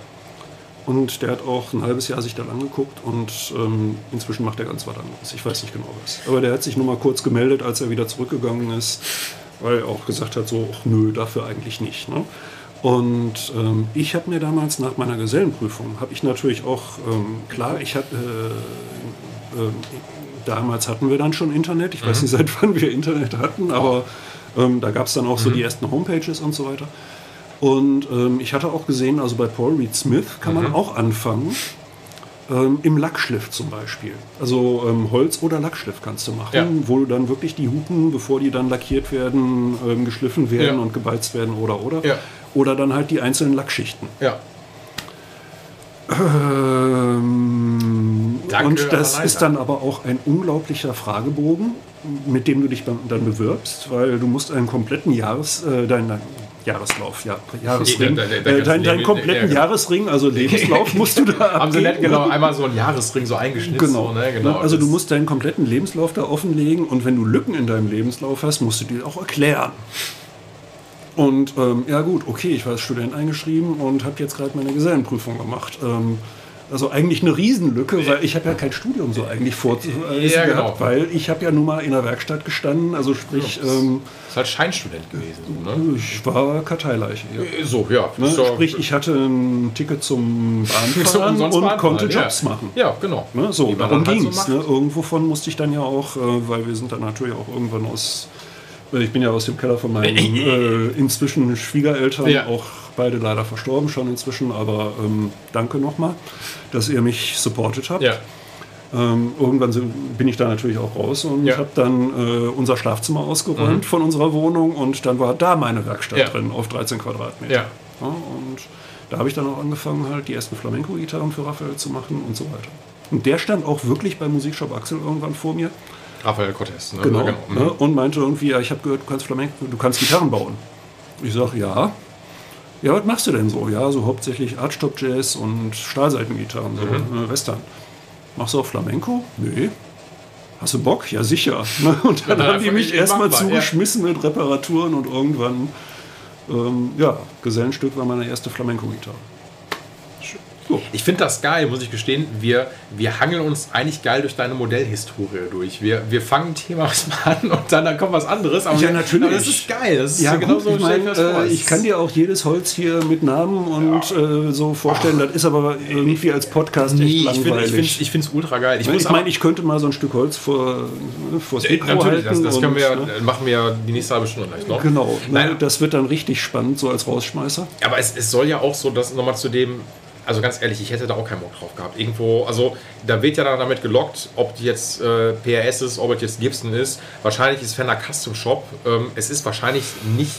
Und der hat auch ein halbes Jahr sich dann angeguckt und ähm, inzwischen macht er ganz was anderes. Ich weiß nicht genau was. Aber der hat sich nur mal kurz gemeldet, als er wieder zurückgegangen ist, weil er auch gesagt hat, so, ach, nö, dafür eigentlich nicht. Ne? Und ähm, ich habe mir damals nach meiner Gesellenprüfung, habe ich natürlich auch, ähm, klar, ich hatte, äh, äh, damals hatten wir dann schon Internet. Ich weiß nicht, seit wann wir Internet hatten, aber ähm, da gab es dann auch so die ersten Homepages und so weiter. Und ähm, ich hatte auch gesehen, also bei Paul Reed Smith kann man auch anfangen. Ähm, Im Lackschliff zum Beispiel. Also ähm, Holz- oder Lackschliff kannst du machen, Ja. wo du dann wirklich die Hupen, bevor die dann lackiert werden, ähm, geschliffen werden Ja. und gebeizt werden oder oder. Ja. Oder dann halt die einzelnen Lackschichten. ja. Ähm, Danke, und das ist dann aber auch ein unglaublicher Fragebogen, mit dem du dich dann bewirbst, weil du musst einen kompletten Jahres, äh, dein, dein Jahreslauf, ja, Jahresring, äh, kannst du dein, deinen leben- kompletten ja. Jahresring, also Lebenslauf, musst du da Haben sie abgeben. genau einmal so einen Jahresring so eingeschnitten? Genau. So, ne? genau. Also du musst deinen kompletten Lebenslauf da offenlegen und wenn du Lücken in deinem Lebenslauf hast, musst du die auch erklären. Und ähm, ja gut, okay, ich war als Student eingeschrieben und habe jetzt gerade meine Gesellenprüfung gemacht. Ähm, also eigentlich eine Riesenlücke, weil ich habe ja kein Studium so eigentlich vorzuweisen Ja, genau. gehabt, weil ich habe ja nun mal in der Werkstatt gestanden, also sprich, ähm, ist halt Scheinstudent gewesen. Ne? ich war Karteileiche. Ja. so ja. Ne? Sprich, ich hatte ein Ticket zum Bahnfahren und Bahnfahren, konnte ja. Jobs machen. Ja, genau. Ne, so, darum dann halt ging es. ne? Irgendwovon musste ich dann ja auch, äh, weil wir sind dann natürlich auch irgendwann aus, äh, ich bin ja aus dem Keller von meinen äh, inzwischen Schwiegereltern, Ja. auch beide leider verstorben schon inzwischen, aber ähm, danke nochmal, dass ihr mich supportet habt. Ja. Ähm, irgendwann bin ich da natürlich auch raus und Ja. habe dann äh, unser Schlafzimmer ausgeräumt von unserer Wohnung und dann war da meine Werkstatt Ja. drin auf 13 Quadratmeter. Ja, und da habe ich dann auch angefangen, halt die ersten Flamenco-Gitarren für Raphael zu machen und so weiter. Und der stand auch wirklich beim Musikshop Axel irgendwann vor mir. Raphael Cortez. Ne? Genau. Ja, Ne, und meinte irgendwie, ja, ich habe gehört, du kannst Flamenco, du kannst Gitarren bauen. Ich sage, ja. Ja, was machst du denn so? Ja, so hauptsächlich Archtop-Jazz und Stahlseitengitarren, so Mhm. äh, Western. Machst du auch Flamenco? Nee. Hast du Bock? Ja, sicher. Ne, Und dann Ja, haben die mich ich- ich erstmal mal, ja. zugeschmissen mit Reparaturen und irgendwann, ähm, ja, Gesellenstück war meine erste Flamenco-Gitarre. Ich finde das geil, muss ich gestehen. Wir, wir hangeln uns eigentlich geil durch deine Modellhistorie durch. Wir, wir fangen ein Thema an und dann, dann kommt was anderes. Aber Ja, natürlich. Aber das ist geil. Das ist Ja, genau gut, so ich, mein, äh, ich kann dir auch jedes Holz hier mit Namen und äh, so vorstellen. Das ist aber irgendwie als Podcast echt Nee, ich finde langweilig. ich finde es ultra geil. Ich, ich meine, aber- ich könnte mal so ein Stück Holz vor, ne, vors Äh, Mikro Natürlich, das, das können wir, und, ne, machen wir die nächste halbe Stunde gleich noch. Genau, ne, Nein, das wird dann richtig spannend, so als Rausschmeißer. Aber es, es soll ja auch so, dass nochmal zu dem, also ganz ehrlich, ich hätte da auch keinen Bock drauf gehabt. Irgendwo, also da wird ja dann damit gelockt, ob die jetzt äh, PRS ist, ob es jetzt Gibson ist. Wahrscheinlich ist Fender Custom Shop. Ähm, es ist wahrscheinlich nicht,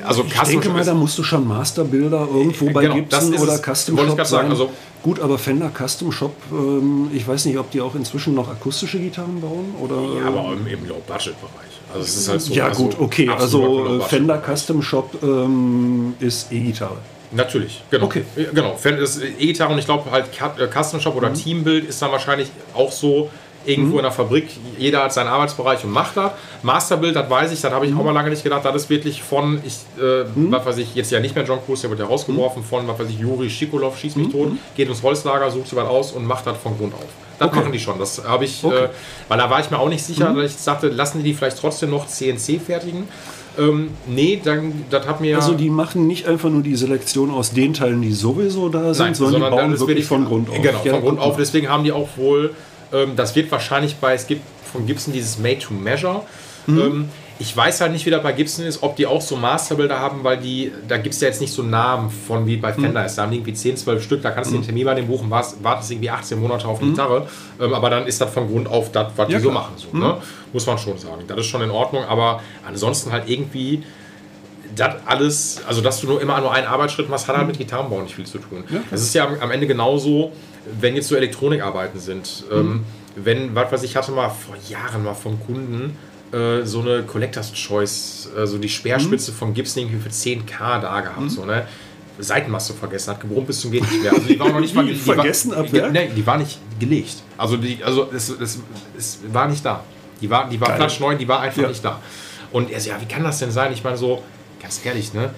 äh, also Ich denke mal, da musst du schon Masterbilder irgendwo bei Genau, Gibson oder es. Custom ich Shop sagen, sein. also- Gut, aber Fender Custom Shop, ähm, ich weiß nicht, ob die auch inzwischen noch akustische Gitarren bauen oder. ja, aber im, im Low-Budget-Bereich. Also es ist halt so. ja, also gut, okay. Also äh. Fender Custom Shop ähm, ist E-Gitarre. Natürlich, genau. Okay. Genau, das E-Gitarre und ich glaube halt äh, Custom Shop Mhm. oder Teambuild ist dann wahrscheinlich auch so irgendwo in der Fabrik. Jeder hat seinen Arbeitsbereich und macht das. Masterbuild, das weiß ich, das habe ich Mhm. auch mal lange nicht gedacht. Das ist wirklich von, ich, äh, was weiß ich, jetzt ja nicht mehr John Cruise, der wird ja Mhm. rausgeworfen, von, was weiß ich, Juri Schikolov, schießt mich tot, geht ins Holzlager, sucht sich was aus und macht das von Grund auf. Das Okay. machen die schon. Das habe ich, Okay. Mhm. äh, weil da war ich mir auch nicht sicher, dass ich sagte, lassen die die vielleicht trotzdem noch CNC fertigen. Ähm, nee, dann, das hat mir. Also die machen nicht einfach nur die Selektion aus den Teilen, die sowieso da sind, Nein, sondern, die dann bauen wirklich von Grund auf. Genau, Ja, von Grund auf. Deswegen haben die auch wohl, ähm, das wird wahrscheinlich bei, es gibt von Gibson dieses Made to Measure. Mhm. Ähm, ich weiß halt nicht, wie das bei Gibson ist, ob die auch so Masterbilder haben, weil die, da gibt es ja jetzt nicht so Namen von wie bei Fender ist. Da haben die irgendwie 10, 12 Stück, da kannst du den Termin bei dem buchen, wartest, irgendwie 18 Monate auf die Gitarre. Ähm, aber dann ist das von Grund auf das, was Ja, die so klar. machen. So, ne? Muss man schon sagen. Das ist schon in Ordnung, aber ansonsten halt irgendwie das alles, also dass du nur immer nur einen Arbeitsschritt machst, hat halt mit Gitarrenbau nicht viel zu tun. Das ist ja am, am Ende genauso, wenn jetzt so Elektronikarbeiten sind. Ähm, wenn, was weiß ich, hatte mal vor Jahren mal vom Kunden äh, so eine Collectors Choice, also die Speerspitze von Gibson irgendwie für 10k da gehabt, so, ne? Seitenmasse vergessen, hat gebrummt bis zum geht nicht mehr. Also die war noch nicht mal die war- vergessen ab die, Werk? nee, die war nicht gelegt. Also die, also es, es, es war nicht da. Die war, die war Geil. klatschneu, die war einfach Ja. nicht da. Und er so, ja, wie kann das denn sein? Ich meine so, ganz ehrlich, ne?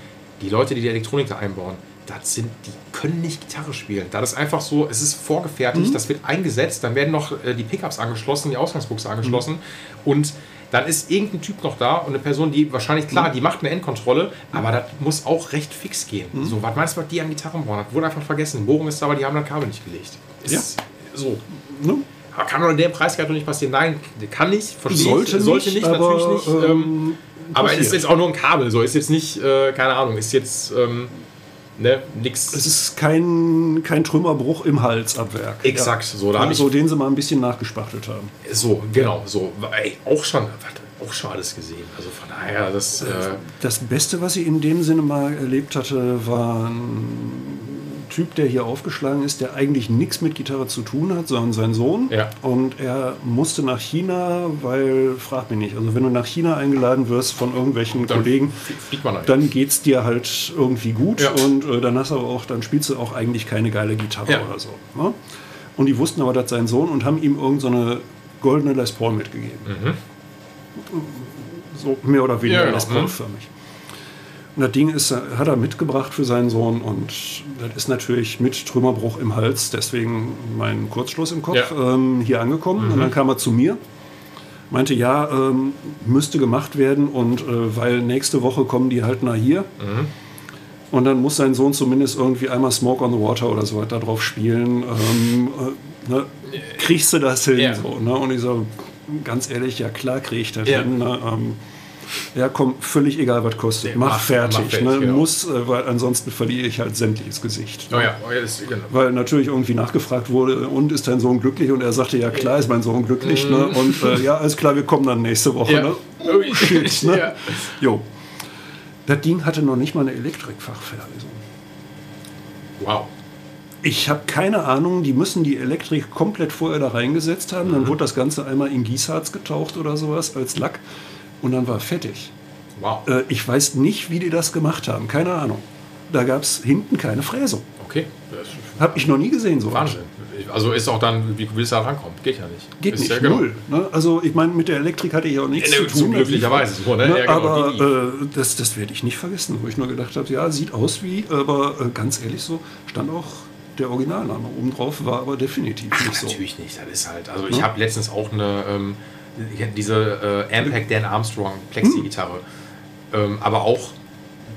Die Leute, die die Elektronik da einbauen, das sind, die können nicht Gitarre spielen. Da ist einfach so, es ist vorgefertigt, Mhm. das wird eingesetzt, dann werden noch äh, die Pickups angeschlossen, die Ausgangsbuchse Mhm. angeschlossen und dann ist irgendein Typ noch da und eine Person, die wahrscheinlich, klar, Mhm. die macht eine Endkontrolle, aber das muss auch recht fix gehen. So, was meinst du, was die an Gitarren bauen? Das wurde einfach vergessen. Bohrung ist da, aber die haben das Kabel nicht gelegt. Ist so. Ne? Aber Kann doch in der Preisgeld nicht passieren. Nein, kann nicht. Verstehe Sollte ich. Sollte nicht, aber, natürlich nicht. Ähm, ähm, aber es ist jetzt auch nur ein Kabel. So ist jetzt nicht, äh, keine Ahnung, ist jetzt ähm, ne, nix. Es ist kein, kein Trümmerbruch im Hals ab Werk. Exakt, so, da hab ich- so den sie mal ein bisschen nachgespachtelt haben. so, genau, so. Ey, auch schon, auch schon alles gesehen. Also von daher, das. Äh, Das Beste, was ich in dem Sinne mal erlebt hatte, war ein Typ, der hier aufgeschlagen ist, der eigentlich nichts mit Gitarre zu tun hat, sondern sein Sohn. Ja. Und er musste nach China, weil, frag mich nicht, also wenn du nach China eingeladen wirst von irgendwelchen Dann Kollegen, dahin. dann geht's dir halt irgendwie gut Ja. und äh, dann hast du aber auch, dann spielst du auch eigentlich keine geile Gitarre Ja. oder so. Ne? Und die wussten aber, dass sein Sohn und haben ihm irgendeine so eine goldene Les Paul mitgegeben. So mehr oder weniger Ja. Les Paul-förmig. Und das Ding ist, äh, hat er mitgebracht für seinen Sohn und das ist natürlich mit Trümmerbruch im Hals, deswegen mein Kurzschluss im Kopf, Ja. ähm, hier angekommen. Und dann kam er zu mir, meinte, ja, ähm, müsste gemacht werden und äh, weil nächste Woche kommen die halt nach hier. Und dann muss sein Sohn zumindest irgendwie einmal Smoke on the Water oder so weiter drauf spielen. Ähm, äh, ne? Kriegst du das hin? Ja. So, ne? Und ich so, ganz ehrlich, ja klar kriege ich das Ja. hin. Ne? Ja, komm, völlig egal, was kostet. Nee, mach, mach- fertig. mach fertig, ne? genau. Muss, äh, weil ansonsten verliere ich halt sämtliches Gesicht. oh ja, oh ja, das, genau. Weil natürlich irgendwie nachgefragt wurde, und ist dein Sohn glücklich? Und er sagte, ja klar ist mein Sohn glücklich. Ne? Und äh, ja, alles klar, wir kommen dann nächste Woche. Mhm. Ja. Ne? Ui. Shit, ne? Ja. Jo. Das Ding hatte noch nicht mal eine Elektrikfachverlesung. Wow. Ich habe keine Ahnung, die müssen die Elektrik komplett vorher da reingesetzt haben. Mhm. Dann wurde das Ganze einmal in Gießharz getaucht oder sowas als Lack und dann war fertig. Wow. Äh, ich weiß nicht, wie die das gemacht haben, keine Ahnung. Da gab es hinten keine Fräsung. Okay. Habe ich noch nie gesehen so. Wahnsinn. Also ist auch dann, wie willst du da rankommen? Geht ja nicht. Geht ist nicht, ja, genau. null. Ne? Also ich meine, mit der Elektrik hatte ich auch nichts Ja, zu ne, tun. glücklicherweise so, ne? Ne, Ja, genau, aber äh, das, das werde ich nicht vergessen, wo ich nur gedacht habe, ja, sieht aus wie, aber äh, ganz ehrlich so, stand auch der Originalname oben drauf, war aber definitiv nicht so. Natürlich nicht, das ist halt. Also ich habe letztens auch eine ähm, diese äh, Ampeg Dan Armstrong Plexi-Gitarre, ähm, aber auch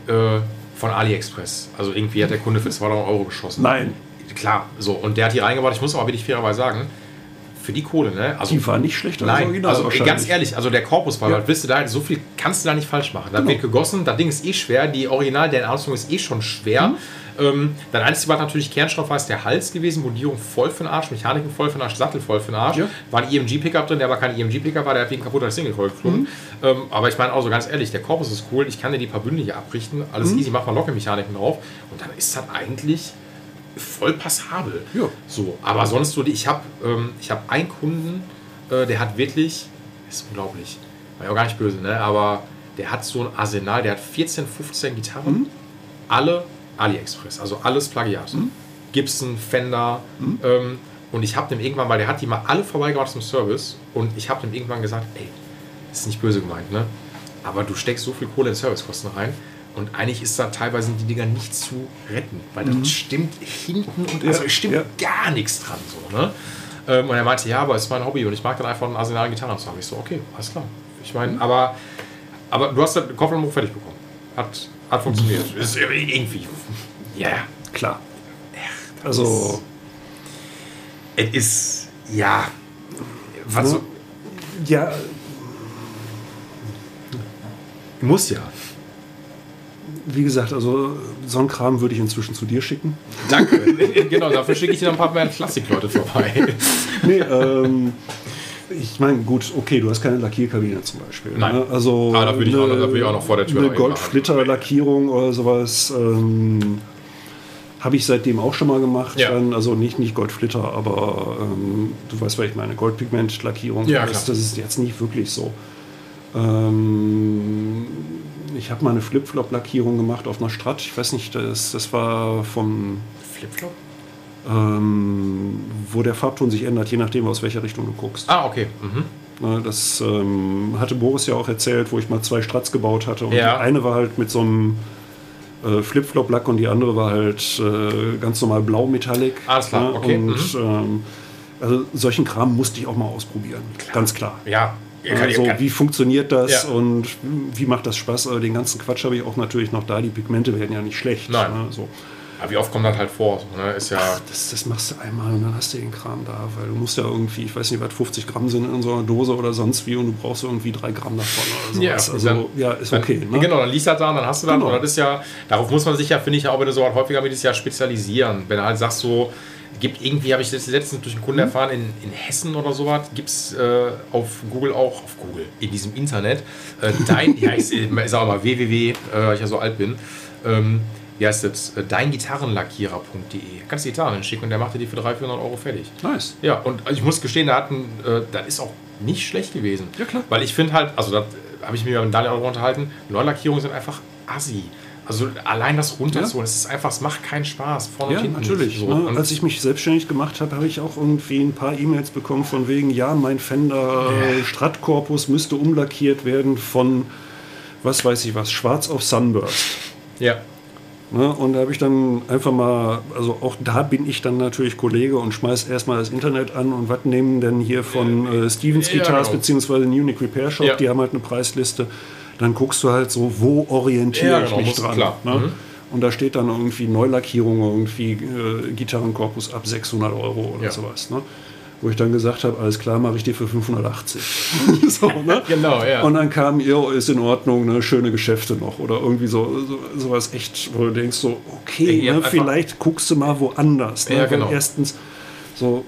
äh, von AliExpress. Also irgendwie hat der Kunde für 200 Euro geschossen. Nein. Klar, so und der hat die reingebaut. Ich muss aber wirklich fairerweise sagen, für die Kohle, ne? Also Die war nicht schlechter als Nein, also ganz ehrlich, also der Korpus war, Ja. wisst ihr da, so viel kannst du da nicht falsch machen. Da Genau. wird gegossen, das Ding ist eh schwer, die Original Dan Armstrong ist eh schon schwer. Mhm. Ähm, das einzige, was natürlich Kernstoff war, der Hals gewesen, Modierung voll für den Arsch, Mechaniken voll für den Arsch, Sattel voll für den Arsch. Ja. War ein EMG-Pickup drin, der aber kein EMG-Pickup war, der hat wegen kaputter Single Coil geflogen. Mhm. Ähm, aber ich meine auch so ganz ehrlich, der Korpus ist cool, ich kann dir die paar Bünde hier abrichten, alles Mhm. easy, mach mal Lockemechaniken drauf und dann ist das eigentlich voll passabel. Ja. So, aber sonst so, die- ich habe ähm, ich hab einen Kunden, äh, der hat wirklich, das ist unglaublich, war ja auch gar nicht böse, ne? aber der hat so ein Arsenal, der hat 14, 15 Gitarren, alle AliExpress, also alles Plagiat. Gibson, Fender. Ähm, und ich habe dem irgendwann, weil der hat die mal alle vorbeigebracht zum Service und ich habe dem irgendwann gesagt, ey, das ist nicht böse gemeint, ne? Aber du steckst so viel Kohle in Servicekosten rein und eigentlich ist da teilweise die Dinger nicht zu retten, weil das stimmt hinten und also es stimmt ja. gar nichts dran so, ne? Ähm, und er meinte, ja, aber es ist mein Hobby und ich mag dann einfach ein Arsenal Gitarren zu haben. Ich so, okay, alles klar. Ich meine, aber, aber du hast den Kopfhörer fertig bekommen. Hat, hat funktioniert. ist irgendwie. Ja. Klar. Also, Es ist. Ja. Was so, ja, muss ja. wie gesagt, also so einen Kram würde ich inzwischen zu dir schicken. Danke. genau, dafür schicke ich dir ein paar mehr Klassikleute vorbei. Nee, ähm, ich meine, gut, okay, du hast keine Lackierkabine zum Beispiel. Nein. Ne? Also Ah, da würde ich auch da ich auch noch vor der Tür Eine. Goldflitter-Lackierung oder sowas. Ähm, habe ich seitdem auch schon mal gemacht. Ja. Dann, also nicht, nicht Goldflitter, aber ähm, du weißt, was ich meine, Goldpigment-Lackierung. Ja, das, klar. das ist jetzt nicht wirklich so. Ähm, ich habe mal eine Flip-Flop-Lackierung gemacht auf einer Strat. Ich weiß nicht, das, das war vom, Flipflop? Ähm, wo der Farbton sich ändert, je nachdem, aus welcher Richtung du guckst. Ah, okay. Mhm. Das ähm, hatte Boris ja auch erzählt, wo ich mal zwei Strats gebaut hatte. Und Ja. die eine war halt mit so einem äh, Flip-Flop-Lack und die andere war halt äh, ganz normal blau-metallic. Alles klar, okay, Und mhm. ähm, also solchen Kram musste ich auch mal ausprobieren. Ganz klar. Ja. Also, kann- wie funktioniert das Ja. und wie macht das Spaß? Also, den ganzen Quatsch habe ich auch natürlich noch da. Die Pigmente werden ja nicht schlecht. Nein. Ne? So. Aber wie oft kommt das halt vor? So, ne? Ist ja. Ach, das, das machst du einmal und dann hast du den Kram da, weil du musst ja irgendwie, ich weiß nicht, was 50 Gramm sind in so einer Dose oder sonst wie und du brauchst irgendwie drei Gramm davon oder Ja, sowas. dann- also, ja, ist Dann, okay. Ne? Genau, dann liest das da und dann hast du dann. Genau. Und das ist ja, darauf muss man sich ja, finde ich, auch wenn du so häufiger mit ist, ja spezialisieren. Wenn du halt sagst, so, gibt irgendwie, habe ich das letztens durch einen Kunden Mhm. erfahren, in, in Hessen oder sowas, gibt es äh, auf Google auch, auf Google, in diesem Internet, äh, dein, ja, ich, ich sage mal www, äh, weil ich ja so alt bin, ähm, wie heißt das, äh, deingitarrenlackierer.de. Kannst du Gitarren hinschicken und der macht dir die für 300, 400 Euro fertig. Nice. Ja, und ich muss gestehen, da hatten, äh, das ist auch nicht schlecht gewesen. Ja, klar. Weil ich finde halt, also da habe ich mich mit Daniel auch unterhalten, Neulackierungen sind einfach assi. Also allein das runterzuholen, es ist einfach, es macht keinen Spaß. Vorne Ja, und hinten natürlich. So. Ne? Und Als ich mich selbstständig gemacht habe, habe ich auch irgendwie ein paar E-Mails bekommen von wegen, ja, mein Fender äh, Stratkorpus müsste umlackiert werden von, was weiß ich was, schwarz auf Sunburst. ja. Ne? Und da habe ich dann einfach mal, also auch da bin ich dann natürlich Kollege und schmeiß erstmal das Internet an und was nehmen denn hier von äh, Stevens Ja, Guitars genau. beziehungsweise Unique Repair Shop, Ja. die haben halt eine Preisliste. Dann guckst du halt so, wo orientiere Ja, ich genau, mich muss- dran. Ne? Mhm. Und da steht dann irgendwie Neulackierung, irgendwie äh, Gitarrenkorpus ab 600 Euro oder sowas. Ne? Wo ich dann gesagt habe, alles klar, mache ich dir für 580. so, ne? Genau, ja. Und dann kam, ihr ist in Ordnung, ne, schöne Geschäfte noch oder irgendwie so, so sowas echt, wo du denkst so, okay, Ja, ne, vielleicht guckst du mal woanders. Ne? Ja, genau. Erstens, so,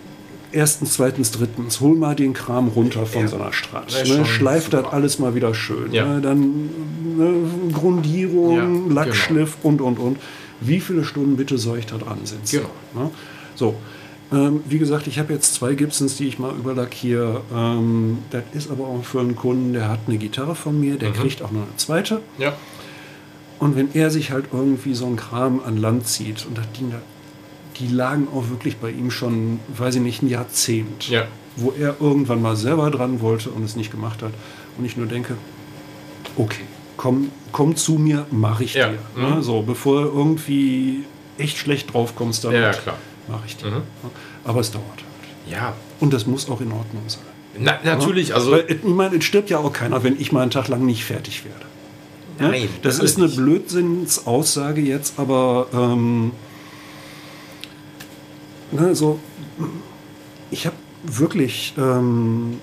erstens, zweitens, drittens, hol mal den Kram runter von so einer ist Ne? Schleif das alles mal wieder schön. Ja. Ne? Dann ne, Grundierung, Ja, genau. Lackschliff und, und, und. Wie viele Stunden bitte soll ich da dran sitzen? Genau. Ne? So. Ähm, wie gesagt, ich habe jetzt zwei Gibsons, die ich mal überlackiere. Ähm, das ist aber auch für einen Kunden, der hat eine Gitarre von mir, Mhm. der kriegt auch noch eine zweite. ja. Und wenn er sich halt irgendwie so einen Kram an Land zieht, und das Ding, da- die lagen auch wirklich bei ihm schon, weiß ich nicht, ein Jahrzehnt, Ja. wo er irgendwann mal selber dran wollte und es nicht gemacht hat. Und ich nur denke, okay, komm, komm zu mir, mache ich Ja, dir. mhm. Ne? So, bevor du irgendwie echt schlecht drauf kommst, damit Ja, ja, klar. Mache ich dir. Mhm. Ne? Aber es dauert halt. Ja. Und das muss auch in Ordnung sein. Na, natürlich, also. Weil, ich meine, es stirbt ja auch keiner, wenn ich mal einen Tag lang nicht fertig werde. Ne? Nein, das natürlich ist eine. Blödsinnsaussage jetzt, aber ähm, ne, so, ich habe wirklich, ähm,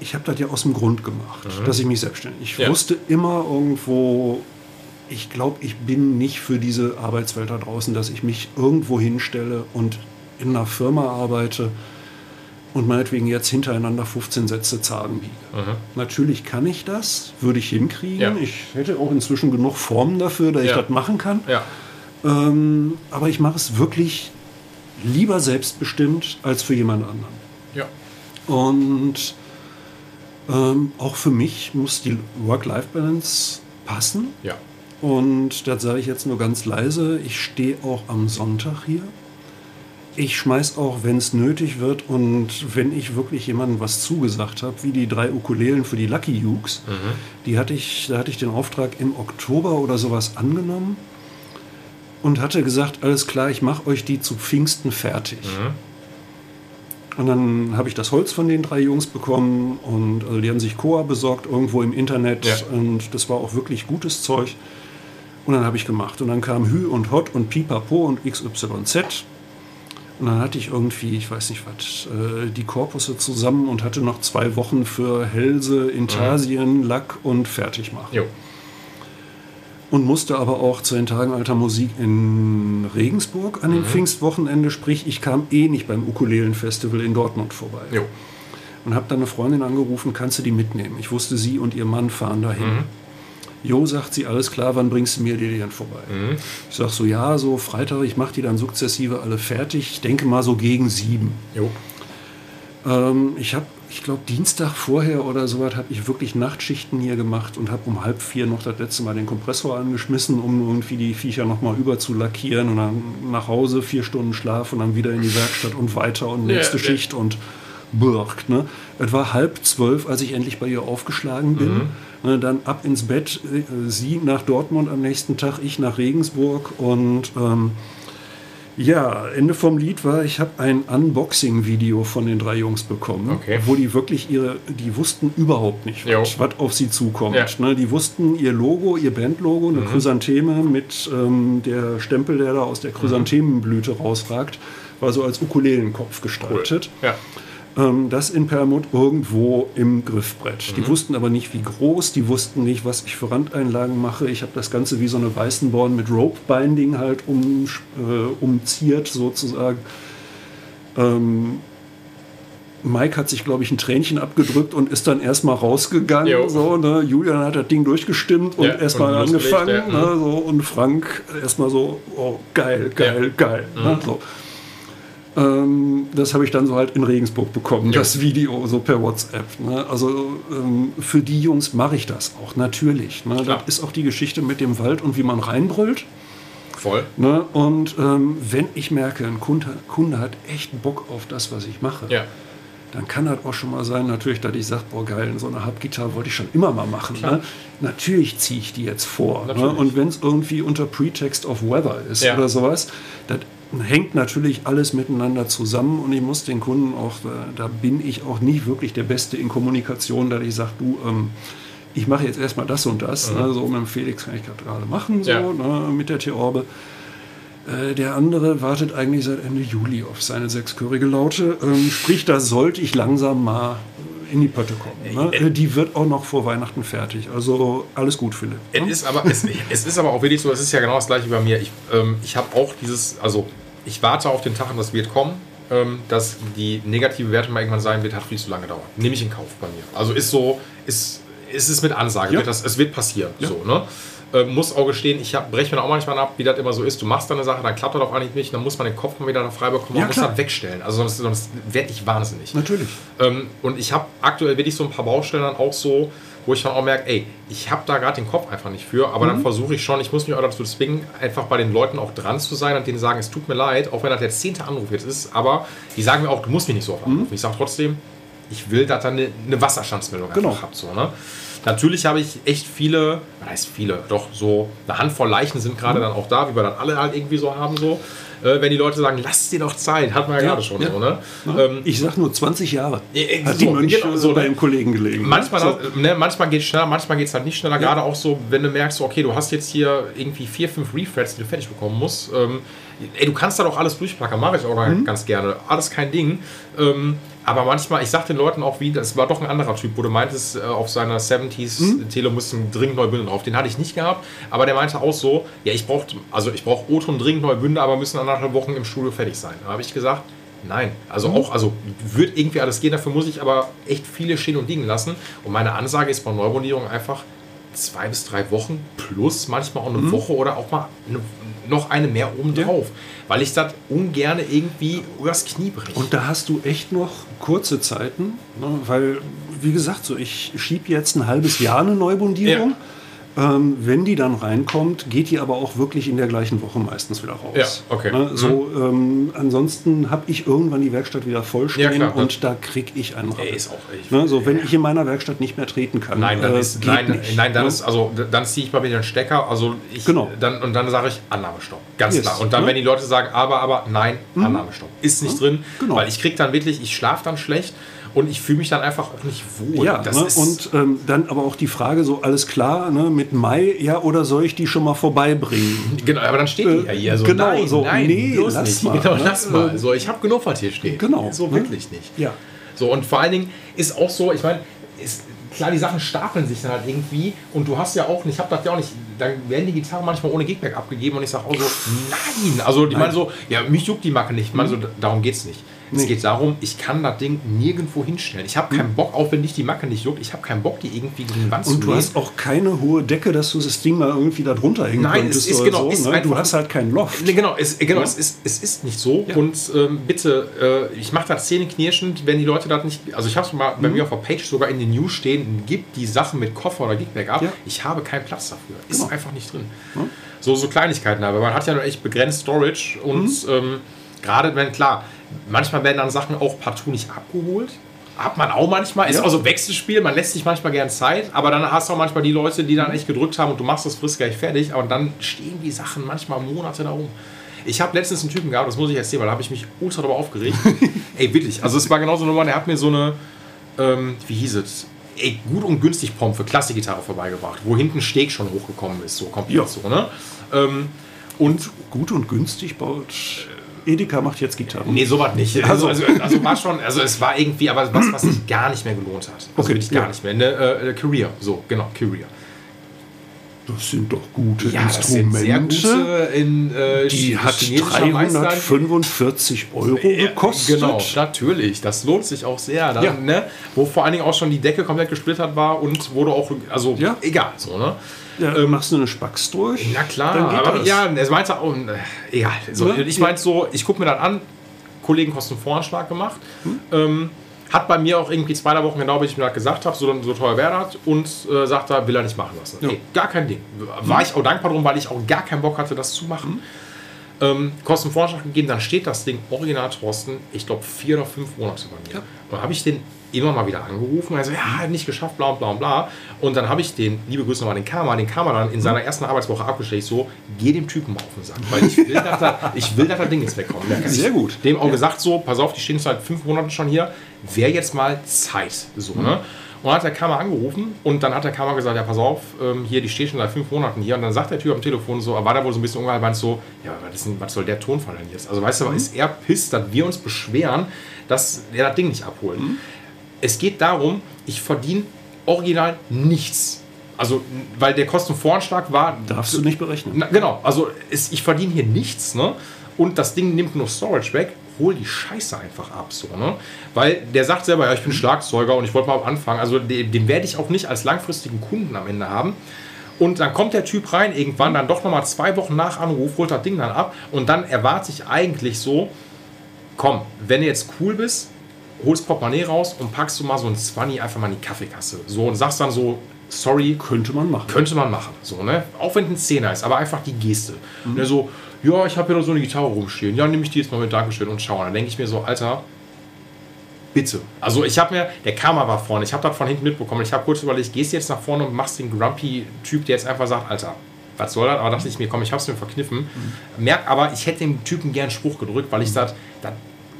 ich habe das ja aus dem Grund gemacht, dass ich mich selbstständig. Ich Mhm. Ja. wusste immer irgendwo, ich glaube, ich bin nicht für diese Arbeitswelt da draußen, dass ich mich irgendwo hinstelle und in einer Firma arbeite und meinetwegen jetzt hintereinander 15 Sätze Zahlen biege. Natürlich kann ich das, würde ich hinkriegen. Mhm. Ja. Ich hätte auch inzwischen genug Formen dafür, dass ich Ja. das machen kann. ja. Ähm, aber ich mache es wirklich lieber selbstbestimmt als für jemand anderen. Ja. Und ähm, auch für mich muss die Work-Life-Balance passen. Ja. Und das sage ich jetzt nur ganz leise. Ich stehe auch am Sonntag hier. Ich schmeiß auch, wenn es nötig wird und wenn ich wirklich jemandem was zugesagt habe, wie die drei Ukulelen für die Lucky Ukes, die hatte ich, da hatte ich den Auftrag im Oktober oder sowas angenommen und hatte gesagt, alles klar, ich mache euch die zu Pfingsten fertig. Und dann habe ich das Holz von den drei Jungs bekommen und also die haben sich Koa besorgt irgendwo im Internet Ja. und das war auch wirklich gutes Zeug. Und dann habe ich gemacht und dann kam Hü und Hot und Pipapo und XYZ. Und dann hatte ich irgendwie, ich weiß nicht was, äh, die Korpusse zusammen und hatte noch zwei Wochen für Hälse, Intarsien, Lack und fertig machen. Jo. Und musste aber auch zu den Tagen alter Musik in Regensburg an dem Pfingstwochenende, sprich, ich kam eh nicht beim Ukulelenfestival in Dortmund vorbei. Jo. und habe dann eine Freundin angerufen, kannst du die mitnehmen? Ich wusste, sie und ihr Mann fahren dahin. Mhm. Jo, sagt sie, alles klar, wann bringst du mir die denn vorbei? Mhm. Ich sag so, ja, so Freitag, ich mache die dann sukzessive alle fertig. Ich denke mal so gegen sieben. Jo. Ähm, ich habe, ich glaube, Dienstag vorher oder so was habe ich wirklich Nachtschichten hier gemacht und habe um halb vier noch das letzte Mal den Kompressor angeschmissen, um irgendwie die Viecher nochmal über zu lackieren und dann nach Hause, vier Stunden Schlaf und dann wieder in die Werkstatt und weiter und nächste Ja, ja. Schicht und Burg. Ne? Es war halb zwölf, als ich endlich bei ihr aufgeschlagen bin. Ne, dann ab ins Bett, äh, sie nach Dortmund am nächsten Tag, ich nach Regensburg und ähm, ja, Ende vom Lied war, ich habe ein Unboxing-Video von den drei Jungs bekommen, Okay. wo die wirklich ihre, die wussten überhaupt nicht, was, was auf sie zukommt. Ja. Ne, die wussten ihr Logo, ihr Bandlogo, Mhm. eine Chrysantheme mit ähm, der Stempel, der da aus der Chrysanthemenblüte rausragt, war so als Ukulelenkopf gestaltet. Ja. Ähm, das in Permut irgendwo im Griffbrett. Mhm. Die wussten aber nicht, wie groß, die wussten nicht, was ich für Randeinlagen mache. Ich habe das Ganze wie so eine Weißenborn mit Rope Binding halt um, äh, umziert sozusagen. Ähm, Mike hat sich, glaube ich, ein Tränchen abgedrückt und ist dann erstmal rausgegangen. Jo. So, ne? Julian hat das Ding durchgestimmt und Ja, erstmal angefangen. ja. Ne? So, und Frank erstmal so, oh, geil, geil, geil. Mhm. Ne? So. Ähm, das habe ich dann so halt in Regensburg bekommen, Ja. das Video so per WhatsApp. Ne? Also ähm, für die Jungs mache ich das auch, natürlich. Ne? Klar. Das ist auch die Geschichte mit dem Wald und wie man reinbrüllt. Voll. Ne? Und ähm, wenn ich merke, ein Kunde, Kunde hat echt Bock auf das, was ich mache, Ja. dann kann das auch schon mal sein, natürlich, dass ich sage, boah geil, so eine Hubgitarre wollte ich schon immer mal machen. Ne? Natürlich ziehe ich die jetzt vor. Ne? Und wenn es irgendwie unter Pretext of Weather ist Ja. oder sowas, das hängt natürlich alles miteinander zusammen und ich muss den Kunden auch, da, da bin ich auch nicht wirklich der Beste in Kommunikation, dass ich sage, du, ähm, ich mache jetzt erstmal das und das. Ne? So mit dem Felix kann ich gerade machen, so, Mhm. Ja. ne? mit der Theorbe. Äh, Der andere wartet eigentlich seit Ende Juli auf seine sechschörige Laute. Ähm, sprich, da sollte ich langsam mal in die Pötte kommen. Ne? Äh, Die wird auch noch vor Weihnachten fertig. Also alles gut, Philipp. Es ne? ist, aber, es, es ist aber auch wirklich so, es ist ja genau das gleiche wie bei mir. Ich, ähm, ich habe auch dieses, also ich warte auf den Tag und das wird kommen, ähm, dass die negative Wertung mal irgendwann sein wird, hat viel zu lange dauert. Nehme ich in Kauf bei mir. Also ist so, ist, ist es mit Ansage, Ja. wird das, es wird passieren. So, ne? Ähm, muss auch gestehen, ich breche mir auch manchmal ab, wie das immer so ist. Du machst da eine Sache, dann klappt das auf eigentlich nicht, dann muss man den Kopf mal wieder da frei bekommen, man Ja, muss das wegstellen. Also sonst, sonst werde ich wahnsinnig. Natürlich. Ähm, und ich habe aktuell wirklich so ein paar Baustellen dann auch so, wo ich dann auch merke, ey, ich habe da gerade den Kopf einfach nicht für, aber Mhm. dann versuche ich schon, ich muss mich auch dazu zwingen, einfach bei den Leuten auch dran zu sein und denen sagen, es tut mir leid, auch wenn das der zehnte Anruf jetzt ist, aber die sagen mir auch, du musst mich nicht so oft Mhm. anrufen. Ich sage trotzdem, ich will, dass da eine, eine Wasserstandsmeldung einfach Genau. habt. So, ne? Natürlich habe ich echt viele, was heißt viele, doch so eine Handvoll Leichen sind Mhm. gerade dann auch da, wie wir das alle halt irgendwie so haben. So. Äh, wenn die Leute sagen, lass dir doch Zeit, hat man ja, Ja, gerade schon ja. so. Ne? Ähm, ich sag nur 20 Jahre. Ja, äh, Hat so, die Mönche genau, so so, bei ne? dem Kollegen gelegen. ne? Manchmal, so. ne, manchmal geht es schneller, manchmal geht es halt nicht schneller. Gerade auch so, wenn du merkst, okay, du hast jetzt hier irgendwie vier, fünf Refrets, die du fertig bekommen musst. Ähm, ey, du kannst da doch alles durchpacken, mache ich auch Mhm. ganz gerne. Alles kein Ding. Ähm, aber manchmal, ich sag den Leuten auch wie, das war doch ein anderer Typ, wo du meintest, äh, auf seiner 70s Mhm. Tele mussten dringend neue Bünde drauf. Den hatte ich nicht gehabt, aber der meinte auch so, ja, ich brauche, also ich brauche O-Ton dringend neue Bünde, aber müssen anderthalb Wochen im Studio fertig sein. Da habe ich gesagt, Nein, also Mhm. auch, also wird irgendwie alles gehen, dafür muss ich aber echt viele stehen und liegen lassen. Und meine Ansage ist bei Neubonierung einfach zwei bis drei Wochen plus manchmal auch eine Mhm. Woche oder auch mal eine, noch eine mehr oben drauf. Weil ich das ungern irgendwie übers Knie breche. Und da hast du echt noch kurze Zeiten, ne? weil, wie gesagt, so ich schiebe jetzt ein halbes Jahr eine Neubundierung. Ähm, wenn die dann reinkommt, geht die aber auch wirklich in der gleichen Woche meistens wieder raus. Ja, okay. Ne? So, ähm, ansonsten habe ich irgendwann die Werkstatt wieder vollstehen Ja, klar, und da kriege ich einen Ey, Rappel. ist auch echt. Ne? So, wenn ich in meiner Werkstatt nicht mehr treten kann, Nein, dann äh, ist, nein, nicht, nein, dann ne? ist, also dann ziehe ich mal wieder den Stecker. Also ich, Genau. dann, und dann sage ich Annahmestopp. Ganz Yes, klar. Und dann, ne? wenn die Leute sagen, aber, aber, nein, Annahmestopp. Ist nicht drin, genau. weil ich kriege dann wirklich, ich schlafe dann schlecht und ich fühle mich dann einfach auch nicht wohl. Ja, ne? und ähm, dann aber auch die Frage, so alles klar, ne? mit Mai, ja, oder soll ich die schon mal vorbeibringen? Genau, aber dann steht die ja hier so. genau, nein, so, nein, nee, lass nicht. mal, genau, ne? lass mal. So, ich habe genug, was hier steht. Genau, So ne? wirklich nicht. Ja. So, und vor allen Dingen ist auch so, ich meine, ist, klar, die Sachen stapeln sich dann halt irgendwie und du hast ja auch nicht, ich habe das ja auch nicht, dann werden die Gitarren manchmal ohne Gigback abgegeben und ich sage auch so, nein, also die meinen so, ja, mich juckt die Macke nicht, ich meine so, darum geht's nicht. Es geht darum, ich kann das Ding nirgendwo hinstellen. Ich habe keinen Bock, auch wenn dich die Macke nicht juckt, ich habe keinen Bock, die irgendwie gegen die Wand zu Und du hast auch keine hohe Decke, dass du das Ding mal irgendwie da drunter hängen Nein, könntest es ist genau, so. ist ne? Du hast halt keinen Loft. Nee, genau, es, genau Ja. es, ist, es ist nicht so. Ja. Und ähm, bitte, äh, ich mache das zähneknirschend, wenn die Leute das nicht. Also, ich habe es mal Mhm. bei mir auf der Page sogar in den News stehen, gibt die Sachen mit Koffer oder Geekback ab. Ja. Ich habe keinen Platz dafür. Ist Genau. einfach nicht drin. So, so Kleinigkeiten, aber man hat ja nur echt begrenzt Storage und Mhm. ähm, gerade wenn, klar, manchmal werden dann Sachen auch partout nicht abgeholt. Hat man auch manchmal. Ist Ja. auch so Wechselspiel, man lässt sich manchmal gern Zeit, aber dann hast du auch manchmal die Leute, die dann echt gedrückt haben und du machst das frisch gleich fertig, aber dann stehen die Sachen manchmal Monate da rum. Ich habe letztens einen Typen gehabt, das muss ich erzählen, weil da habe ich mich ultra darüber aufgeregt. Ey, wirklich. Also es war genauso eine Nummer, der hat mir so eine, ähm, wie hieß es? Ey, gut und günstig Pomp für Klassikgitarre vorbeigebracht, wo hinten Steg schon hochgekommen ist, so komplett Ja. so, ne? Ähm, und Gut und günstig baut. Edeka macht jetzt Gitarren. Nee, sowas nicht. Also, also, also war schon, also es war irgendwie, aber was, was sich gar nicht mehr gelohnt hat. Also Okay, wirklich gar ja. nicht mehr. Eine äh, Career, so, genau, Career. Das sind doch gute Ja, Instrumente. gute in äh, die hat chinesischer Meister. 345 Euro gekostet. Genau, natürlich. Das lohnt sich auch sehr. Dann, Ja. ne, wo vor allen Dingen auch schon die Decke komplett gesplittert war und wurde auch, also Ja. egal, so, ne? Ja, machst du eine Spax durch? Na klar, aber das. ja, es meinte auch, äh, egal. So? Ich meinte so, ich gucke mir das an, Kollegen kosten Voranschlag gemacht. Hm? Ähm, hat bei mir auch irgendwie zwei drei Wochen genau, wie ich mir das gesagt habe, so, so teuer wäre das und äh, sagt er, will er nicht machen lassen. Ja. Ey, gar kein Ding. War ich auch dankbar drum, weil ich auch gar keinen Bock hatte, das zu machen. Hm? Ähm, Kosten Voranschlag gegeben, dann steht das Ding original Thorsten, ich glaube vier oder fünf Monate bei mir. Ja. Und habe ich den immer mal wieder angerufen, also ja, nicht geschafft, bla und bla und bla. Und dann habe ich den, liebe Grüße nochmal, den Karma, den Karma dann in seiner ersten Arbeitswoche abgestellt, so, geh dem Typen mal auf den Sack, weil ich will, dass da, ich will, dass das Ding jetzt wegkommt. Sehr gut. Dem auch gesagt so, pass auf, die stehen seit fünf Monaten schon hier, wäre jetzt mal Zeit. So, ne? Und dann hat der Kammer angerufen und dann hat der Kammer gesagt, ja pass auf, ähm, hier, die steht schon seit fünf Monaten hier. Und dann sagt der Typ am Telefon so, war da wohl so ein bisschen ungehalten so, ja, was, ist denn, was soll der Tonfall denn jetzt? Also weißt du, ist er pisst, dass wir uns beschweren, dass er das Ding nicht abholt. Es geht darum, ich verdiene original nichts. Also, weil der Kostenvoranschlag war Darfst du nicht berechnen. na, genau, also es, ich verdiene hier nichts, ne? Und das Ding nimmt nur Storage weg. Hol die Scheiße einfach ab, so, ne? Weil der sagt selber, ja, ich bin Schlagzeuger und ich wollte mal anfangen. Also den, den werde ich auch nicht als langfristigen Kunden am Ende haben. Und dann kommt der Typ rein, irgendwann dann doch nochmal zwei Wochen nach Anruf, holt das Ding dann ab und dann erwarte ich eigentlich so, komm, wenn du jetzt cool bist, holst Portemonnaie raus und packst du mal so ein 20 einfach mal in die Kaffeekasse. So und sagst dann so, sorry, Könnte man machen. könnte man machen, so, ne? Auch wenn es ein Zehner ist, aber einfach die Geste. Und er so, ja, ich habe hier noch so eine Gitarre rumstehen. Ja, nehme ich die jetzt mal mit Dankeschön und schauen. Dann denke ich mir so, Alter, bitte. Also ich habe mir, der Karma war vorne, ich habe das von hinten mitbekommen. Ich habe kurz überlegt, gehst du jetzt nach vorne und machst den Grumpy-Typ, der jetzt einfach sagt, Alter, was soll das? Aber dachte ich mir, komm, ich habe es mir verkniffen. Merk aber, ich hätte dem Typen gern Spruch gedrückt, weil ich das, das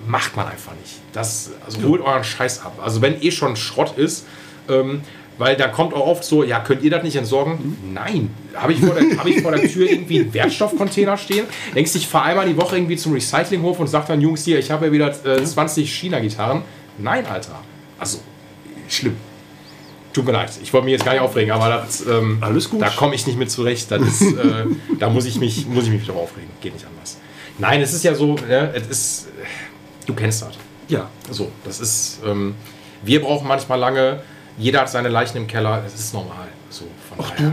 macht man einfach nicht. Das, also holt euren Scheiß ab. Also wenn eh schon Schrott ist, ähm, weil da kommt auch oft so, ja, könnt ihr das nicht entsorgen? Nein. Habe ich, vor der- hab ich vor der Tür irgendwie einen Wertstoffcontainer stehen? Denkst du, ich fahre einmal die Woche irgendwie zum Recyclinghof und sag dann, Jungs, hier, ich habe ja wieder äh, 20 China-Gitarren. Nein, Alter. Also, schlimm. Tut mir leid, ich wollte mich jetzt gar nicht aufregen, aber das, ähm, Alles gut. da komme ich nicht mit zurecht. Ist, äh, da muss ich, mich, muss ich mich wieder aufregen. Geht nicht anders. Nein, es ist ja so, ne, es ist, du kennst das. Ja. So, das ist, ähm, wir brauchen manchmal lange, jeder hat seine Leichen im Keller, das ist normal. So, von daher.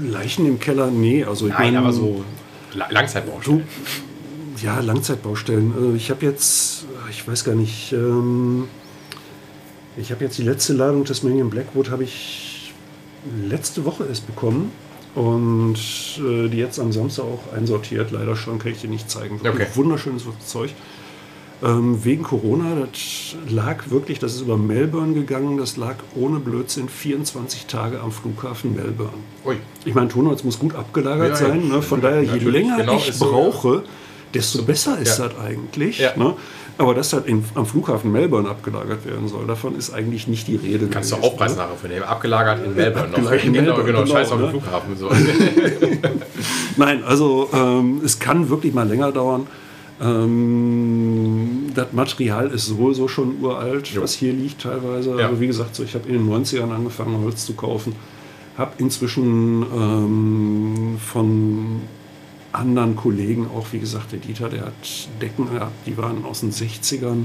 Leichen im Keller, nee. Also ich Nein, mein, aber so La- Langzeitbaustellen. Ja, Langzeitbaustellen. Äh, Ich habe jetzt, ich weiß gar nicht, ähm, ich habe jetzt die letzte Ladung Tasmanian Blackwood habe ich letzte Woche erst bekommen und äh, die jetzt am Samstag auch einsortiert. Leider schon, kann ich dir nicht zeigen. Okay. Wunderschönes Zeug. Ähm, wegen Corona, das lag wirklich, das ist über Melbourne gegangen, das lag ohne Blödsinn 24 Tage am Flughafen Melbourne. Ui. Ich meine, Tonholz muss gut abgelagert Ja, ja. sein. Ne? Von daher, je länger genau, ich ist so, brauche, desto besser ist Ja. das eigentlich. Ja. Ne? Aber dass das in, am Flughafen Melbourne abgelagert werden soll, davon ist eigentlich nicht die Rede. Kannst du gewesen, Aufpreis ne? nachher für nehmen. Abgelagert in Melbourne noch. Abgelagert in genau, Melbourne, genau, genau, scheiß auf den ne? Flughafen. So. Nein, also ähm, es kann wirklich mal länger dauern. Ähm, das Material ist sowieso schon uralt, Jo. was hier liegt teilweise. Ja. Also wie gesagt, so, ich habe in den 90ern angefangen, Holz zu kaufen. Habe inzwischen ähm, von anderen Kollegen auch, wie gesagt, der Dieter, der hat Decken gehabt, die waren aus den 60ern.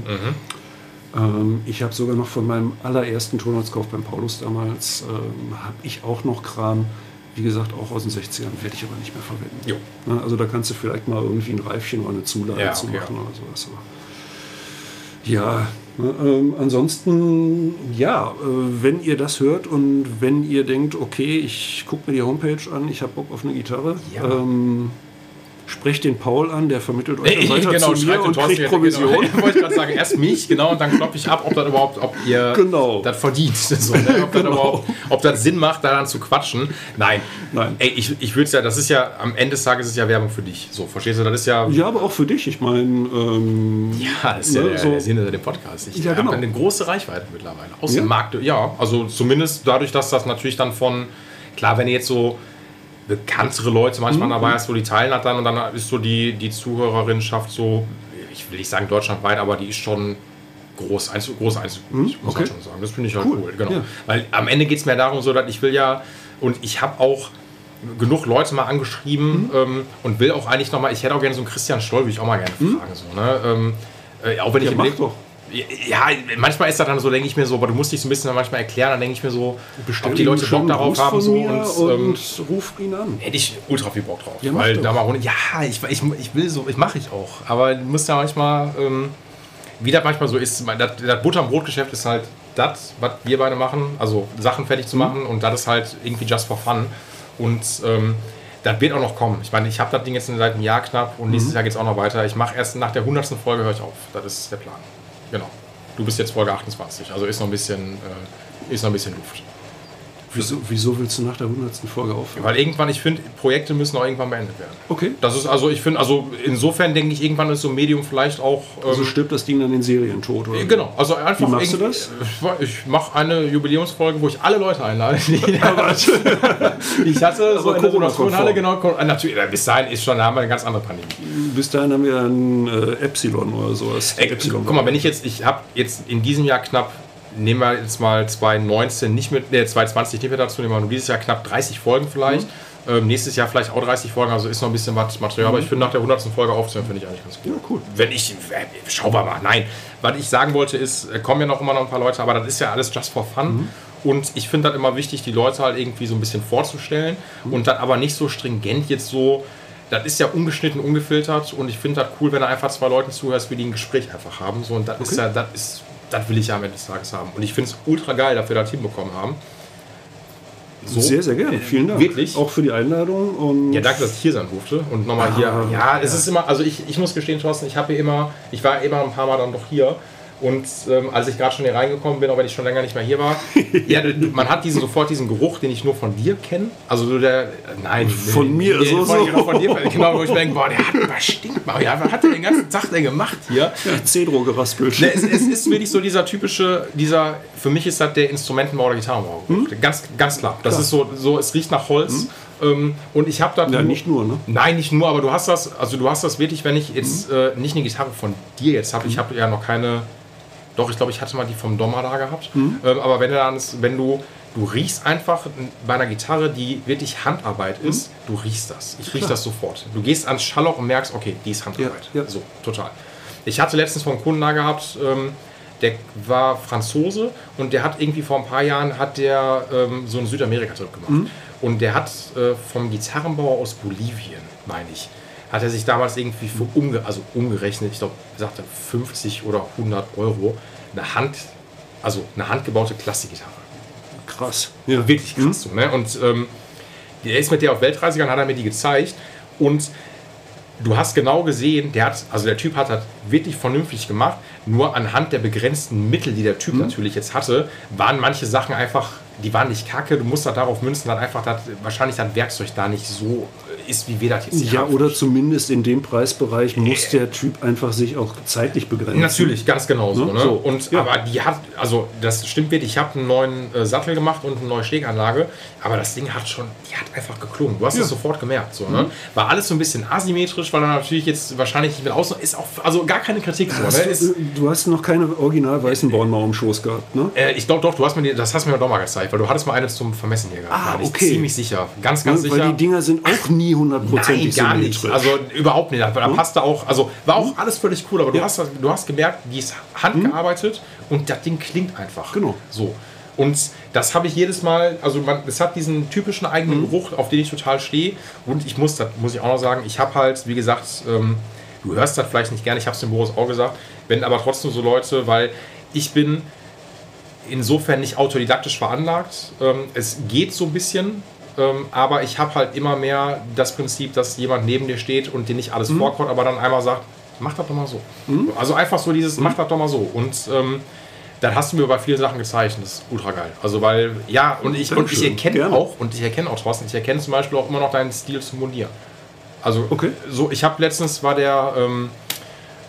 Ähm, ich habe sogar noch von meinem allerersten Tonholzkauf beim Paulus damals, ähm, habe ich auch noch Kram, wie gesagt, auch aus den 60ern, werde ich aber nicht mehr verwenden. Jo. Ne, Also da kannst du vielleicht mal irgendwie ein Reifchen oder eine Zulage Ja, zu okay. machen oder sowas. Ja, ne, ähm, ansonsten, ja, äh, wenn ihr das hört und wenn ihr denkt, okay, ich gucke mir die Homepage an, ich habe Bock auf eine Gitarre, Ja. ähm, sprecht den Paul an, der vermittelt euch Ich, weiter genau, zu mir und kriegt jetzt- Provision. Genau, ich wollte gerade sagen, erst mich, genau, und dann klopfe ich ab, ob das überhaupt, ob ihr Genau. das verdient. So, ne? ob, das Genau. ob das Sinn macht, daran zu quatschen. Nein. Nein. Ey, ich, ich würde es ja, das ist ja, am Ende des Tages ist ja Werbung für dich. So, verstehst du? Das ist ja. Ja, aber auch für dich. Ich meine, ähm, Ja, das ist ja Ne, der, so- der Sinn hinter dem Podcast. Ich Ja, genau. habe eine große Reichweite mittlerweile. Aus Ja? dem Markt, ja. Also zumindest dadurch, dass das natürlich dann von, klar, wenn ihr jetzt so bekanntere Leute manchmal Mhm. dabei hast, wo die teilen hat dann und dann ist so die, die Zuhörerinnenschaft so, ich will nicht sagen deutschlandweit, aber die ist schon groß, einzel, groß muss Mhm. okay. man schon sagen. Das finde ich halt Cool, cool. genau. ja. Weil am Ende geht es mir darum, so dass ich will ja, und ich habe auch genug Leute mal angeschrieben Mhm. ähm, und will auch eigentlich nochmal, ich hätte auch gerne so einen Christian Stoll, will ich auch mal gerne fragen. So, ne? ähm, äh, auch wenn ich Mhm. Ja, im mach Leben- doch. Ja, manchmal ist das dann so, denke ich mir so, aber du musst dich so ein bisschen manchmal erklären, dann denke ich mir so, ob die Leute Bock darauf haben. So, und, ähm, und ruf ihn an. hätte ich ultra viel Bock drauf. Ja, weil da mal ja, ich, ich, ich will so, ich mache ich auch. Aber du musst ja manchmal, ähm, wie das manchmal so ist, das, das Butter- und Brotgeschäft ist halt das, was wir beide machen, also Sachen fertig Mhm. zu machen und das ist halt irgendwie just for fun. Und ähm, das wird auch noch kommen. Ich meine, ich habe das Ding jetzt seit einem Jahr knapp und Mhm. nächstes Jahr geht es auch noch weiter. Ich mache erst nach der 100. Folge höre ich auf. Das ist der Plan. Genau. Du bist jetzt Folge 28, also ist noch ein bisschen, äh, ist noch ein bisschen Luft. Wieso, wieso willst du nach der 100. Folge aufhören? Weil irgendwann, ich finde, Projekte müssen auch irgendwann beendet werden. Okay. Das ist also, ich finde, also insofern denke ich, irgendwann ist so ein Medium vielleicht auch. Ähm, Also stirbt das Ding dann in Serientod, oder? Genau, also einfach. Wie machst du das? Ich mache eine Jubiläumsfolge, wo ich alle Leute einlade. ich hatte so Corona-konform. Turnhalle, genau. Natürlich, bis dahin ist schon, da haben wir eine ganz andere Pandemie. Bis dahin haben wir ein äh, Epsilon oder sowas. Ey, guck mal, wenn ich jetzt, ich habe jetzt in diesem Jahr knapp, nehmen wir jetzt mal 2019 nicht mit, ne, 2020 nicht mehr dazu, nehmen wir nur dieses Jahr knapp 30 Folgen vielleicht. Mhm. Ähm, nächstes Jahr vielleicht auch 30 Folgen, also ist noch ein bisschen was Material, aber ich finde nach der 100. Folge aufzuhören, finde ich eigentlich ganz gut. Ja, cool. Wenn ich, äh, schauen wir mal, nein. Was ich sagen wollte ist, äh, kommen ja noch immer noch ein paar Leute, aber das ist ja alles just for fun. Mhm. Und ich finde das immer wichtig, die Leute halt irgendwie so ein bisschen vorzustellen Mhm. und dann aber nicht so stringent jetzt so, das ist ja ungeschnitten, ungefiltert und ich finde das cool, wenn du einfach zwei Leuten zuhörst, wie die ein Gespräch einfach haben. So, und das ist ja, das ist, das will ich ja am Ende des Tages haben. Und ich finde es ultra geil, dass wir das hinbekommen haben. So. Sehr, sehr gerne. Vielen Dank. wirklich? Auch für die Einladung. Und Ja, danke, dass ich hier sein durfte. Und nochmal hier. Ah, Ja, es ist immer, also ich, ich muss gestehen, Thorsten, ich habe hier immer, ich war immer ein paar Mal dann doch hier. Und ähm, als ich gerade schon hier reingekommen bin, auch wenn ich schon länger nicht mehr hier war, ja, man hat diesen, sofort diesen Geruch, den ich nur von dir kenne. Also so der, äh, nein, Von mir, so, von, so. Genau, von dir, genau, wo ich denke, boah, der hat, was stinkt mal, ja, was hat der den ganzen Tag denn gemacht hier? Ja, Cedro geraspelt. Ne, es, es ist wirklich so dieser typische, dieser, für mich ist das der Instrumentenbau oder Gitarrenbau. Ganz, ganz klar. Das Klar. ist so, so, es riecht nach Holz. Ähm, und ich habe da. Ja, nicht nur, ne? Nein, nicht nur, aber du hast das, also du hast das wirklich, wenn ich jetzt äh, nicht eine Gitarre von dir jetzt habe, ich habe ja noch keine, doch, ich glaube, ich hatte mal die vom Dommer da gehabt, ähm, aber wenn du dann, wenn du, du riechst einfach bei einer Gitarre, die wirklich Handarbeit ist, du riechst das. Ich riech Klar. das sofort. Du gehst ans Schalloch und merkst, okay, die ist Handarbeit. Ja, ja. So, total. Ich hatte letztens vom Kunden da gehabt, ähm, der war Franzose und der hat irgendwie vor ein paar Jahren hat der ähm, so einen Südamerika-Trip gemacht. Und der hat äh, vom Gitarrenbauer aus Bolivien, meine ich, hat er sich damals irgendwie für umge also umgerechnet, ich glaube, sagte 50 oder 100 Euro, eine Hand, also eine handgebaute Klassikgitarre. Krass. Ja. Wirklich krass so, ne? Und ähm, er ist mit der auf Weltreise gegangen, hat er mir die gezeigt und du hast genau gesehen, der hat, also der Typ hat das wirklich vernünftig gemacht, nur anhand der begrenzten Mittel, die der Typ Mhm. natürlich jetzt hatte, waren manche Sachen einfach, die waren nicht kacke, du musst da darauf münzen, dass einfach das, wahrscheinlich das Werkzeug da nicht so ist, wie wir das jetzt Ja, haben. oder zumindest in dem Preisbereich muss der Typ einfach sich auch zeitlich begrenzen. Natürlich, ganz genau so. Ne? Ne? So, Und, ja. Aber die hat, also das stimmt wirklich, ich habe einen neuen äh, Sattel gemacht und eine neue Steganlage, aber das Ding hat schon, die hat einfach geklungen. Du hast es Ja. Mhm. sofort gemerkt. So, ne? War alles so ein bisschen asymmetrisch, weil er natürlich jetzt wahrscheinlich nicht mit außen, ist auch, also gar keine Kritik so. Ne? Ist, Du, du hast noch keine original weißen Bornmauer im Schoß gehabt, ne? äh, ich glaube doch, du hast mir das hast du mir doch mal gezeigt. Vielleicht, weil du hattest mal eine zum Vermessen hier gehabt. Ah, meine ich. okay. Ziemlich sicher. Ganz, ganz Ja, sicher. Weil die Dinger sind auch nie hundertprozentig gar nicht. Also überhaupt nicht. Da passt da auch, also war auch alles völlig cool, aber du, hast, du hast gemerkt, die ist handgearbeitet und das Ding klingt einfach. Genau. So. Und das habe ich jedes Mal, also man, es hat diesen typischen eigenen Geruch, auf den ich total stehe. Und ich muss, das muss ich auch noch sagen, ich habe halt, wie gesagt, ähm, du hörst das vielleicht nicht gerne, ich habe es dem Boris auch gesagt, wenn aber trotzdem so Leute, weil ich bin insofern nicht autodidaktisch veranlagt. Ähm, es geht so ein bisschen, ähm, aber ich habe halt immer mehr das Prinzip, dass jemand neben dir steht und dir nicht alles vorkommt, aber dann einmal sagt, mach das doch mal so. Also einfach so dieses, mach das doch mal so. Und ähm, dann hast du mir bei vielen Sachen gezeigt und das ist ultra geil. Also weil, ja, und ich, und ich erkenne Gerne. auch, und ich erkenne auch Thorsten, ich erkenne zum Beispiel auch immer noch deinen Stil zum Monieren. Also Okay. so, ich habe letztens war der ähm,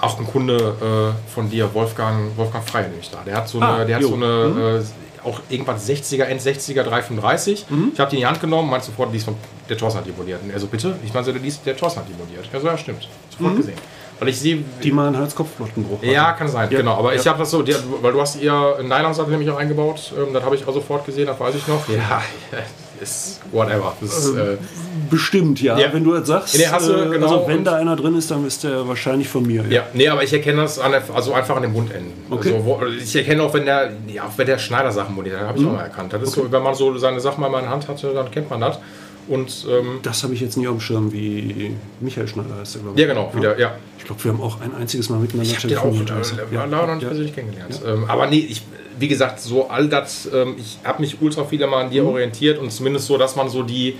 auch ein Kunde äh, von dir, Wolfgang, Wolfgang Frey nämlich da. Der hat so eine, Ah, der hat jo. so eine äh, auch irgendwas 60er, End 60er 335. Ich habe die in die Hand genommen, meinte sofort, die ist von der Thorsten hat die moniert. Und er so, bitte? Ich meinte, die ist- der Thorsten hat die moniert. Er so, ja, stimmt. Sofort gesehen. Weil ich sehe, die mal einen Hals-Kopf-Knochenbruch ja, kann sein, Ja. genau. Aber ich Ja. habe das so, die, weil du hast ihr Nylon-Sattel nämlich auch eingebaut. Ähm, das habe ich auch sofort gesehen, das weiß ich noch. Ja, ist whatever. Ist, äh, Bestimmt, ja. Ja. Wenn du jetzt sagst, Nee, du, äh, genau, also wenn da einer drin ist, dann ist der wahrscheinlich von mir. ja, nee, aber ich erkenne das der, also einfach an den Mundenden. Okay. Also, wo, ich erkenne auch, wenn der, ja, auch wenn der Schneider Sachen moniert, habe ich auch mal erkannt. Das ist so, wenn man so seine Sachen mal in der Hand hatte, dann kennt man das. Und ähm, Das habe ich jetzt nie auf dem Schirm, wie Michael Schneider heißt glaube ich. ja, genau, wieder, ja. Ich glaube, wir haben auch ein einziges Mal miteinander Ich habe den auch telefoniert. äh, Ja. leider noch nicht persönlich kennengelernt. Ähm, aber nee, ich, wie gesagt, so all das, ähm, ich habe mich ultra viel immer an dir Mhm. orientiert und zumindest so, dass man so die,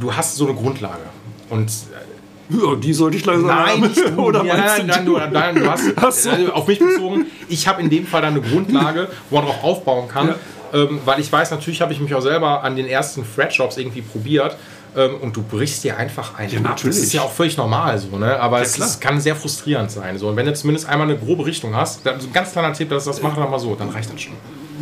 du hast so eine Grundlage. Und äh, Ja, die sollte ich langsam Nein, haben. nicht du. Oder ja, nein, nein, du du, nein, du hast so. äh, auf mich bezogen. Ich habe in dem Fall dann eine Grundlage, wo man darauf aufbauen kann. Ja. Ähm, weil ich weiß, natürlich habe ich mich auch selber an den ersten Threadshops irgendwie probiert. Ähm, und du brichst dir einfach einen Ja, ab. natürlich. Das ist ja auch völlig normal so, ne? Aber es, klar. es kann sehr frustrierend sein. So. Und wenn du zumindest einmal eine grobe Richtung hast, dann, so ein ganz kleiner Tipp, dass das machen wir mal so, dann reicht das schon.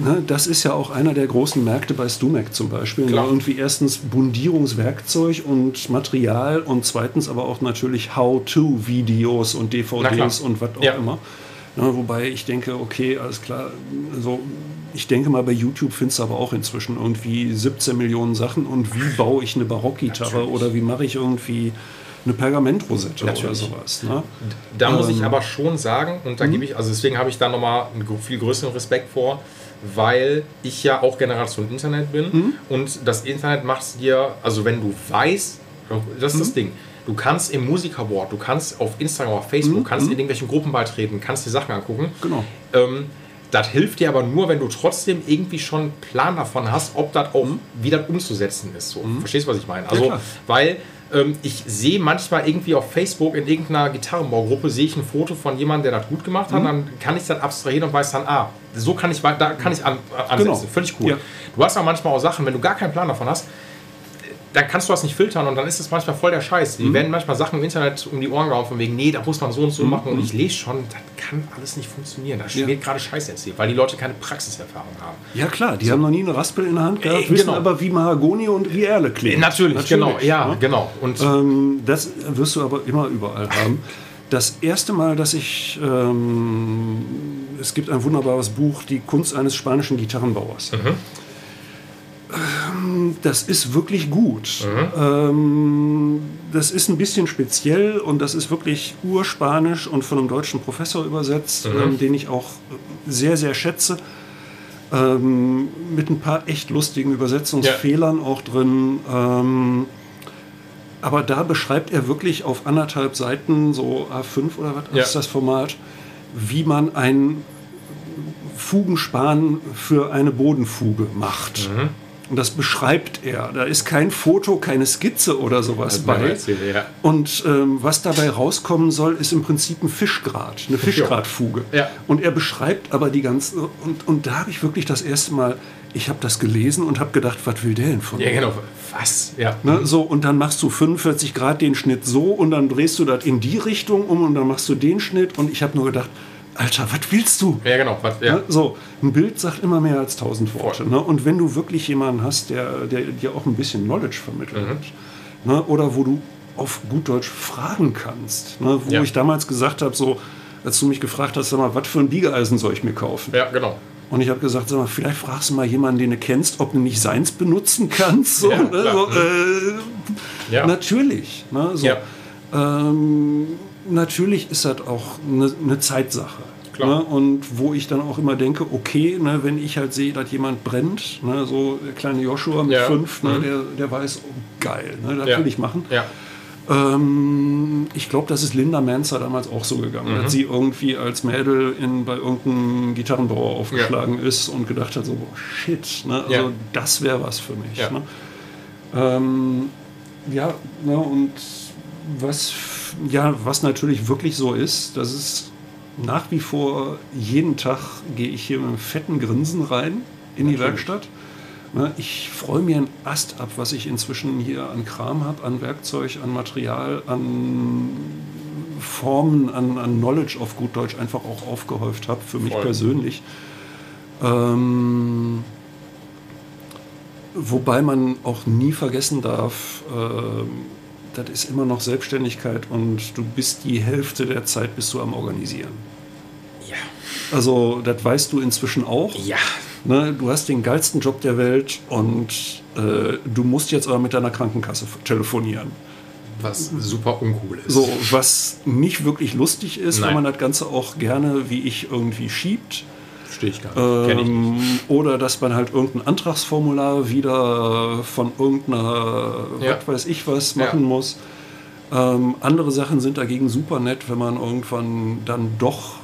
Ne, das ist ja auch einer der großen Märkte bei Stumac zum Beispiel. Ne? Klar. Irgendwie erstens Bundierungswerkzeug und Material und zweitens aber auch natürlich How-to-Videos und. DVDs und was auch Ja. immer. Ne, wobei ich denke, okay, alles klar, so, ich denke mal, bei YouTube findest du aber auch inzwischen irgendwie 17 Millionen Sachen und wie baue ich eine Barockgitarre oder wie mache ich irgendwie eine Pergamentrosette oder Natürlich. sowas. Ne? Da muss ich Ähm, aber schon sagen, und da gebe ich, also deswegen habe ich da nochmal einen viel größeren Respekt vor, weil ich ja auch Generation Internet bin und das Internet macht es dir, also wenn du weißt, das ist das Ding. Du kannst im Musikerboard, du kannst auf Instagram, auf Facebook, kannst in irgendwelchen Gruppen beitreten, kannst dir Sachen angucken. Genau. Ähm, das hilft dir aber nur, wenn du trotzdem irgendwie schon einen Plan davon hast, ob das auch wieder umzusetzen ist. So. Verstehst du, was ich meine? Also, klar. weil ähm, ich sehe manchmal irgendwie auf Facebook in irgendeiner Gitarrenbaugruppe sehe ich ein Foto von jemandem, der das gut gemacht Mhm. hat, dann kann ich das abstrahieren und weiß dann, ah, so kann ich, da kann ich an, ansetzen. Genau. Völlig cool. Ja. Du hast aber manchmal auch Sachen, wenn du gar keinen Plan davon hast, dann kannst du das nicht filtern und dann ist es manchmal voll der Scheiß. Mhm. Die werden manchmal Sachen im Internet um die Ohren gehauen, von wegen, nee, da muss man so und so machen. Und ich lese schon, das kann alles nicht funktionieren. Da Ja. wird gerade Scheiß erzählt, weil die Leute keine Praxiserfahrung haben. Ja klar, die haben noch nie eine Raspel in der Hand gehabt, Äh, wissen genau. aber, wie Mahagoni und wie Erle klingen. Natürlich, genau, ja, ne? genau. Und Ähm, das wirst du aber immer überall haben. Das erste Mal, dass ich, ähm, es gibt ein wunderbares Buch, Die Kunst eines spanischen Gitarrenbauers. Ähm, das ist wirklich gut. Ähm, das ist ein bisschen speziell und das ist wirklich urspanisch und von einem deutschen Professor übersetzt, ähm, den ich auch sehr, sehr schätze. Ähm, mit ein paar echt lustigen Übersetzungsfehlern auch drin. Aber da beschreibt er wirklich auf anderthalb Seiten, so A5 oder was Ja. ist das Format, wie man ein Fugenspan für eine Bodenfuge macht. Mhm. Und das beschreibt er. Da ist kein Foto, keine Skizze oder sowas mir bei. erzählt, ja. Und ähm, was dabei rauskommen soll, ist im Prinzip ein Fischgrat, eine Fischgratfuge. Ja. Und er beschreibt aber die ganzen. Und, und da habe ich wirklich das erste Mal, ich habe das gelesen und habe gedacht, was will der denn von ja, mir? genau. Was? Ja. Ne, so, und dann machst du 45 Grad den Schnitt so und dann drehst du das in die Richtung um und dann machst du den Schnitt. Und ich habe nur gedacht, Alter, was willst du? Ja, genau. Was, ja. Ne, So, ein Bild sagt immer mehr als tausend Worte. Ne? Und wenn du wirklich jemanden hast, der, der dir auch ein bisschen Knowledge vermittelt, Mhm. ne? oder wo du auf gut Deutsch fragen kannst, ne? wo Ja. ich damals gesagt habe, so, als du mich gefragt hast, sag mal, was für ein Biegeeisen soll ich mir kaufen? ja, genau. Und ich habe gesagt, sag mal, vielleicht fragst du mal jemanden, den du kennst, ob du nicht seins benutzen kannst. So, Ja, ne? so, äh. Natürlich. Ne? So, Ja. ähm, natürlich ist das auch eine ne Zeitsache. Ne? Und wo ich dann auch immer denke, okay, ne, wenn ich halt sehe, dass jemand brennt, ne, so der kleine Joshua mit Ja. fünf, ne, Mhm. der, der weiß, oh, geil, ne, das Ja. will ich machen. Ja. Ähm, ich glaube, das ist Linda Manzer damals auch so gegangen, Mhm. dass sie irgendwie als Mädel in, bei irgendeinem Gitarrenbauer aufgeschlagen ist und gedacht hat, so, boah, shit, ne? also das wäre was für mich. Ja. Ähm, ja, und was, f- ja, was natürlich wirklich so ist, dass es nach wie vor jeden Tag gehe ich hier mit einem fetten Grinsen rein in die Werkstatt. Ne, ich freue mir einen Ast ab, was ich inzwischen hier an Kram habe, an Werkzeug, an Material, an Formen, an, an Knowledge auf gut Deutsch einfach auch aufgehäuft habe, für mich Voll. persönlich. Ähm, wobei man auch nie vergessen darf, ähm, das ist immer noch Selbstständigkeit und du bist die Hälfte der Zeit bist du am Organisieren. Ja. Also das weißt du inzwischen auch. Ja. Ne, du hast den geilsten Job der Welt und äh, du musst jetzt aber mit deiner Krankenkasse telefonieren. Was super uncool ist. So, was nicht wirklich lustig ist, Nein. wenn man das Ganze auch gerne wie ich irgendwie schiebt. Verstehe ich gar nicht. Kenn ich nicht. Ähm, oder dass man halt irgendein Antragsformular wieder von irgendeiner, Ja. was weiß ich was, Ja. machen muss. Ähm, andere Sachen sind dagegen super nett, wenn man irgendwann dann doch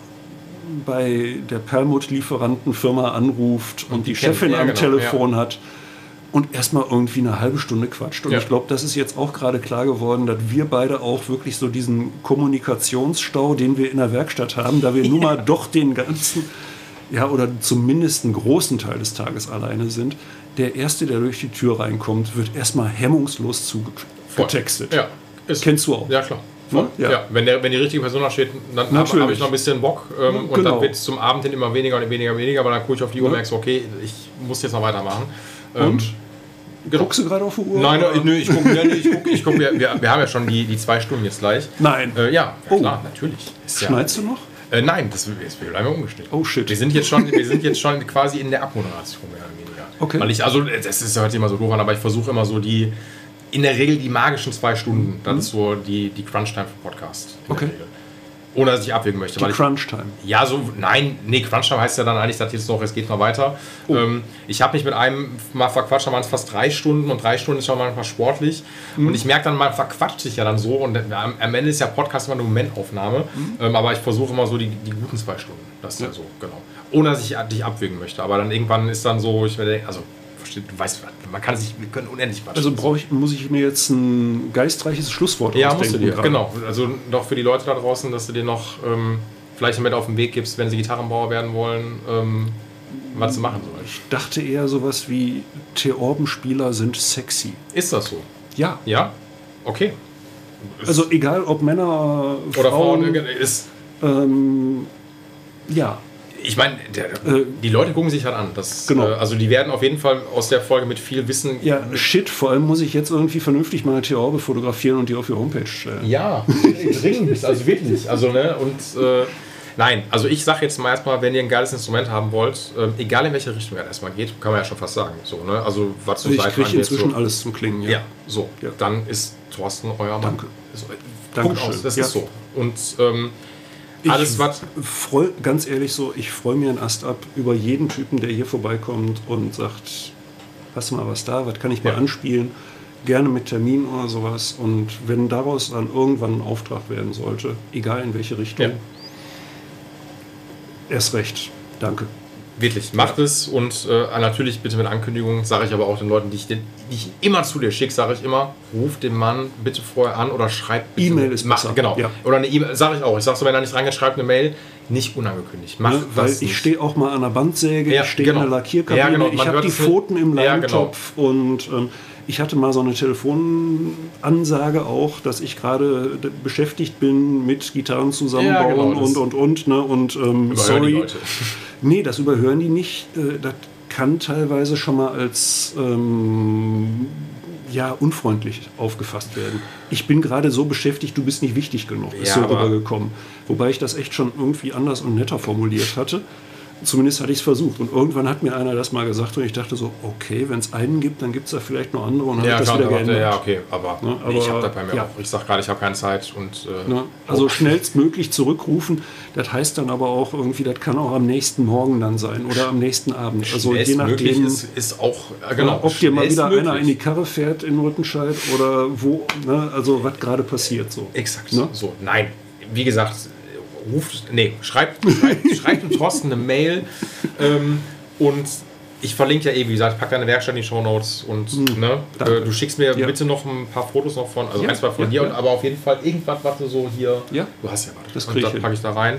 bei der Perlmutt-Lieferantenfirma anruft und, die, die kennt, Chefin ja, am genau, Telefon hat und erstmal irgendwie eine halbe Stunde quatscht. Und Ja. ich glaube, das ist jetzt auch gerade klar geworden, dass wir beide auch wirklich so diesen Kommunikationsstau, den wir in der Werkstatt haben, da wir nun mal doch den ganzen, ja, oder zumindest einen großen Teil des Tages alleine sind, der Erste, der durch die Tür reinkommt, wird erstmal hemmungslos zugetextet. Ja. Ist, Kennst du auch? Ja, klar. Ne? Ja. Ja. Wenn, der, wenn die richtige Person da steht, dann habe hab ich noch ein bisschen Bock. Ähm, Ja, Und genau. dann wird es zum Abend hin immer weniger und weniger und weniger, aber dann gucke ich auf die Uhr und Ja. merke so, okay, ich muss jetzt noch weitermachen. Ähm, Und? genau. Guckst du gerade auf die Uhr? Nein, oder? nö, ich gucke, nee, ich guck, ich guck, wir, wir, wir haben ja schon die, die zwei Stunden jetzt gleich. Nein. Äh, ja, Oh. klar, natürlich. Ist ja, Schneidest du noch? Äh, nein, das, das wir bleiben umgestellt. Oh, shit. Wir sind jetzt schon, wir sind jetzt schon quasi in der Abmoderation mehr oder weniger. Okay. Weil ich, also das ist hört sich immer so doof an, aber ich versuche immer so die, in der Regel die magischen zwei Stunden. Das ist so die, die Crunch-Time für Podcast. Mhm. Okay. Regel. Ohne dass ich abwägen möchte. Die Crunch-Time. ja, so, nein, nee, Crunch-Time heißt ja dann eigentlich, dass jetzt noch, es geht noch weiter. Oh. Ähm, ich habe mich mit einem mal verquatscht, da waren es fast drei Stunden und drei Stunden ist schon manchmal sportlich. Mhm. Und ich merke dann, man verquatscht sich ja dann so und am, am Ende ist ja Podcast immer eine Momentaufnahme. Mhm. Ähm, aber ich versuche immer so die, die guten zwei Stunden. Das ist ja. so, genau. Ohne dass ich dich abwägen möchte. Aber dann irgendwann ist dann so, ich denke, also, versteht, du weißt, man kann sich, wir können unendlich quatschen. Also brauche ich, muss ich mir jetzt ein geistreiches Schlusswort Ja, musst du dir. Genau. Also noch für die Leute da draußen, dass du dir noch ähm, vielleicht mit auf den Weg gibst, wenn sie Gitarrenbauer werden wollen, ähm, was sie machen sollen. Ich dachte eher sowas wie Theorbenspieler sind sexy. Ist das so? Ja. Ja? Okay. Also egal ob Männer, Oder Frauen, Frauen ist. ähm, ja. Ich meine, Äh, die Leute gucken sich halt an. Das, Genau. äh, also die werden auf jeden Fall aus der Folge mit viel Wissen. Ja, shit, vor allem muss ich jetzt irgendwie vernünftig meine Theorbe fotografieren und die auf die Homepage stellen. Ja, dringend, also wirklich. Also, ne, und äh, nein, also ich sage jetzt mal erstmal, wenn ihr ein geiles Instrument haben wollt, ähm, egal in welche Richtung er erstmal geht, kann man ja schon fast sagen. So, ne? Also was so ich kriege inzwischen so. alles zum Klingen. Ja, so. Ja. Dann ist Thorsten euer Mann. Danke. So, äh, Punkt Dankeschön. aus, das Ja. ist so. Und ähm, Ich alles, was. freu, ganz ehrlich so, ich freue mir einen Ast ab über jeden Typen, der hier vorbeikommt und sagt, hast du mal was da, was kann ich mal Ja. anspielen? Gerne mit Termin oder sowas. Und wenn daraus dann irgendwann ein Auftrag werden sollte, egal in welche Richtung, Ja. erst recht. Danke. Wirklich, macht es und äh, natürlich bitte mit Ankündigung, sage ich aber auch den Leuten, die ich, den, die ich immer zu dir schicke, sage ich immer, ruf den Mann bitte vorher an oder schreib. E-Mail ist mach, besser, Genau. ja. Oder eine E-Mail, sage ich auch. Ich sage so, wenn er nicht reingeht, schreibt eine Mail, nicht unangekündigt. Mach Ne, weil ich stehe auch mal an der Bandsäge, Ja, ich stehe genau. in der Lackierkabine, Ja, genau. ich habe die. Pfoten im Ja, genau. Leimtopf und ähm, ich hatte mal so eine Telefonansage auch, dass ich gerade beschäftigt bin mit Gitarren zusammenbauen Ja, genau, und und und ne und ähm, sorry. Nee, das überhören die nicht. Äh, Das kann teilweise schon mal als ähm, ja, unfreundlich aufgefasst werden. Ich bin gerade so beschäftigt, du bist nicht wichtig genug, ist Ja, so rübergekommen. Wobei ich das echt schon irgendwie anders und netter formuliert hatte. Zumindest hatte ich es versucht. Und irgendwann hat mir einer das mal gesagt und ich dachte so, okay, wenn es einen gibt, dann gibt es da vielleicht noch andere und Ja, hat das wieder aber- geändert. ja, okay, aber, Ne, nee, ich aber- habe da bei mir ja. auch. Ich sag gerade, ich habe keine Zeit und äh, Ne? Also schnellstmöglich zurückrufen, das heißt dann aber auch irgendwie, das kann auch am nächsten Morgen dann sein oder am nächsten Abend. Also je nachdem, ist, ist auch äh, genau. ob dir mal wieder einer in die Karre fährt in Rüttenscheid oder wo, ne? also was gerade passiert so. Exakt. Ne? So, nein. Wie gesagt, ruft, nee, schreibt, schreibt, schreibt dem Thorsten eine Mail. Ähm, und ich verlinke ja eh, wie gesagt, ich packe deine Werkstatt in die Show Notes und ne, danke. äh, du schickst mir Ja. bitte noch ein paar Fotos noch von, also Ja, ein, zwei von ja, dir, und aber auf jeden Fall irgendwas, was du so hier. Ja. Du hast ja was. Das und das packe ich da rein.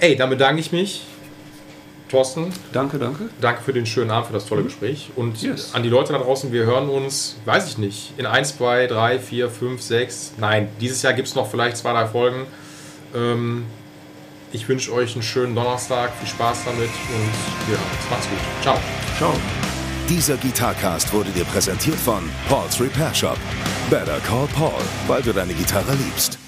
Ey, dann bedanke ich mich. Thorsten, Danke, danke. danke für den schönen Abend, für das tolle Gespräch. Und Mhm. Yes. an die Leute da draußen, wir hören uns, weiß ich nicht, in 1, 2, 3, 4, 5, 6. Nein, dieses Jahr gibt es noch vielleicht zwei, drei Folgen. Ähm, ich wünsche euch einen schönen Donnerstag, viel Spaß damit und ja, macht's gut. Ciao. Ciao. Dieser Gitarcast wurde dir präsentiert von Paul's Repair Shop. Better call Paul, weil du deine Gitarre liebst.